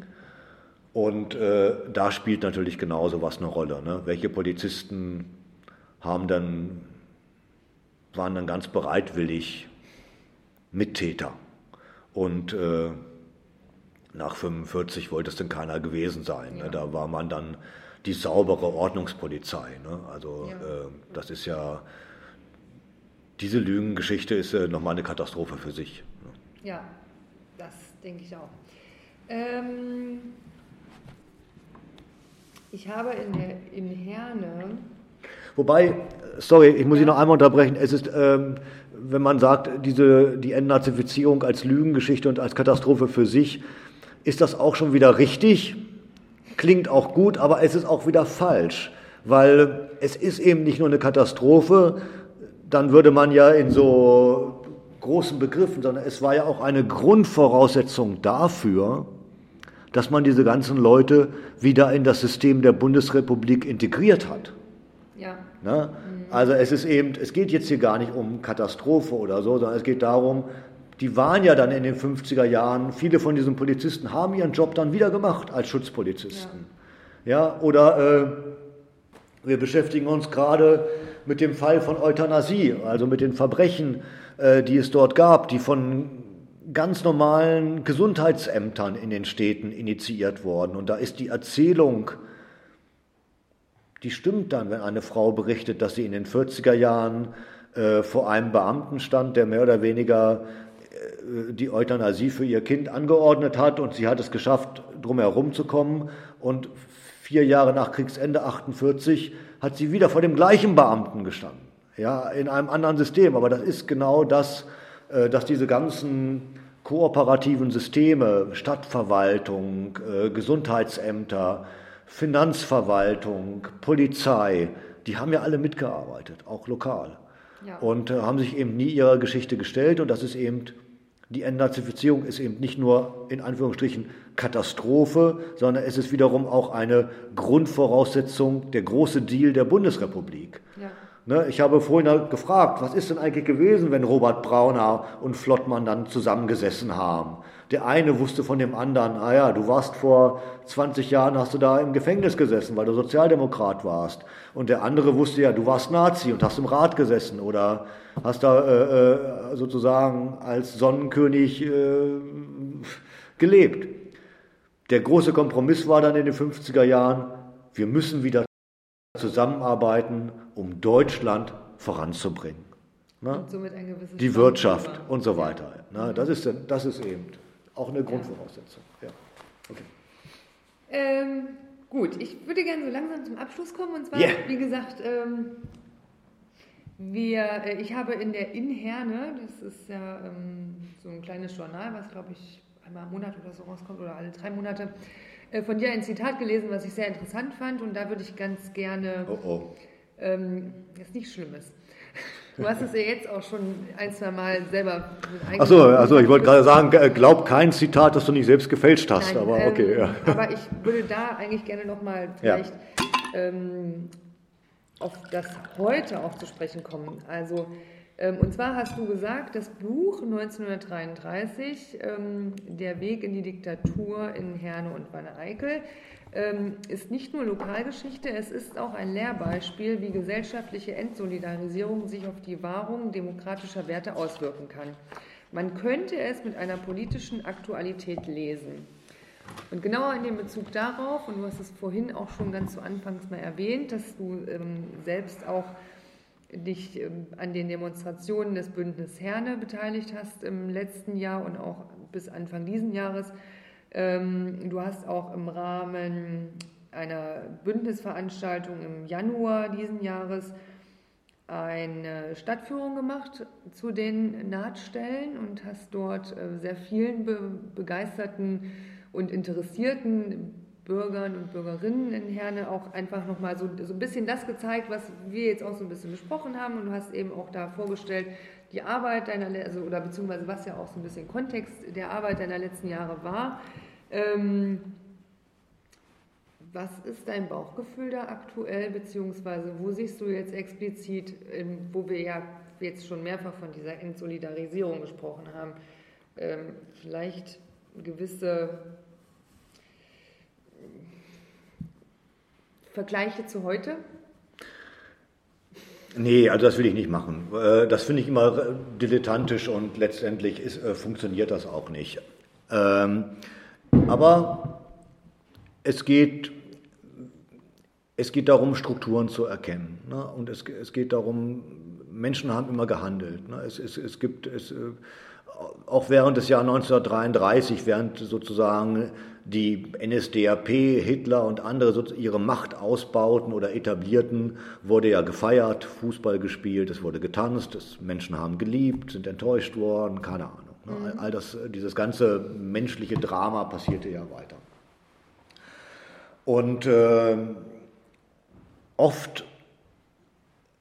Und äh, da spielt natürlich genauso was eine Rolle. Ne? Welche Polizisten haben dann, waren dann ganz bereitwillig Mittäter? Und äh, nach 45 wollte es denn keiner gewesen sein. Ne? Ja. Ne? Da war man dann die saubere Ordnungspolizei. Ne? Also Ja. äh, das ist ja, diese Lügengeschichte ist äh, nochmal eine Katastrophe für sich. Ne? Ja, das denke ich auch. Ähm, ich habe in, der, in Herne, Wobei, sorry, ich muss Sie noch einmal unterbrechen. Es ist, ähm, wenn man sagt, diese, die Entnazifizierung als Lügengeschichte und als Katastrophe für sich, ist das auch schon wieder richtig. Klingt auch gut, aber es ist auch wieder falsch, weil es ist eben nicht nur eine Katastrophe, dann würde man ja in so großen Begriffen, sondern es war ja auch eine Grundvoraussetzung dafür, dass man diese ganzen Leute wieder in das System der Bundesrepublik integriert hat. ja, Ne? Also es ist eben, es geht jetzt hier gar nicht um Katastrophe oder so, sondern es geht darum, die waren ja dann in den 50er Jahren, viele von diesen Polizisten haben ihren Job dann wieder gemacht als Schutzpolizisten. Ja, oder äh, wir beschäftigen uns gerade mit dem Fall von Euthanasie, also mit den Verbrechen, äh, die es dort gab, die von ganz normalen Gesundheitsämtern in den Städten initiiert wurden. Und da ist die Erzählung, die stimmt dann, wenn eine Frau berichtet, dass sie in den 40er Jahren äh, vor einem Beamten stand, der mehr oder weniger äh, die Euthanasie für ihr Kind angeordnet hat und sie hat es geschafft, drumherum zu kommen. Und vier Jahre nach Kriegsende 48 hat sie wieder vor dem gleichen Beamten gestanden. Ja, in einem anderen System. Aber das ist genau das, dass diese ganzen kooperativen Systeme, Stadtverwaltung, äh, Gesundheitsämter, Finanzverwaltung, Polizei, die haben ja alle mitgearbeitet, auch lokal. Ja. Und äh, haben sich eben nie ihrer Geschichte gestellt. Und das ist eben, die Entnazifizierung ist eben nicht nur in Anführungsstrichen Katastrophe, sondern es ist wiederum auch eine Grundvoraussetzung, der große Deal der Bundesrepublik. ja, Ne, ich habe vorhin gefragt, was ist denn eigentlich gewesen, wenn Robert Brauner und Flottmann dann zusammengesessen haben? Der eine wusste von dem anderen, ah ja, du warst vor 20 Jahren, hast du da im Gefängnis gesessen, weil du Sozialdemokrat warst. Und der andere wusste ja, du warst Nazi und hast im Rat gesessen oder hast da äh, äh, sozusagen als Sonnenkönig äh, gelebt. Der große Kompromiss war dann in den 50er Jahren, wir müssen wieder zusammenarbeiten, um Deutschland voranzubringen. Ne? Die Wirtschaft und so weiter. Ne? Das, ist, das ist eben auch eine Grundvoraussetzung. Ja. Okay. Ähm, gut, ich würde gerne so langsam zum Abschluss kommen. Und zwar, Yeah. wie gesagt, ähm, wir, äh, ich habe in der Inherne, das ist ja ähm, so ein kleines Journal, was glaube ich einmal im Monat oder so rauskommt oder alle drei Monate, von dir ein Zitat gelesen, was ich sehr interessant fand. Und da würde ich ganz gerne, Oh oh. ähm, das ist nichts Schlimmes. Du hast es ja jetzt auch schon ein, zwei Mal selber Achso, also ich wollte gerade sagen, äh, glaub kein Zitat, das du nicht selbst gefälscht hast, Nein, aber ähm, okay. Ja. Aber ich würde da eigentlich gerne nochmal Ja. vielleicht ähm, auf das heute auch zu sprechen kommen. Also, und zwar hast du gesagt, das Buch 1933, ähm, Der Weg in die Diktatur in Herne und Wanne-Eickel, ähm, ist nicht nur Lokalgeschichte, es ist auch ein Lehrbeispiel, wie gesellschaftliche Entsolidarisierung sich auf die Wahrung demokratischer Werte auswirken kann. Man könnte es mit einer politischen Aktualität lesen. Und genauer in dem Bezug darauf, und du hast es vorhin auch schon ganz zu Anfangs mal erwähnt, dass du ähm, selbst auch dich ähm, an den Demonstrationen des Bündnis Herne beteiligt hast im letzten Jahr und auch bis Anfang diesen Jahres. Ähm, du hast auch im Rahmen einer Bündnisveranstaltung im Januar diesen Jahres eine Stadtführung gemacht zu den Nahtstellen und hast dort äh, sehr vielen be begeisterten und interessierten Bürgern und Bürgerinnen in Herne auch einfach nochmal so, so ein bisschen das gezeigt, was wir jetzt auch so ein bisschen besprochen haben. Und du hast eben auch da vorgestellt, die Arbeit deiner, also, oder beziehungsweise was ja auch so ein bisschen Kontext der Arbeit deiner letzten Jahre war. Ähm, was ist dein Bauchgefühl da aktuell, beziehungsweise wo siehst du jetzt explizit, ähm, wo wir ja jetzt schon mehrfach von dieser Entsolidarisierung gesprochen haben, ähm, vielleicht gewisse Vergleiche zu heute? Nee, also das will ich nicht machen. Äh, das finde ich immer dilettantisch und letztendlich ist, äh, funktioniert das auch nicht. Ähm, aber es geht, es geht darum, Strukturen zu erkennen. Ne? Und es, geht darum, Menschen haben immer gehandelt. Ne? Es, es, es gibt, es, äh, auch während des Jahres 1933, während sozusagen die NSDAP, Hitler und andere ihre Macht ausbauten oder etablierten, wurde ja gefeiert, Fußball gespielt, es wurde getanzt, es, Menschen haben geliebt, sind enttäuscht worden, keine Ahnung. Ne? Mhm. All das, dieses ganze menschliche Drama passierte ja weiter. Und äh, oft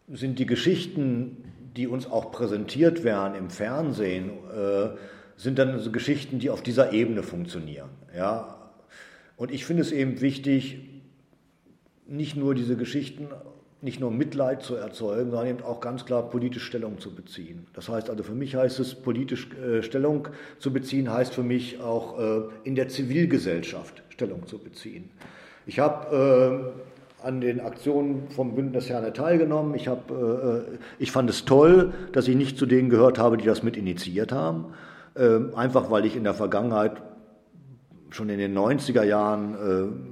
sind die Geschichten, die uns auch präsentiert werden im Fernsehen, äh, sind dann so Geschichten, die auf dieser Ebene funktionieren. Ja? Und ich finde es eben wichtig, nicht nur diese Geschichten, nicht nur Mitleid zu erzeugen, sondern eben auch ganz klar politisch Stellung zu beziehen. Das heißt also, für mich heißt es, politisch äh, Stellung zu beziehen, heißt für mich auch äh, in der Zivilgesellschaft Stellung zu beziehen. Ich habe äh, an den Aktionen vom Bündnis Herne teilgenommen. Ich, hab, äh, ich fand es toll, dass ich nicht zu denen gehört habe, die das mit initiiert haben. Ähm, einfach weil ich in der Vergangenheit schon in den 90er Jahren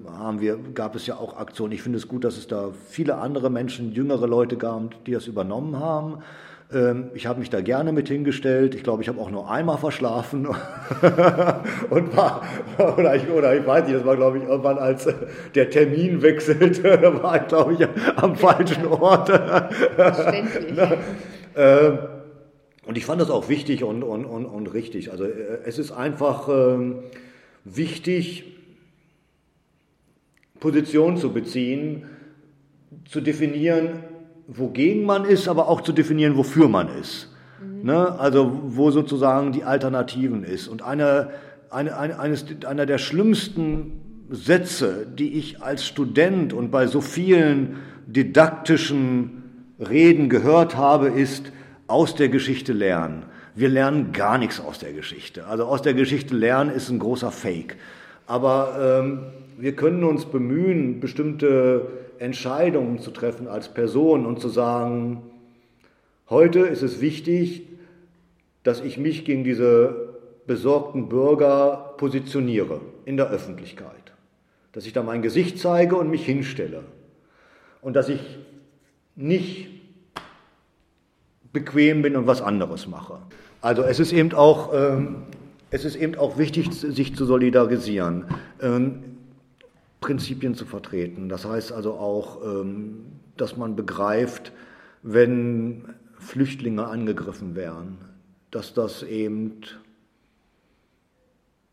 äh, haben wir, gab es ja auch Aktionen. Ich finde es gut, dass es da viele andere Menschen, jüngere Leute gab, die das übernommen haben. Ähm, ich habe mich da gerne mit hingestellt. Ich glaube, ich habe auch nur einmal verschlafen und war, oder ich, oder ich weiß nicht, das war, glaube ich, irgendwann, als der Termin wechselte, da war ich, glaube ich, am falschen Ort. Verständlich. Ähm, und ich fand das auch wichtig und, und, und, und richtig. Also äh, es ist einfach ähm, wichtig, Position zu beziehen, zu definieren, wogegen man ist, aber auch zu definieren, wofür man ist. Mhm. Ne? Also wo sozusagen die Alternativen ist. Und eine, eine, eine, eines, einer der schlimmsten Sätze, die ich als Student und bei so vielen didaktischen Reden gehört habe, ist, aus der Geschichte lernen. Wir lernen gar nichts aus der Geschichte. Also aus der Geschichte lernen ist ein großer Fake. Aber ähm, wir können uns bemühen, bestimmte Entscheidungen zu treffen als Person und zu sagen, heute ist es wichtig, dass ich mich gegen diese besorgten Bürger positioniere in der Öffentlichkeit. Dass ich da mein Gesicht zeige und mich hinstelle. Und dass ich nicht bequem bin und was anderes mache. Also es ist eben auch, ähm, es ist eben auch wichtig, sich zu solidarisieren, ähm, Prinzipien zu vertreten. Das heißt also auch, ähm, dass man begreift, wenn Flüchtlinge angegriffen werden, dass das eben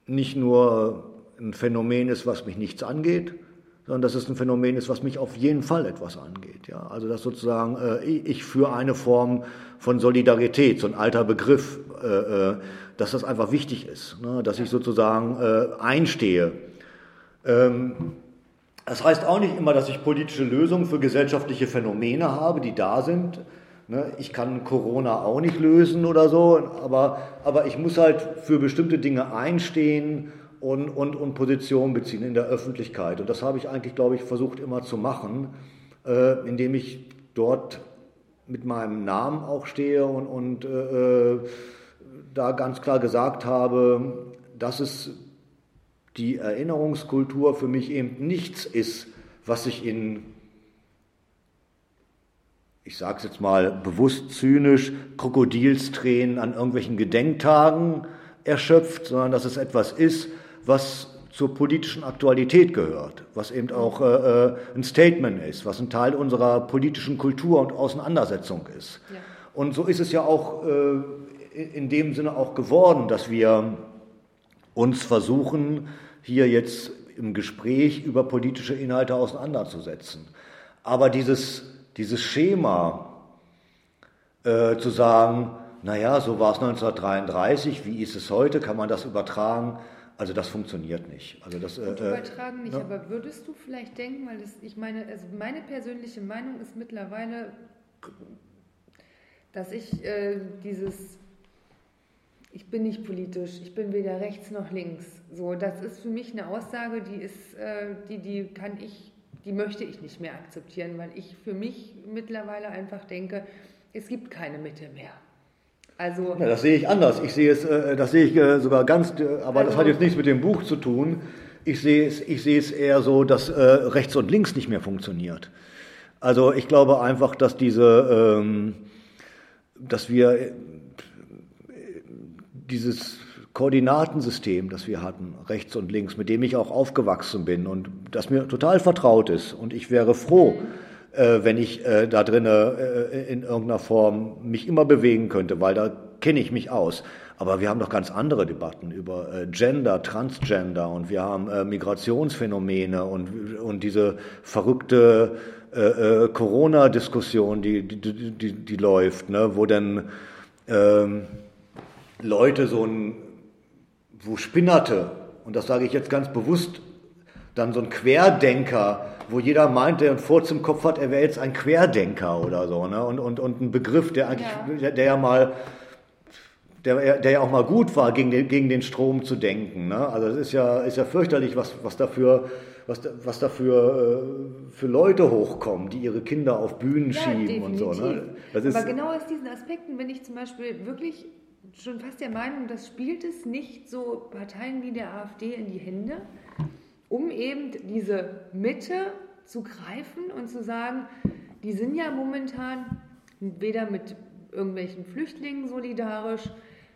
nicht nur ein Phänomen ist, was mich nichts angeht, sondern dass es ein Phänomen ist, was mich auf jeden Fall etwas angeht. Ja? Also dass sozusagen äh, ich für eine Form von Solidarität, so ein alter Begriff, äh, äh, dass das einfach wichtig ist, ne? dass ich sozusagen äh, einstehe. Ähm, das heißt auch nicht immer, dass ich politische Lösungen für gesellschaftliche Phänomene habe, die da sind. Ne? Ich kann Corona auch nicht lösen oder so, aber, aber ich muss halt für bestimmte Dinge einstehen und, und, und Position beziehen in der Öffentlichkeit. Und das habe ich eigentlich, glaube ich, versucht immer zu machen, äh, indem ich dort mit meinem Namen auch stehe und, und äh, da ganz klar gesagt habe, dass es die Erinnerungskultur für mich eben nichts ist, was sich in, ich sage es jetzt mal bewusst zynisch, Krokodilstränen an irgendwelchen Gedenktagen erschöpft, sondern dass es etwas ist, was zur politischen Aktualität gehört, was eben auch äh, äh, ein Statement ist, was ein Teil unserer politischen Kultur und Auseinandersetzung ist. Ja. Und so ist es ja auch äh, in dem Sinne auch geworden, dass wir uns versuchen, hier jetzt im Gespräch über politische Inhalte auseinanderzusetzen. Aber dieses, dieses Schema äh, zu sagen, naja, so war es 1933, wie ist es heute, kann man das übertragen? Also das funktioniert nicht. Also das, äh, übertragen nicht, ne? aber würdest du vielleicht denken, weil das, ich meine, also meine persönliche Meinung ist mittlerweile, dass ich äh, dieses, ich bin nicht politisch, ich bin weder rechts noch links. So, das ist für mich eine Aussage, die ist, äh, die, die kann ich die möchte ich nicht mehr akzeptieren, weil ich für mich mittlerweile einfach denke, es gibt keine Mitte mehr. Also, ja, das sehe ich anders. Ich sehe es, äh, das sehe ich äh, sogar ganz, äh, aber also, das hat jetzt nichts mit dem Buch zu tun. Ich sehe es, ich sehe es eher so, dass rechts und links nicht mehr funktioniert. Also ich glaube einfach, dass diese, ähm, dass wir dieses Koordinatensystem, das wir hatten, rechts und links, mit dem ich auch aufgewachsen bin und das mir total vertraut ist. Und ich wäre froh, äh, wenn ich äh, da drinnen äh, in irgendeiner Form mich immer bewegen könnte, weil da kenne ich mich aus. Aber wir haben doch ganz andere Debatten über äh, Gender, Transgender und wir haben äh, Migrationsphänomene und, und diese verrückte äh, Corona-Diskussion, die, die, die, die, läuft, ne? wo dann ähm, Leute so ein wo Spinnerte, und das sage ich jetzt ganz bewusst, dann so ein Querdenker, wo jeder meint, der einen Furz im Kopf hat, er wäre jetzt ein Querdenker oder so, ne? und, und, und ein Begriff, der eigentlich, ja. Der, ja mal, der, der ja auch mal gut war, gegen den, gegen den Strom zu denken. Ne? Also es ist ja, ist ja fürchterlich, was, was dafür was, was da für, äh, für Leute hochkommen, die ihre Kinder auf Bühnen ja, schieben definitiv. und so. Ne? Aber genau aus diesen Aspekten bin ich zum Beispiel wirklich schon fast der Meinung, das spielt es nicht so Parteien wie der AfD in die Hände, um eben diese Mitte zu greifen und zu sagen, die sind ja momentan weder mit irgendwelchen Flüchtlingen solidarisch,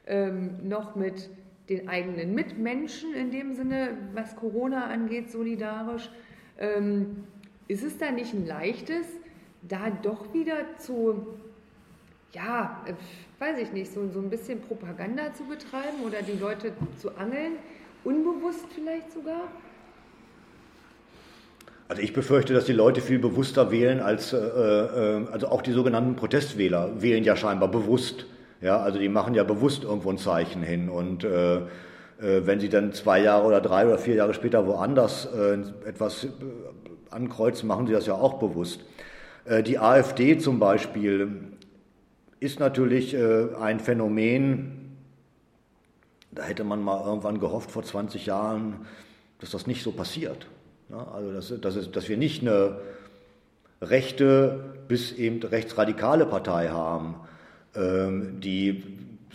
ähm, noch mit den eigenen Mitmenschen in dem Sinne, was Corona angeht, solidarisch. Ähm, ist es da nicht ein leichtes, da doch wieder zu ja, äh, weiß ich nicht, so, so ein bisschen Propaganda zu betreiben oder die Leute zu angeln, unbewusst vielleicht sogar? Also ich befürchte, dass die Leute viel bewusster wählen als, äh, äh, also auch die sogenannten Protestwähler wählen ja scheinbar bewusst. Ja, also die machen ja bewusst irgendwo ein Zeichen hin und äh, äh wenn sie dann zwei Jahre oder drei oder vier Jahre später woanders äh, etwas ankreuzen, machen sie das ja auch bewusst. Die AfD zum Beispiel ist natürlich äh, ein Phänomen, da hätte man mal irgendwann gehofft vor 20 Jahren, dass das nicht so passiert. Ja, also dass, dass, es, dass wir nicht eine rechte bis eben rechtsradikale Partei haben, ähm, die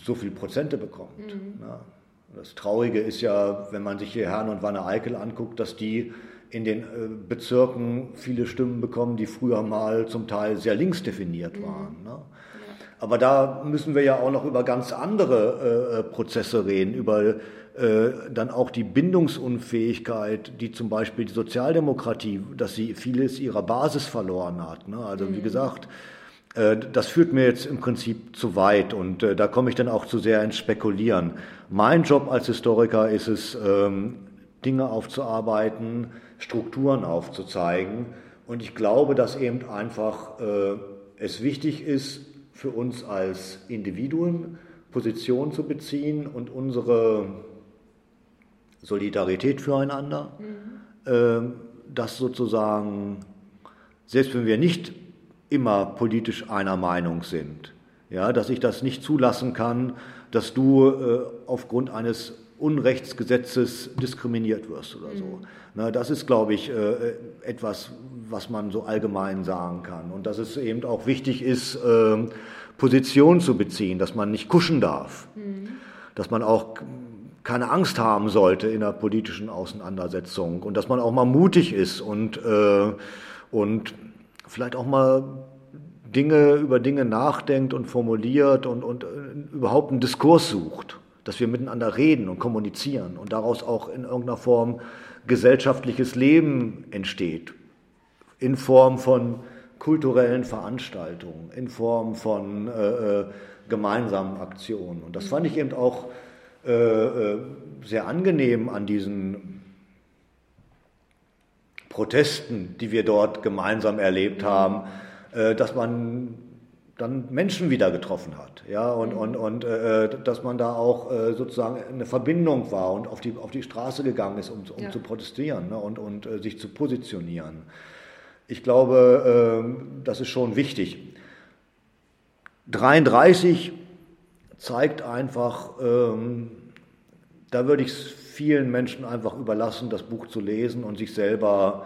so viele Prozente bekommt. Mhm. Ja, das Traurige ist ja, wenn man sich hier Herrn und Wanne Eickel anguckt, dass die in den äh, Bezirken viele Stimmen bekommen, die früher mal zum Teil sehr links definiert mhm. waren. Ne? Aber da müssen wir ja auch noch über ganz andere äh, äh, Prozesse reden, über dann auch die Bindungsunfähigkeit, die zum Beispiel die Sozialdemokratie, dass sie vieles ihrer Basis verloren hat. Ne? Also mhm. wie gesagt, äh, das führt mir jetzt im Prinzip zu weit und äh, da komme ich dann auch zu sehr ins Spekulieren. Mein Job als Historiker ist es, ähm, Dinge aufzuarbeiten, Strukturen aufzuzeigen und ich glaube, dass eben einfach äh, es wichtig ist, für uns als Individuen Position zu beziehen und unsere Solidarität füreinander, mhm. äh, das sozusagen, selbst wenn wir nicht immer politisch einer Meinung sind, ja, dass ich das nicht zulassen kann, dass du äh, aufgrund eines Unrechtsgesetzes diskriminiert wirst oder so. Mhm. Na, das ist, glaube ich, äh, etwas, was man so allgemein sagen kann. Und dass es eben auch wichtig ist, äh, Position zu beziehen, dass man nicht kuschen darf, mhm. dass man auch keine Angst haben sollte in der politischen Auseinandersetzung und dass man auch mal mutig ist und, äh, und vielleicht auch mal Dinge über Dinge nachdenkt und formuliert und, und äh, überhaupt einen Diskurs sucht dass wir miteinander reden und kommunizieren und daraus auch in irgendeiner Form gesellschaftliches Leben entsteht. In Form von kulturellen Veranstaltungen, in Form von äh, äh gemeinsamen Aktionen. Und das fand ich eben auch sehr angenehm an diesen Protesten, die wir dort gemeinsam erlebt haben, äh, dass man dann Menschen wieder getroffen hat. Ja, und, und, und äh, dass man da auch äh, sozusagen eine Verbindung war und auf die, auf die Straße gegangen ist, um, um ja. zu protestieren ne, und, und äh, sich zu positionieren. Ich glaube, ähm, das ist schon wichtig. 33 zeigt einfach, ähm, da würde ich es vielen Menschen einfach überlassen, das Buch zu lesen und sich selber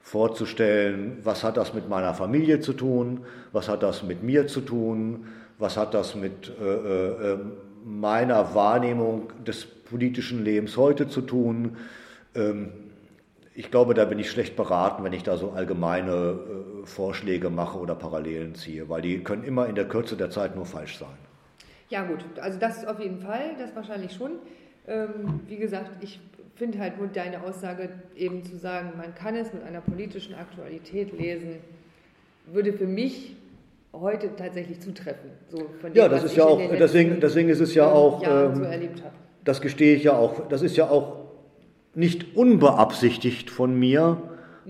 vorzustellen, was hat das mit meiner Familie zu tun, was hat das mit mir zu tun, was hat das mit äh, äh, meiner Wahrnehmung des politischen Lebens heute zu tun. Ähm, ich glaube, da bin ich schlecht beraten, wenn ich da so allgemeine äh, Vorschläge mache oder Parallelen ziehe, weil die können immer in der Kürze der Zeit nur falsch sein. Ja gut, also das auf jeden Fall, das wahrscheinlich schon. Ähm, wie gesagt, ich finde halt nur deine Aussage eben zu sagen, man kann es mit einer politischen Aktualität lesen, würde für mich heute tatsächlich zutreffen. So dem, ja, das ist ja auch, deswegen, deswegen ist es ja auch, ähm, so das gestehe ich ja auch, das ist ja auch nicht unbeabsichtigt von mir.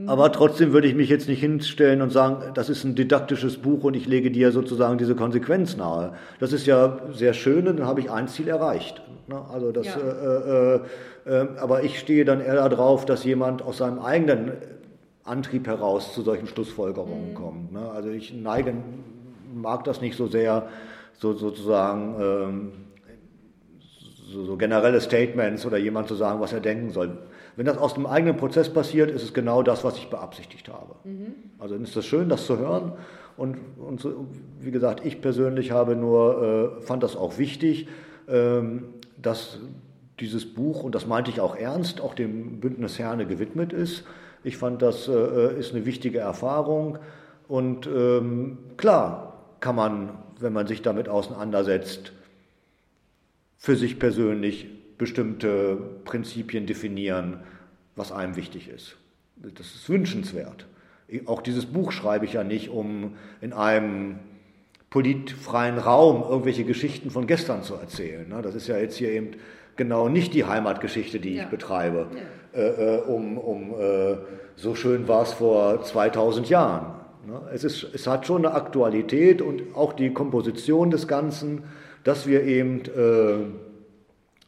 Aber trotzdem würde ich mich jetzt nicht hinstellen und sagen, das ist ein didaktisches Buch und ich lege dir sozusagen diese Konsequenz nahe. Das ist ja sehr schön und dann habe ich ein Ziel erreicht. Ne? Also das, ja. äh, äh, äh, aber ich stehe dann eher darauf, dass jemand aus seinem eigenen Antrieb heraus zu solchen Schlussfolgerungen mhm. kommt. Ne? Also ich neige, mag das nicht so sehr, so sozusagen ähm, so, so, generelle Statements oder jemand zu sagen, was er denken soll. Wenn das aus dem eigenen Prozess passiert, ist es genau das, was ich beabsichtigt habe. Mhm. Also ist es schön, das zu hören. Und, und so, wie gesagt, ich persönlich habe nur, äh, fand das auch wichtig, ähm, dass dieses Buch, und das meinte ich auch ernst, auch dem Bündnis Herne gewidmet ist. Ich fand, das äh, ist eine wichtige Erfahrung. Und ähm, klar kann man, wenn man sich damit auseinandersetzt, für sich persönlich bestimmte Prinzipien definieren, was einem wichtig ist. Das ist wünschenswert. Auch dieses Buch schreibe ich ja nicht, um in einem politfreien Raum irgendwelche Geschichten von gestern zu erzählen. Ne? Das ist ja jetzt hier eben genau nicht die Heimatgeschichte, die ja. ich betreibe, ja. Äh, äh, um, um äh, so schön war es vor 2000 Jahren. Ne? Es, ist, es hat schon eine Aktualität und auch die Komposition des Ganzen, dass wir eben äh,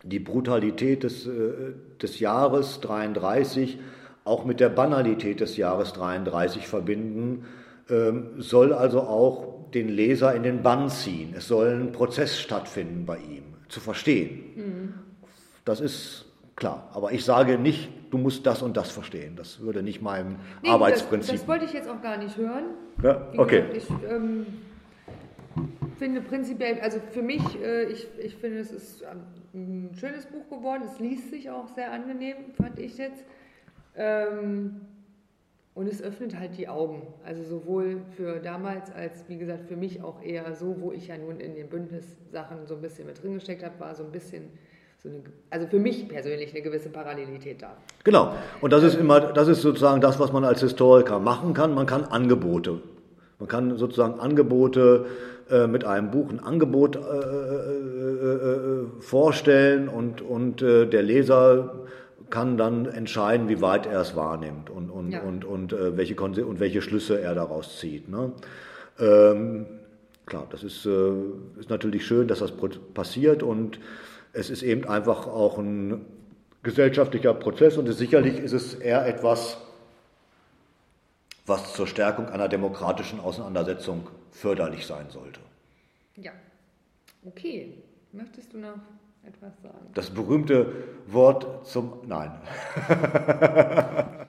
die Brutalität des, äh, des Jahres 33 auch mit der Banalität des Jahres 33 verbinden, ähm, soll also auch den Leser in den Bann ziehen. Es soll ein Prozess stattfinden bei ihm, zu verstehen. Mhm. Das ist klar. Aber ich sage nicht, du musst das und das verstehen. Das würde nicht meinem nee, Arbeitsprinzip. Das, das, wollte ich jetzt auch gar nicht hören. Ja, okay. Ich ähm, finde prinzipiell, also für mich, äh, ich, ich finde, es ist ein schönes Buch geworden. Es liest sich auch sehr angenehm, fand ich jetzt. Ähm, und es öffnet halt die Augen. Also sowohl für damals als, wie gesagt, für mich auch eher so, wo ich ja nun in den Bündnissachen so ein bisschen mit drin gesteckt habe, war so ein bisschen so eine, also für mich persönlich eine gewisse Parallelität da. Genau. Und das ist immer, das ist sozusagen das, was man als Historiker machen kann. Man kann Angebote. Man kann sozusagen Angebote äh, mit einem Buch ein Angebot äh, äh, vorstellen und, und der Leser kann dann entscheiden, wie weit er es wahrnimmt und, und, ja. und, und, welche, und welche Schlüsse er daraus zieht. Ne? Ähm, klar, das ist, ist natürlich schön, dass das passiert und es ist eben einfach auch ein gesellschaftlicher Prozess und sicherlich ist es eher etwas, was zur Stärkung einer demokratischen Auseinandersetzung förderlich sein sollte. Ja, okay. Möchtest du noch etwas sagen? Das berühmte Wort zum Nein.